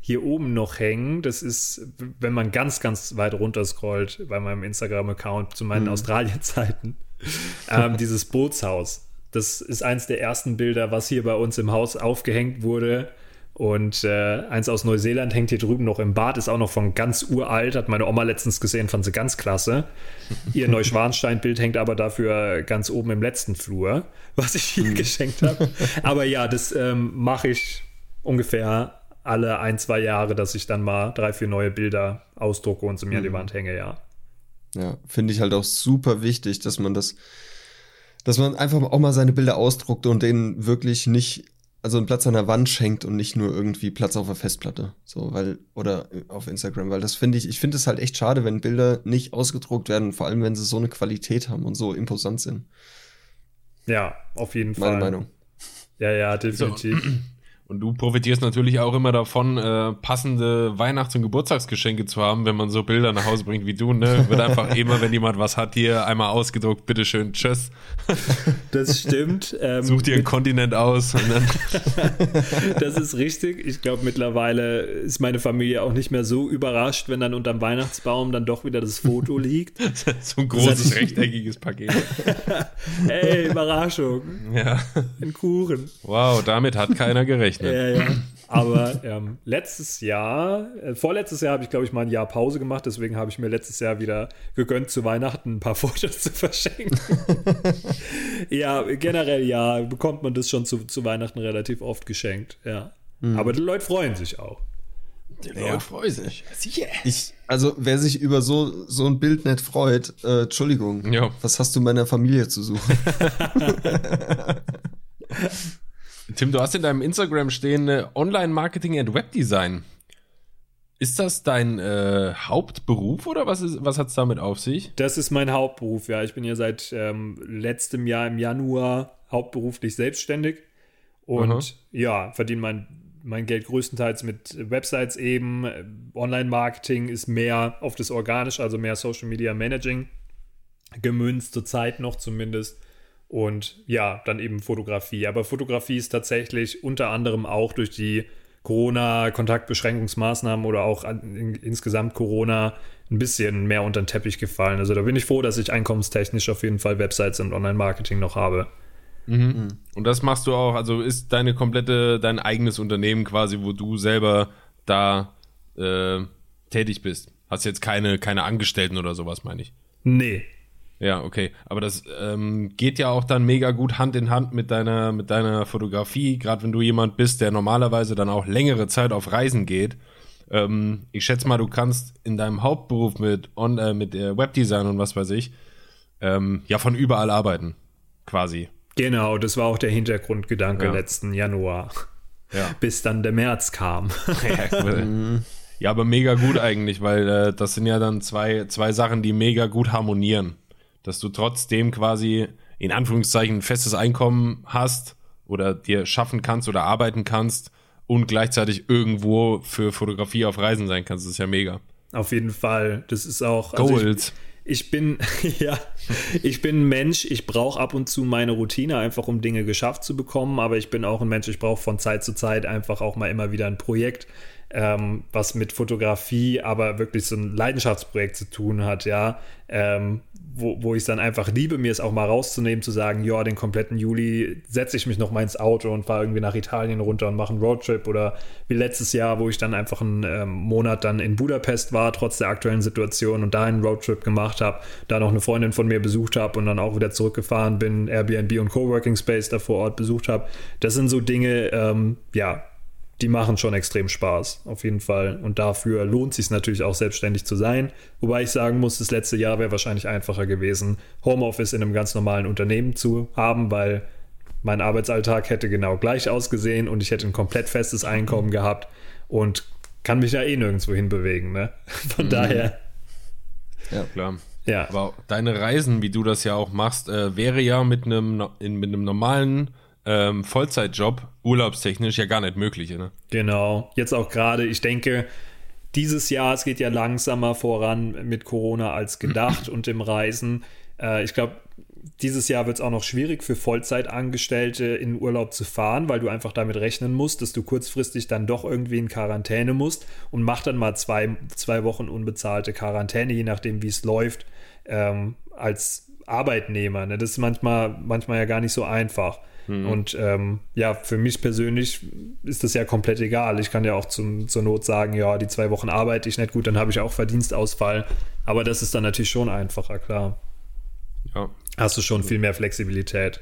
Speaker 3: hier oben noch hängen. Das ist, wenn man ganz, ganz weit runter scrollt bei meinem Instagram-Account zu meinen mhm. Australien-Zeiten, ähm, dieses Bootshaus. Das ist eins der ersten Bilder, was hier bei uns im Haus aufgehängt wurde. Und äh, eins aus Neuseeland hängt hier drüben noch im Bad, ist auch noch von ganz uralt, hat meine Oma letztens gesehen, fand sie ganz klasse. Ihr Neuschwanstein-Bild hängt aber dafür ganz oben im letzten Flur, was ich hier mhm. geschenkt habe. Aber ja, das ähm, mache ich ungefähr alle ein, zwei Jahre, dass ich dann mal drei, vier neue Bilder ausdrucke und sie mir mhm. an die mhm. Wand hänge, ja.
Speaker 2: Ja, finde ich halt auch super wichtig, dass man das, dass man einfach auch mal seine Bilder ausdruckt und denen wirklich nicht, also einen Platz an der Wand schenkt und nicht nur irgendwie Platz auf der Festplatte. So, weil, oder auf Instagram, weil das finde ich, ich finde es halt echt schade, wenn Bilder nicht ausgedruckt werden, vor allem wenn sie so eine Qualität haben und so imposant sind.
Speaker 3: Ja, auf jeden
Speaker 2: Meine
Speaker 3: Fall.
Speaker 2: Meine Meinung.
Speaker 3: Ja, ja, definitiv.
Speaker 1: So. Und du profitierst natürlich auch immer davon, äh, passende Weihnachts- und Geburtstagsgeschenke zu haben, wenn man so Bilder nach Hause bringt wie du, ne? Wird einfach immer, wenn jemand was hat, hier einmal ausgedruckt, bitteschön, tschüss.
Speaker 3: Das stimmt.
Speaker 1: Ähm, Such dir einen Kontinent aus.
Speaker 3: das ist richtig. Ich glaube, mittlerweile ist meine Familie auch nicht mehr so überrascht, wenn dann unterm Weihnachtsbaum dann doch wieder das Foto liegt.
Speaker 1: so ein großes rechteckiges Paket.
Speaker 3: Ey, Überraschung.
Speaker 1: Ja.
Speaker 3: Ein Kuchen.
Speaker 1: Wow, damit hat keiner gerechnet
Speaker 3: gerechnet. Ja, ja. Aber ähm, letztes Jahr, äh, vorletztes Jahr habe ich, glaube ich, mal ein Jahr Pause gemacht. Deswegen habe ich mir letztes Jahr wieder gegönnt, zu Weihnachten ein paar Fotos zu verschenken. ja, generell ja, bekommt man das schon zu, zu Weihnachten relativ oft geschenkt. Ja. Mhm. Aber die Leute freuen sich auch.
Speaker 1: Die Leute ja. freuen sich.
Speaker 2: Sicher. Ich, also, wer sich über so, so ein Bild nicht freut, äh, Entschuldigung, ja. was hast du meiner Familie zu suchen?
Speaker 1: Tim, du hast in deinem Instagram stehen äh, Online-Marketing and Webdesign. Ist das dein äh, Hauptberuf oder was, was hat es damit auf sich?
Speaker 3: Das ist mein Hauptberuf, ja. Ich bin ja seit ähm, letztem Jahr im Januar hauptberuflich selbstständig und Aha. ja, verdiene mein, mein Geld größtenteils mit Websites eben. Online-Marketing ist mehr auf das Organische, also mehr Social Media Managing gemünzt, zur Zeit noch zumindest. Und ja, dann eben Fotografie. Aber Fotografie ist tatsächlich unter anderem auch durch die Corona-Kontaktbeschränkungsmaßnahmen oder auch an, in, insgesamt Corona ein bisschen mehr unter den Teppich gefallen. Also da bin ich froh, dass ich einkommenstechnisch auf jeden Fall Websites und Online-Marketing noch habe.
Speaker 1: Mhm. mhm. Und das machst du auch, also ist deine komplette, dein eigenes Unternehmen quasi, wo du selber da äh, tätig bist. Hast jetzt keine, keine Angestellten oder sowas, meine ich.
Speaker 3: Nee,
Speaker 1: ja, okay. Aber das ähm, geht ja auch dann mega gut Hand in Hand mit deiner, mit deiner Fotografie, gerade wenn du jemand bist, der normalerweise dann auch längere Zeit auf Reisen geht. Ähm, ich schätze mal, du kannst in deinem Hauptberuf mit, on, äh, mit äh, Webdesign und was weiß ich, ähm, ja von überall arbeiten, quasi.
Speaker 3: Genau, das war auch der Hintergrundgedanke ja. letzten Januar. Ja. Bis dann der März kam.
Speaker 1: ja, cool. ja, aber mega gut eigentlich, weil äh, das sind ja dann zwei, zwei Sachen, die mega gut harmonieren dass du trotzdem quasi in Anführungszeichen ein festes Einkommen hast oder dir schaffen kannst oder arbeiten kannst und gleichzeitig irgendwo für Fotografie auf Reisen sein kannst. Das ist ja mega.
Speaker 3: Auf jeden Fall. Das ist auch. Also
Speaker 1: Goals.
Speaker 3: Ich, ich bin, ja, ich bin ein Mensch, ich brauche ab und zu meine Routine, einfach um Dinge geschafft zu bekommen, aber ich bin auch ein Mensch, ich brauche von Zeit zu Zeit einfach auch mal immer wieder ein Projekt, ähm, was mit Fotografie, aber wirklich so ein Leidenschaftsprojekt zu tun hat, ja. Ähm, wo, wo ich es dann einfach liebe, mir es auch mal rauszunehmen, zu sagen, ja, den kompletten Juli setze ich mich noch mal ins Auto und fahre irgendwie nach Italien runter und mache einen Roadtrip oder wie letztes Jahr, wo ich dann einfach einen ähm, Monat dann in Budapest war, trotz der aktuellen Situation und da einen Roadtrip gemacht habe, da noch eine Freundin von mir besucht habe und dann auch wieder zurückgefahren bin, Airbnb und Coworking Space da vor Ort besucht habe. Das sind so Dinge, ähm, ja, die machen schon extrem Spaß, auf jeden Fall. Und dafür lohnt sich natürlich auch selbstständig zu sein. Wobei ich sagen muss, das letzte Jahr wäre wahrscheinlich einfacher gewesen, Homeoffice in einem ganz normalen Unternehmen zu haben, weil mein Arbeitsalltag hätte genau gleich ausgesehen und ich hätte ein komplett festes Einkommen gehabt und kann mich ja eh nirgendwo hinbewegen. Ne? Von mhm. daher.
Speaker 1: Ja, klar. Ja. Aber deine Reisen, wie du das ja auch machst, äh, wäre ja mit einem, mit einem normalen ähm, Vollzeitjob urlaubstechnisch ja gar nicht möglich. Ne?
Speaker 3: Genau. Jetzt auch gerade, ich denke, dieses Jahr, es geht ja langsamer voran mit Corona als gedacht und dem Reisen. Äh, ich glaube, dieses Jahr wird es auch noch schwierig für Vollzeitangestellte in Urlaub zu fahren, weil du einfach damit rechnen musst, dass du kurzfristig dann doch irgendwie in Quarantäne musst und mach dann mal zwei, zwei Wochen unbezahlte Quarantäne, je nachdem, wie es läuft, ähm, als Arbeitnehmer. Ne? Das ist manchmal, manchmal ja gar nicht so einfach. Mhm. Und ähm, ja, für mich persönlich ist das ja komplett egal. Ich kann ja auch zum, zur Not sagen, ja, die zwei Wochen arbeite ich nicht gut, dann habe ich auch Verdienstausfall. Aber das ist dann natürlich schon einfacher, klar. Ja. Hast du schon viel mehr Flexibilität.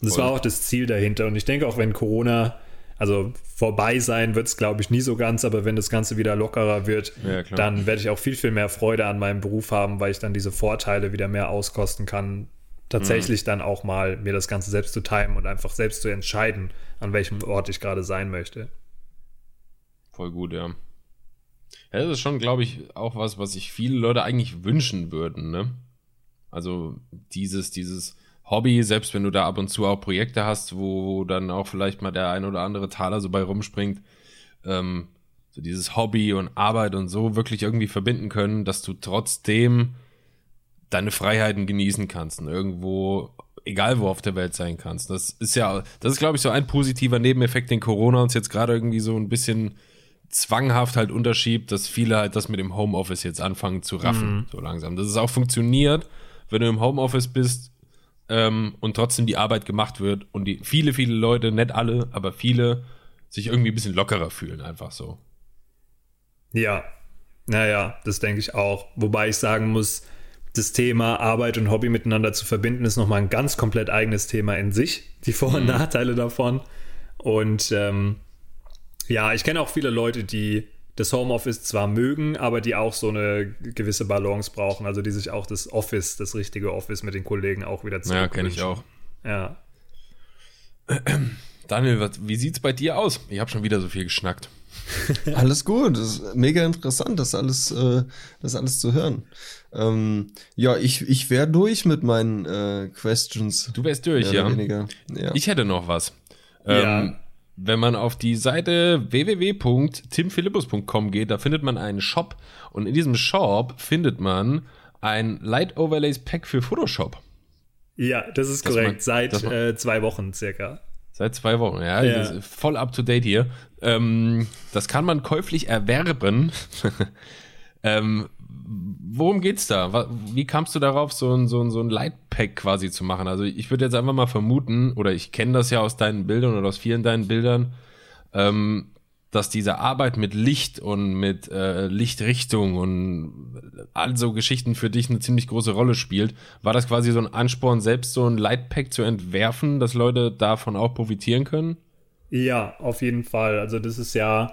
Speaker 3: Und das Voll. war auch das Ziel dahinter. Und ich denke auch, wenn Corona, also vorbei sein wird es, glaube ich, nie so ganz, aber wenn das Ganze wieder lockerer wird, ja, dann werde ich auch viel, viel mehr Freude an meinem Beruf haben, weil ich dann diese Vorteile wieder mehr auskosten kann, tatsächlich mhm. dann auch mal mir das Ganze selbst zu timen und einfach selbst zu entscheiden, an welchem Ort ich gerade sein möchte.
Speaker 1: Voll gut, ja. ja das ist schon, glaube ich, auch was, was sich viele Leute eigentlich wünschen würden, ne? Also dieses, dieses Hobby, selbst wenn du da ab und zu auch Projekte hast, wo dann auch vielleicht mal der ein oder andere Taler so bei rumspringt, ähm, so dieses Hobby und Arbeit und so wirklich irgendwie verbinden können, dass du trotzdem deine Freiheiten genießen kannst und irgendwo, egal wo auf der Welt sein kannst. Das ist ja, das ist glaube ich so ein positiver Nebeneffekt, den Corona uns jetzt gerade irgendwie so ein bisschen zwanghaft halt unterschiebt, dass viele halt das mit dem Homeoffice jetzt anfangen zu raffen, mhm. so langsam. Dass es auch funktioniert, wenn du im Homeoffice bist ähm, und trotzdem die Arbeit gemacht wird und die viele, viele Leute, nicht alle, aber viele sich irgendwie ein bisschen lockerer fühlen, einfach so.
Speaker 3: Ja, naja, das denke ich auch. Wobei ich sagen muss, das Thema Arbeit und Hobby miteinander zu verbinden, ist nochmal ein ganz komplett eigenes Thema in sich. Die Vor- und mhm. Nachteile davon. Und ähm, ja, ich kenne auch viele Leute, die das Homeoffice zwar mögen, aber die auch so eine gewisse Balance brauchen. Also die sich auch das Office, das richtige Office mit den Kollegen auch wieder
Speaker 1: zu Ja, kenne ich auch.
Speaker 3: Ja.
Speaker 1: Daniel, wie sieht's bei dir aus? Ich habe schon wieder so viel geschnackt.
Speaker 2: alles gut, das ist mega interessant, das alles, äh, das alles zu hören. Ähm, ja, ich, ich wäre durch mit meinen äh, Questions.
Speaker 1: Du wärst durch, ja. ja. Ich hätte noch was. Ja. Wenn man auf die Seite www.timphilippus.com geht, da findet man einen Shop und in diesem Shop findet man ein Light Overlays Pack für Photoshop.
Speaker 3: Ja, das ist korrekt. Man, Seit man, äh, zwei Wochen circa.
Speaker 1: Seit zwei Wochen, ja. ja. voll up to date hier. Ähm, das kann man käuflich erwerben. ähm, worum geht's da? Wie kamst du darauf, so ein, so ein, so ein Lightpack quasi zu machen? Also ich würde jetzt einfach mal vermuten, oder ich kenne das ja aus deinen Bildern oder aus vielen deinen Bildern, ähm, dass diese Arbeit mit Licht und mit äh, Lichtrichtung und all so Geschichten für dich eine ziemlich große Rolle spielt. War das quasi so ein Ansporn, selbst so ein Lightpack zu entwerfen, dass Leute davon auch profitieren können?
Speaker 3: Ja, auf jeden Fall. Also das ist ja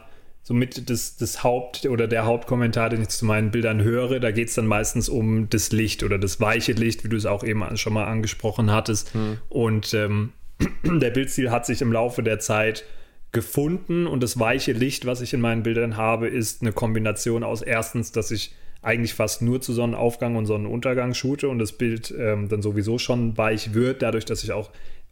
Speaker 3: somit das, das Haupt- oder der Hauptkommentar, den ich zu meinen Bildern höre. Da geht es dann meistens um das Licht oder das weiche Licht, wie du es auch eben schon mal angesprochen hattest. Hm. Und ähm, der Bildstil hat sich im Laufe der Zeit gefunden und das weiche Licht, was ich in meinen Bildern habe, ist eine Kombination aus erstens, dass ich eigentlich fast nur zu Sonnenaufgang und Sonnenuntergang shoote und das Bild ähm, dann sowieso schon weich wird, dadurch, dass ich auch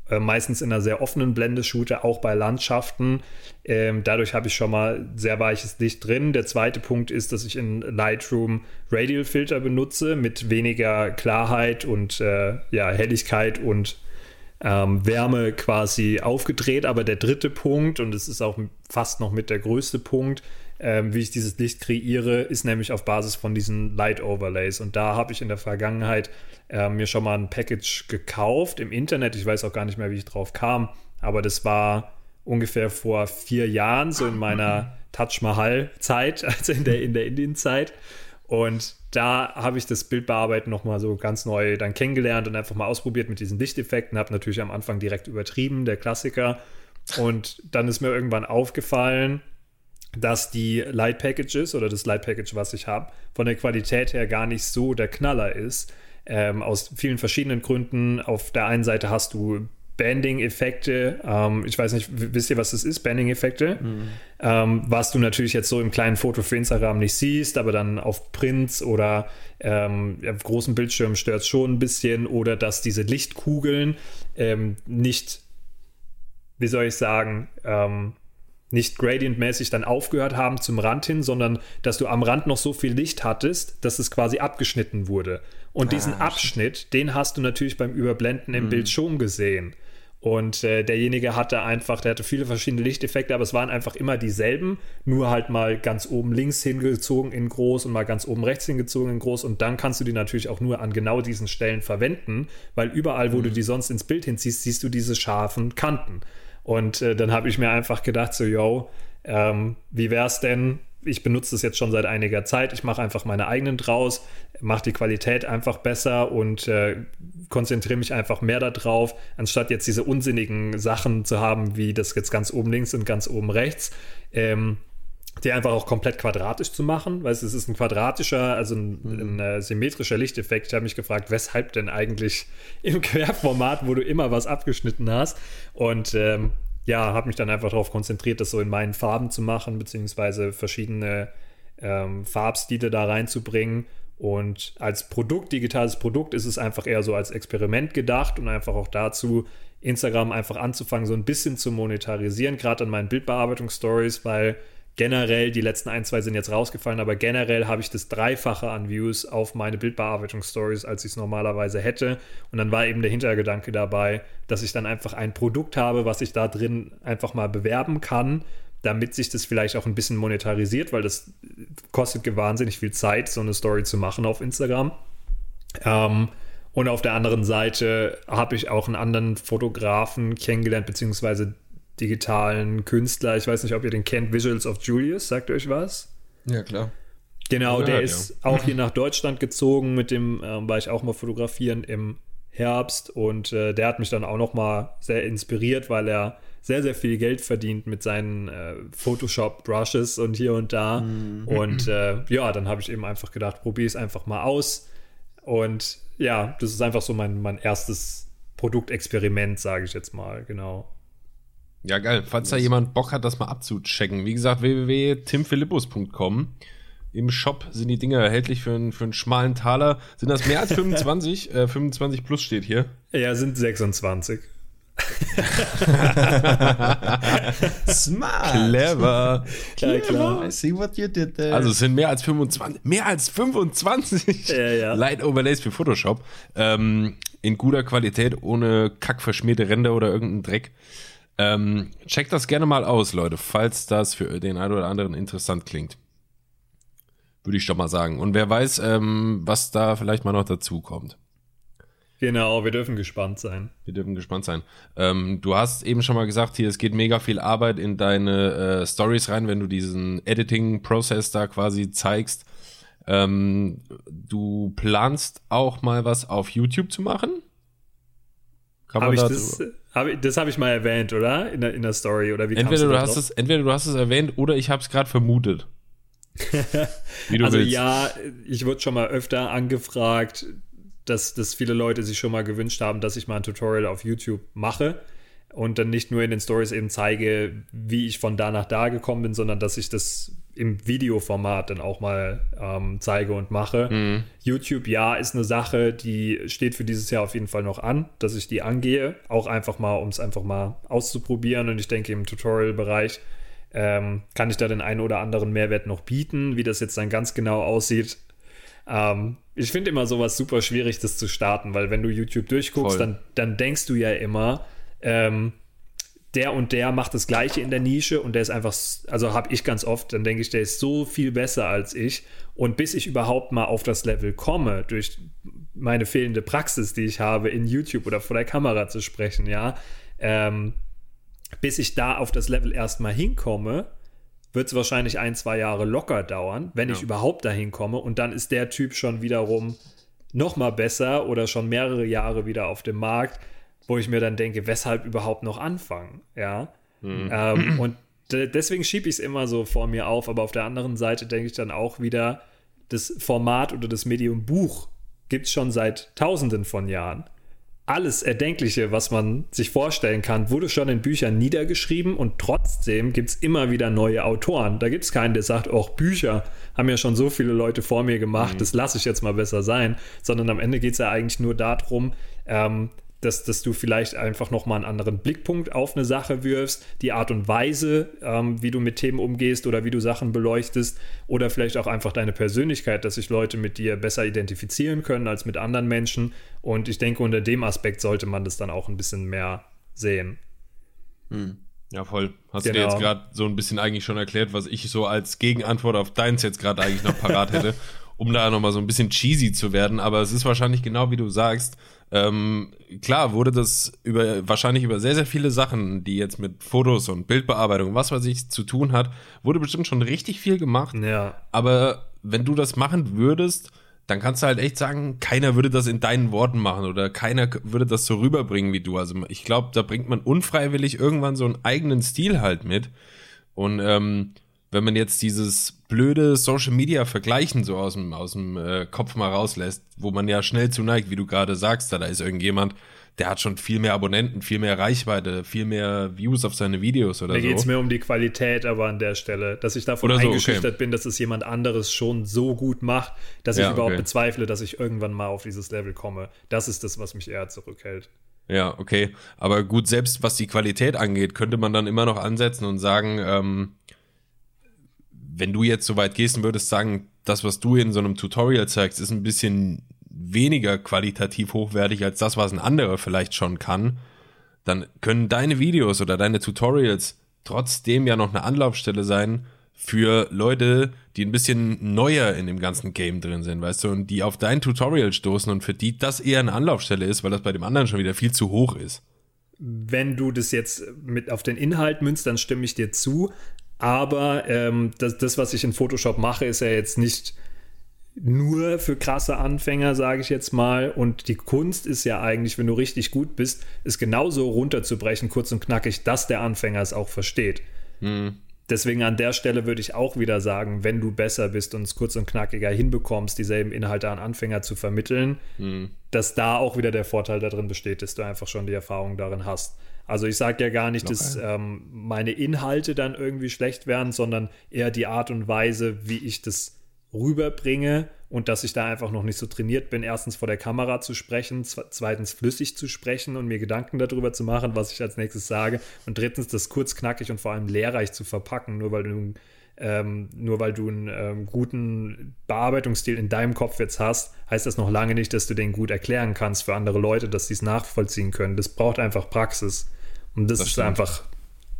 Speaker 3: äh, meistens in einer sehr offenen Blende shoote, auch bei Landschaften. Ähm, dadurch habe ich schon mal sehr weiches Licht drin. Der zweite Punkt ist, dass ich in Lightroom Radial Filter benutze mit weniger Klarheit und äh, ja, Helligkeit und ähm, Wärme quasi aufgedreht. Aber der dritte Punkt, und es ist auch fast noch mit der größte Punkt, ähm, wie ich dieses Licht kreiere, ist nämlich auf Basis von diesen Light Overlays. Und da habe ich in der Vergangenheit äh, mir schon mal ein Package gekauft im Internet. Ich weiß auch gar nicht mehr, wie ich drauf kam, aber das war ungefähr vor vier Jahren, so in meiner Touch Mahal-Zeit, also in der, in der Indien-Zeit. Und da habe ich das Bildbearbeiten nochmal so ganz neu dann kennengelernt und einfach mal ausprobiert mit diesen Lichteffekten. Habe natürlich am Anfang direkt übertrieben, der Klassiker. Und dann ist mir irgendwann aufgefallen, dass die Light Packages oder das Light Package, was ich habe, von der Qualität her gar nicht so der Knaller ist. Ähm, aus vielen verschiedenen Gründen. Auf der einen Seite hast du Banding-Effekte. Ähm, ich weiß nicht, wisst ihr, was das ist? Banding-Effekte. Mhm. Ähm, was du natürlich jetzt so im kleinen Foto für Instagram nicht siehst, aber dann auf Prints oder ähm, auf großen Bildschirmen stört es schon ein bisschen. Oder dass diese Lichtkugeln ähm, nicht, wie soll ich sagen, ähm, nicht gradientmäßig dann aufgehört haben zum Rand hin, sondern dass du am Rand noch so viel Licht hattest, dass es quasi abgeschnitten wurde. Und diesen
Speaker 2: Ah,
Speaker 3: Abschnitt, den hast du natürlich beim Überblenden im Bild schon gesehen. Und äh, derjenige hatte einfach, der hatte viele verschiedene Lichteffekte, aber es waren einfach immer dieselben, nur halt mal ganz oben links hingezogen in groß und mal ganz oben rechts hingezogen in groß. Und dann kannst du die natürlich auch nur an genau diesen Stellen verwenden, weil überall, wo du die sonst ins Bild hinziehst, siehst du diese scharfen Kanten. Und äh, dann habe ich mir einfach gedacht, so, yo, ähm, wie wär's denn? Ich benutze das jetzt schon seit einiger Zeit. Ich mache einfach meine eigenen draus, mache die Qualität einfach besser und äh, konzentriere mich einfach mehr darauf, anstatt jetzt diese unsinnigen Sachen zu haben, wie das jetzt ganz oben links und ganz oben rechts. Ähm, die einfach auch komplett quadratisch zu machen, weil es ist ein quadratischer, also ein, ein äh, symmetrischer Lichteffekt. Ich habe mich gefragt, weshalb denn eigentlich im Querformat, wo du immer was abgeschnitten hast. Und ähm, ja, habe mich dann einfach darauf konzentriert, das so in meinen Farben zu machen, beziehungsweise verschiedene ähm, Farbstile da reinzubringen. Und als Produkt, digitales Produkt, ist es einfach eher so als Experiment gedacht und einfach auch dazu, Instagram einfach anzufangen, so ein bisschen zu monetarisieren, gerade an meinen Bildbearbeitungs-Stories, weil generell, die letzten ein, zwei sind jetzt rausgefallen, aber generell habe ich das Dreifache an Views auf meine Bildbearbeitungs-Stories, als ich es normalerweise hätte. Und dann war eben der Hintergedanke dabei, dass ich dann einfach ein Produkt habe, was ich da drin einfach mal bewerben kann, damit sich das vielleicht auch ein bisschen monetarisiert, weil das kostet wahnsinnig viel Zeit, so eine Story zu machen auf Instagram. Ähm, und auf der anderen Seite habe ich auch einen anderen Fotografen kennengelernt, beziehungsweise digitalen Künstler. Ich weiß nicht, ob ihr den kennt, Visuals of Julius, sagt euch was?
Speaker 2: Ja, klar.
Speaker 3: Genau,
Speaker 1: Ja,
Speaker 3: der
Speaker 1: ja.
Speaker 3: ist auch hier nach Deutschland gezogen, mit dem ähm, war ich auch mal fotografieren im Herbst und äh, der hat mich dann auch noch mal sehr inspiriert, weil er sehr, sehr viel Geld verdient mit seinen äh, Photoshop-Brushes und hier und da. Und äh, ja, dann habe ich eben einfach gedacht, probiere es einfach mal aus. Und ja, das ist einfach so mein, mein erstes Produktexperiment, sage ich jetzt mal, genau.
Speaker 1: Ja, geil. Falls da jemand Bock hat, das mal abzuchecken. Wie gesagt, www.timphilippus.com. Im Shop sind die Dinge erhältlich für einen, für einen schmalen Taler. Sind das mehr als 25? äh, 25 plus steht hier.
Speaker 3: Ja, sind 26.
Speaker 2: Smart.
Speaker 1: Clever.
Speaker 3: Klar, klar.
Speaker 2: I see what you did there.
Speaker 1: Also es sind mehr als 25. Mehr als 25
Speaker 3: Ja, ja.
Speaker 1: Light Overlays für Photoshop. Ähm, in guter Qualität, ohne kackverschmierte Ränder oder irgendeinen Dreck. Ähm, checkt das gerne mal aus, Leute, falls das für den einen oder anderen interessant klingt. Würde ich doch mal sagen. Und wer weiß, ähm, was da vielleicht mal noch dazu kommt.
Speaker 3: Genau, wir dürfen gespannt sein.
Speaker 1: Wir dürfen gespannt sein. Ähm, du hast eben schon mal gesagt, hier, es geht mega viel Arbeit in deine äh, Stories rein, wenn du diesen Editing-Prozess da quasi zeigst. Ähm, du planst auch mal was auf YouTube zu machen? Kann
Speaker 3: Habe ich
Speaker 1: da
Speaker 3: das, hab ich, das habe ich mal erwähnt, oder? In der, in der Story, oder wie
Speaker 1: entweder, du
Speaker 3: da
Speaker 1: hast es, entweder du hast es erwähnt oder ich habe es gerade vermutet. Wie du
Speaker 3: Also
Speaker 1: willst.
Speaker 3: ja, ich wurde schon mal öfter angefragt, dass, dass viele Leute sich schon mal gewünscht haben, dass ich mal ein Tutorial auf YouTube mache und dann nicht nur in den Stories eben zeige, wie ich von da nach da gekommen bin, sondern dass ich das im Videoformat dann auch mal ähm, zeige und mache. YouTube, ja, ist eine Sache, die steht für dieses Jahr auf jeden Fall noch an, dass ich die angehe. Auch einfach mal, um es einfach mal auszuprobieren. Und ich denke, im Tutorial-Bereich ähm, kann ich da den einen oder anderen Mehrwert noch bieten. Wie das jetzt dann ganz genau aussieht, ähm, ich finde immer sowas super schwierig, das zu starten, weil wenn du YouTube durchguckst,
Speaker 1: Voll.
Speaker 3: dann, dann denkst du ja immer, ähm, der und der macht das Gleiche in der Nische und der ist einfach, also habe ich ganz oft, dann denke ich, der ist so viel besser als ich. Und bis ich überhaupt mal auf das Level komme, durch meine fehlende Praxis, die ich habe, in YouTube oder vor der Kamera zu sprechen, ja, ähm, bis ich da auf das Level erstmal hinkomme, wird es wahrscheinlich ein, zwei Jahre locker dauern, wenn ich überhaupt dahin komme. Und dann ist der Typ schon wiederum noch mal besser oder schon mehrere Jahre wieder auf dem Markt, wo ich mir dann denke, weshalb überhaupt noch anfangen? Ja. Ähm, und de deswegen schiebe ich es immer so vor mir auf, aber auf der anderen Seite denke ich dann auch wieder, das Format oder das Medium Buch gibt es schon seit tausenden von Jahren. Alles Erdenkliche, was man sich vorstellen kann, wurde schon in Büchern niedergeschrieben und trotzdem gibt es immer wieder neue Autoren. Da gibt es keinen, der sagt, auch Bücher haben ja schon so viele Leute vor mir gemacht, das lasse ich jetzt mal besser sein, sondern am Ende geht es ja eigentlich nur darum, ähm, dass, dass du vielleicht einfach nochmal einen anderen Blickpunkt auf eine Sache wirfst, die Art und Weise, ähm, wie du mit Themen umgehst oder wie du Sachen beleuchtest oder vielleicht auch einfach deine Persönlichkeit, dass sich Leute mit dir besser identifizieren können als mit anderen Menschen. Und ich denke, unter dem Aspekt sollte man das dann auch ein bisschen mehr sehen.
Speaker 1: Hm. Ja, voll. Hast genau. du dir jetzt gerade so ein bisschen eigentlich schon erklärt, was ich so als Gegenantwort auf deins jetzt gerade eigentlich noch parat hätte, um da nochmal so ein bisschen cheesy zu werden. Aber es ist wahrscheinlich genau wie du sagst. Ähm, klar wurde das über wahrscheinlich über sehr, sehr viele Sachen, die jetzt mit Fotos und Bildbearbeitung, was weiß ich, zu tun hat, wurde bestimmt schon richtig viel gemacht.
Speaker 3: Ja.
Speaker 1: Aber wenn du das machen würdest, dann kannst du halt echt sagen, keiner würde das in deinen Worten machen oder keiner würde das so rüberbringen wie du. Also ich glaube, da bringt man unfreiwillig irgendwann so einen eigenen Stil halt mit. Und ähm, wenn man jetzt dieses blöde Social Media Vergleichen so aus dem, aus dem äh, Kopf mal rauslässt, wo man ja schnell zu neigt, wie du gerade sagst, da, da ist irgendjemand, der hat schon viel mehr Abonnenten, viel mehr Reichweite, viel mehr Views auf seine Videos oder
Speaker 3: Mir
Speaker 1: so.
Speaker 3: Mir geht es mir um die Qualität aber an der Stelle, dass ich davon oder eingeschüchtert so, okay. bin, dass es jemand anderes schon so gut macht, dass ja, ich überhaupt okay. bezweifle, dass ich irgendwann mal auf dieses Level komme. Das ist das, was mich eher zurückhält.
Speaker 1: Ja, okay. Aber gut, selbst was die Qualität angeht, könnte man dann immer noch ansetzen und sagen, ähm, wenn du jetzt so weit gehst und würdest sagen, das, was du in so einem Tutorial zeigst, ist ein bisschen weniger qualitativ hochwertig als das, was ein anderer vielleicht schon kann, dann können deine Videos oder deine Tutorials trotzdem ja noch eine Anlaufstelle sein für Leute, die ein bisschen neuer in dem ganzen Game drin sind, weißt du, und die auf dein Tutorial stoßen und für die das eher eine Anlaufstelle ist, weil das bei dem anderen schon wieder viel zu hoch ist.
Speaker 3: Wenn du das jetzt mit auf den Inhalt münzt, dann stimme ich dir zu. Aber ähm, das, das, was ich in Photoshop mache, ist ja jetzt nicht nur für krasse Anfänger, sage ich jetzt mal. Und die Kunst ist ja eigentlich, wenn du richtig gut bist, es genauso runterzubrechen, kurz und knackig, dass der Anfänger es auch versteht. Mhm. Deswegen an der Stelle würde ich auch wieder sagen, wenn du besser bist und es kurz und knackiger hinbekommst, dieselben Inhalte an Anfänger zu vermitteln, mhm. dass da auch wieder der Vorteil darin besteht, dass du einfach schon die Erfahrung darin hast. Also ich sage ja gar nicht, okay. dass ähm, meine Inhalte dann irgendwie schlecht wären, sondern eher die Art und Weise, wie ich das rüberbringe und dass ich da einfach noch nicht so trainiert bin, erstens vor der Kamera zu sprechen, zweitens flüssig zu sprechen und mir Gedanken darüber zu machen, was ich als nächstes sage und drittens das kurz, knackig und vor allem lehrreich zu verpacken, nur weil du ähm, nur weil du einen ähm, guten Bearbeitungsstil in deinem Kopf jetzt hast, heißt das noch lange nicht, dass du den gut erklären kannst für andere Leute, dass sie es nachvollziehen können. Das braucht einfach Praxis. Und das, das ist stimmt. einfach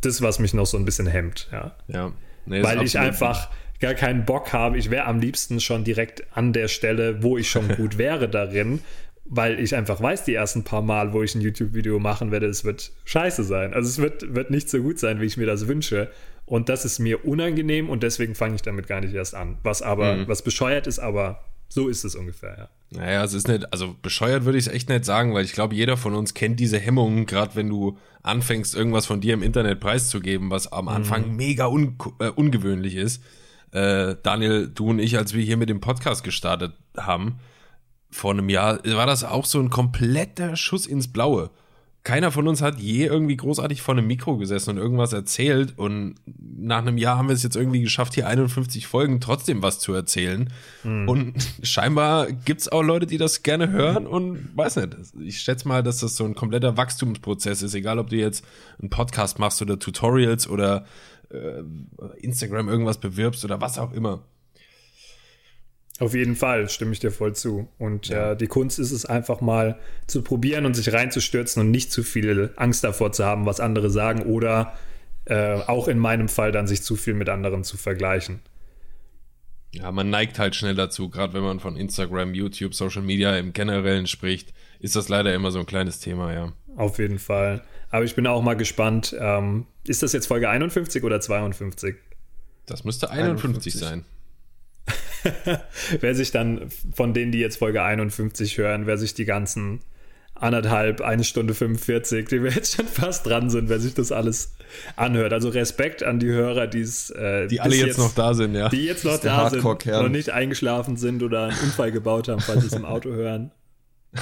Speaker 3: das, was mich noch so ein bisschen hemmt. Ja.
Speaker 1: ja.
Speaker 3: Nee, weil ich einfach gar keinen Bock habe. Ich wäre am liebsten schon direkt an der Stelle, wo ich schon gut wäre darin, weil ich einfach weiß, die ersten paar Mal, wo ich ein YouTube-Video machen werde, es wird scheiße sein. Also es wird, wird nicht so gut sein, wie ich mir das wünsche. Und das ist mir unangenehm und deswegen fange ich damit gar nicht erst an. Was aber, mhm. was bescheuert ist, aber so ist es ungefähr, ja.
Speaker 1: Naja, es ist nicht, also bescheuert würde ich es echt nicht sagen, weil ich glaube, jeder von uns kennt diese Hemmungen, gerade wenn du anfängst, irgendwas von dir im Internet preiszugeben, was am Anfang mhm. mega un äh, ungewöhnlich ist äh, Daniel, du und ich, als wir hier mit dem Podcast gestartet haben, vor einem Jahr, war das auch so ein kompletter Schuss ins Blaue. Keiner von uns hat je irgendwie großartig vor einem Mikro gesessen und irgendwas erzählt. Und nach einem Jahr haben wir es jetzt irgendwie geschafft, hier 51 Folgen trotzdem was zu erzählen. Mhm. Und scheinbar gibt es auch Leute, die das gerne hören und weiß nicht. Ich schätze mal, dass das so ein kompletter Wachstumsprozess ist, egal ob du jetzt einen Podcast machst oder Tutorials oder äh, Instagram irgendwas bewirbst oder was auch immer.
Speaker 3: Auf jeden Fall stimme ich dir voll zu. Und ja. äh, die Kunst ist es einfach mal zu probieren und sich reinzustürzen und nicht zu viel Angst davor zu haben, was andere sagen oder äh, auch in meinem Fall dann sich zu viel mit anderen zu vergleichen.
Speaker 1: Ja, man neigt halt schnell dazu, gerade wenn man von Instagram, YouTube, Social Media im Generellen spricht, ist das leider immer so ein kleines Thema, ja.
Speaker 3: Auf jeden Fall. Aber ich bin auch mal gespannt. Ähm, ist das jetzt Folge 51 oder 52?
Speaker 1: Das müsste 51, 51. sein.
Speaker 3: wer sich dann von denen, die jetzt Folge 51 hören, wer sich die ganzen anderthalb, eine Stunde 45, die wir jetzt schon fast dran sind, wer sich das alles anhört. Also Respekt an die Hörer, die's,
Speaker 1: äh, die alle jetzt, jetzt, noch da sind, ja.
Speaker 3: Die jetzt noch da sind, noch nicht eingeschlafen sind oder einen Unfall gebaut haben, falls sie es im Auto hören.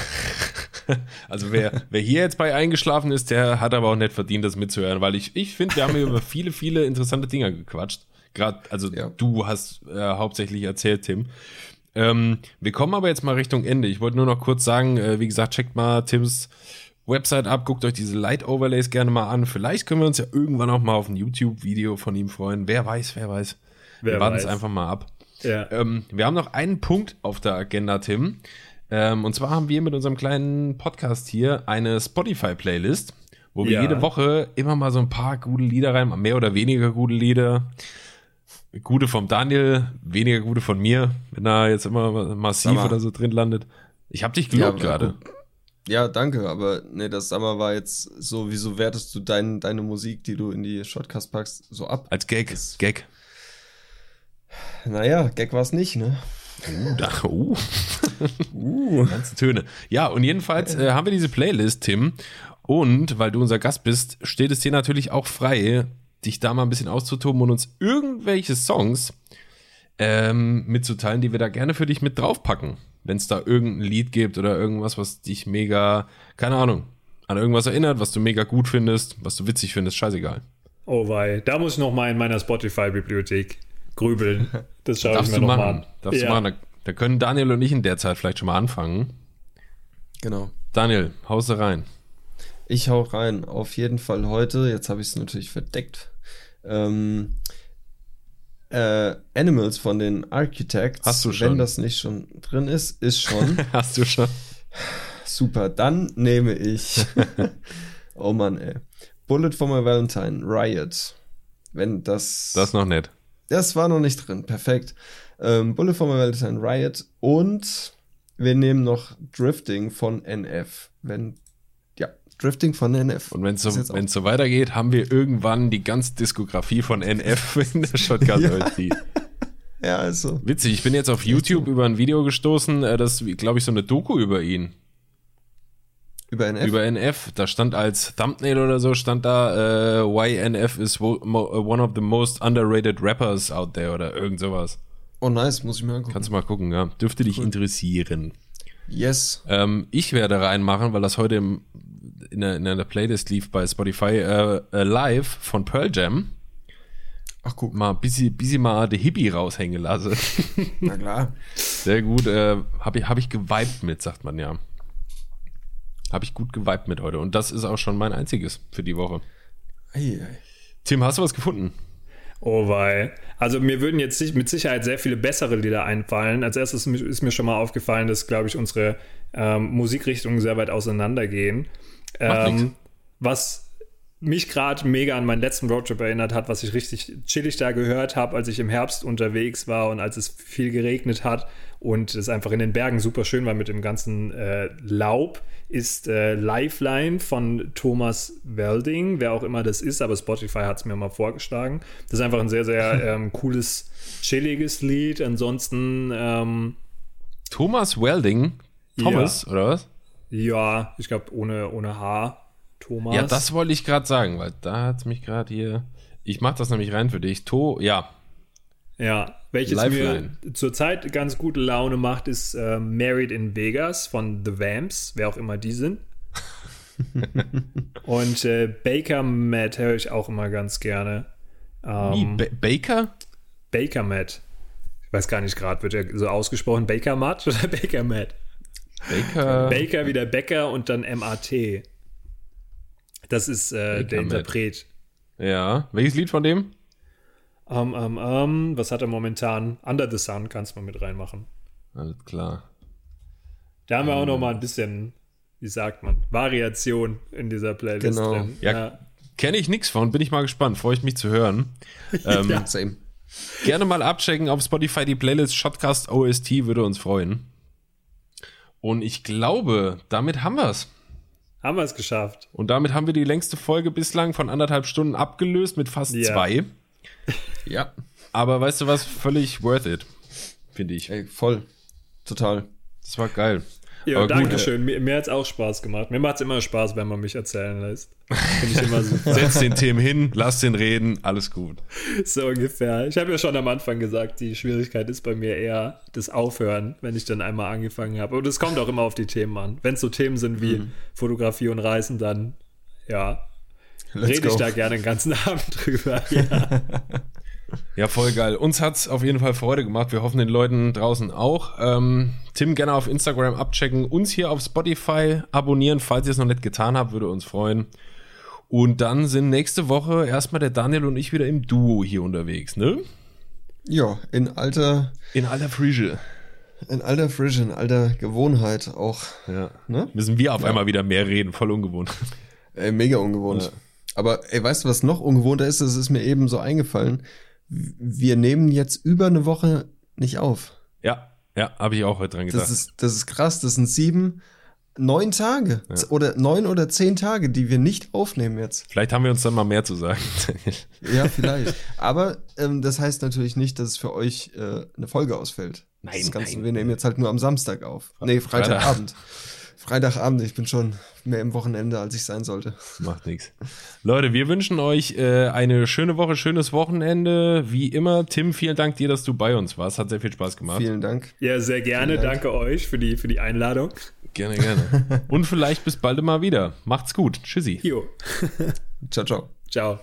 Speaker 1: Also wer, wer hier jetzt bei eingeschlafen ist, der hat aber auch nicht verdient, das mitzuhören, weil ich, ich finde, wir haben über viele, viele interessante Dinge gequatscht. Gerade, also ja. du hast äh, hauptsächlich erzählt, Tim. Ähm, wir kommen aber jetzt mal Richtung Ende. Ich wollte nur noch kurz sagen, äh, wie gesagt, checkt mal Tims Website ab, guckt euch diese Light-Overlays gerne mal an. Vielleicht können wir uns ja irgendwann auch mal auf ein YouTube-Video von ihm freuen. Wer weiß, wer weiß.
Speaker 3: Wer
Speaker 1: wir warten es einfach mal ab.
Speaker 3: Ja.
Speaker 1: Ähm, wir haben noch einen Punkt auf der Agenda, Tim. Ähm, und zwar haben wir mit unserem kleinen Podcast hier eine Spotify-Playlist, wo wir
Speaker 3: Ja.
Speaker 1: jede Woche immer mal so ein paar gute Lieder rein, mehr oder weniger gute Lieder. Gute vom Daniel, weniger gute von mir, wenn er jetzt immer massiv oder so drin landet. Ich hab dich gelobt
Speaker 2: Ja,
Speaker 1: gerade.
Speaker 2: Ja, danke, aber nee, das Summer war jetzt so, wieso wertest du dein, deine Musik, die du in die Shotcast packst, so ab?
Speaker 1: Als Gag.
Speaker 2: Das-
Speaker 1: Gag.
Speaker 2: Naja, Gag war es nicht, ne?
Speaker 1: Uh, da, uh.
Speaker 2: Uh.
Speaker 1: ganze Töne. Ja, und jedenfalls äh, haben wir diese Playlist, Tim. Und weil du unser Gast bist, steht es dir natürlich auch frei, dich da mal ein bisschen auszutoben und uns irgendwelche Songs ähm, mitzuteilen, die wir da gerne für dich mit draufpacken. Wenn es da irgendein Lied gibt oder irgendwas, was dich mega, keine Ahnung, an irgendwas erinnert, was du mega gut findest, was du witzig findest, scheißegal.
Speaker 3: Oh wei, da muss ich noch mal in meiner Spotify-Bibliothek grübeln. Das schaue ich
Speaker 1: Darfst
Speaker 3: mir
Speaker 1: du
Speaker 3: noch mal
Speaker 1: machen.
Speaker 3: an.
Speaker 1: Darfst
Speaker 3: ja.
Speaker 1: du machen. Da, da können Daniel und ich in der Zeit vielleicht schon mal anfangen.
Speaker 2: Genau.
Speaker 1: Daniel, haust du rein.
Speaker 2: Ich hau rein. Auf jeden Fall heute, jetzt habe ich es natürlich verdeckt. Ähm, äh, Animals von den Architects.
Speaker 1: Hast du schon?
Speaker 2: Wenn das nicht schon drin ist, ist schon.
Speaker 1: Hast du schon?
Speaker 2: Super, dann nehme ich. oh Mann, ey. Bullet for my Valentine, Riot. Wenn das.
Speaker 1: Das noch nicht.
Speaker 2: Das war noch nicht drin. Perfekt. Ähm, Bullet for my Valentine, Riot. Und wir nehmen noch Drifting von NF. Wenn. Drifting von NF.
Speaker 1: Und wenn es so, weitergeht, haben wir irgendwann die ganze Diskografie von NF in der Shotgun
Speaker 2: Ja. Ja, also.
Speaker 1: Witzig, ich bin jetzt auf YouTube über ein Video gestoßen, äh, das ist, glaube ich, so eine Doku über ihn.
Speaker 2: Über NF.
Speaker 1: Über NF. Da stand als Thumbnail oder so, stand da, äh, why NF is mo, one of the most underrated rappers out there oder irgend sowas.
Speaker 2: oh, nice, muss ich mir angucken.
Speaker 1: Kannst du mal gucken, ja. Dürfte dich interessieren.
Speaker 2: yes.
Speaker 1: Ähm, ich werde reinmachen, weil das heute im, in, der, in der Playlist lief bei Spotify, äh, äh, live von Pearl Jam.
Speaker 2: Ach, guck.
Speaker 1: mal busy, busy mal die Hippie raushängen lasse.
Speaker 2: Na klar.
Speaker 1: Sehr gut, äh, habe ich, hab ich geweibt mit, sagt man ja. Habe ich gut geweibt mit heute. Und das ist auch schon mein einziges für die Woche.
Speaker 2: Ei, ei.
Speaker 1: Tim, hast du was gefunden?
Speaker 3: Oh wei. Also mir würden jetzt mit Sicherheit sehr viele bessere Lieder einfallen. Als erstes ist mir schon mal aufgefallen, dass, glaube ich, unsere ähm, Musikrichtungen sehr weit auseinandergehen. Ähm, was mich gerade mega an meinen letzten Roadtrip erinnert hat, was ich richtig chillig da gehört habe, als ich im Herbst unterwegs war und als es viel geregnet hat und es einfach in den Bergen super schön war mit dem ganzen äh, Laub, ist äh, Lifeline von Thomas Welding, wer auch immer das ist, aber Spotify hat es mir mal vorgeschlagen. Das ist einfach ein sehr, sehr ähm, cooles, chilliges Lied. Ansonsten, ähm,
Speaker 1: Thomas Welding. Thomas, oder was?
Speaker 3: Ja, ich glaube ohne, ohne H. Thomas.
Speaker 1: Ja, das wollte ich gerade sagen, weil da hat mich gerade hier. Ich mache das nämlich rein für dich. To, ja,
Speaker 3: Ja, welches
Speaker 1: Lifeline.
Speaker 3: mir zurzeit ganz gute Laune macht, ist äh, Married in Vegas von The Vamps, wer auch immer die sind. Und äh, Baker Matt höre ich auch immer ganz gerne.
Speaker 1: Wie,
Speaker 3: Ähm,
Speaker 1: Ba- Baker?
Speaker 3: Baker Matt. Ich weiß gar nicht gerade, wird er so ausgesprochen, Baker Matt oder Baker Matt?
Speaker 1: Baker.
Speaker 3: Baker wie der Bäcker und dann M-A-T. Das ist äh, der. Interpret.
Speaker 1: Ja. Welches Lied von dem?
Speaker 3: Ähm, ähm, ähm, was hat er momentan? Under the Sun kannst du mal mit reinmachen.
Speaker 1: Alles klar.
Speaker 3: Da haben wir
Speaker 1: Ähm.
Speaker 3: auch noch mal ein bisschen, wie sagt man, Variation in dieser Playlist
Speaker 2: Genau.
Speaker 3: drin.
Speaker 1: Ja. Kenne ich nichts von, bin ich mal gespannt, freue ich mich zu hören. Ähm,
Speaker 2: Ja, same.
Speaker 1: Gerne mal abchecken auf Spotify die Playlist Shotcast OST würde uns freuen. Und ich glaube, damit haben wir es.
Speaker 3: Haben wir es geschafft.
Speaker 1: Und damit haben wir die längste Folge bislang von anderthalb Stunden abgelöst mit fast
Speaker 3: Ja.
Speaker 1: zwei.
Speaker 2: Ja.
Speaker 1: Aber weißt du was? Völlig worth it, finde ich.
Speaker 2: Ey, voll. Total.
Speaker 1: Das war geil.
Speaker 3: Ja, danke schön. Mir, mir hat es auch Spaß gemacht. Mir macht es immer Spaß, wenn man mich erzählen lässt. Finde ich immer super.
Speaker 1: Setz den Tim hin, lass den reden, alles gut.
Speaker 3: so ungefähr. Ich habe ja schon am Anfang gesagt, die Schwierigkeit ist bei mir eher das Aufhören, wenn ich dann einmal angefangen habe. Und es kommt auch immer auf die Themen an. Wenn es so Themen sind wie
Speaker 1: Mhm.
Speaker 3: Fotografie und Reisen, dann ja,
Speaker 2: Let's
Speaker 3: rede ich da gerne den ganzen Abend drüber. Ja.
Speaker 1: Ja, voll geil. Uns hat's auf jeden Fall Freude gemacht. Wir hoffen den Leuten draußen auch. Ähm, Tim gerne auf Instagram abchecken, uns hier auf Spotify abonnieren, falls ihr es noch nicht getan habt, würde uns freuen. Und dann sind nächste Woche erstmal der Daniel und ich wieder im Duo hier unterwegs, ne?
Speaker 2: Ja, in alter,
Speaker 1: In alter Frische.
Speaker 2: in alter Frische, in alter Gewohnheit auch.
Speaker 1: Ja.
Speaker 2: Ne?
Speaker 1: Müssen wir auf einmal wieder mehr reden, voll ungewohnt.
Speaker 2: Ey, mega ungewohnt.
Speaker 1: Ja.
Speaker 2: Aber ey, weißt du, was noch ungewohnter ist? Das ist mir eben so eingefallen. Wir nehmen jetzt über eine Woche nicht auf.
Speaker 1: Ja, ja, habe ich auch heute dran gedacht.
Speaker 2: Das ist, das ist krass. Das sind sieben, neun Tage. Oder neun oder zehn Tage, die wir nicht aufnehmen jetzt.
Speaker 1: Vielleicht haben wir uns dann mal mehr zu sagen.
Speaker 2: Ja, vielleicht. Aber ähm, das heißt natürlich nicht, dass es für euch äh, eine Folge ausfällt.
Speaker 1: Nein,
Speaker 2: das Ganze,
Speaker 1: nein.
Speaker 2: Wir nehmen jetzt halt nur am Samstag auf. Nee,
Speaker 1: Freitag.
Speaker 2: Freitagabend. Ich bin schon mehr im Wochenende, als ich sein sollte.
Speaker 1: Macht nichts. Leute, wir wünschen euch äh, eine schöne Woche, schönes Wochenende. Wie immer, Tim, vielen Dank dir, dass du bei uns warst. Hat sehr viel Spaß gemacht.
Speaker 2: Vielen Dank.
Speaker 3: Ja, sehr gerne.
Speaker 2: Dank.
Speaker 3: Danke euch für die, für die Einladung.
Speaker 1: Gerne, gerne. Und vielleicht bis bald mal wieder. Macht's gut. Tschüssi.
Speaker 3: Jo.
Speaker 2: Ciao, ciao.
Speaker 3: Ciao.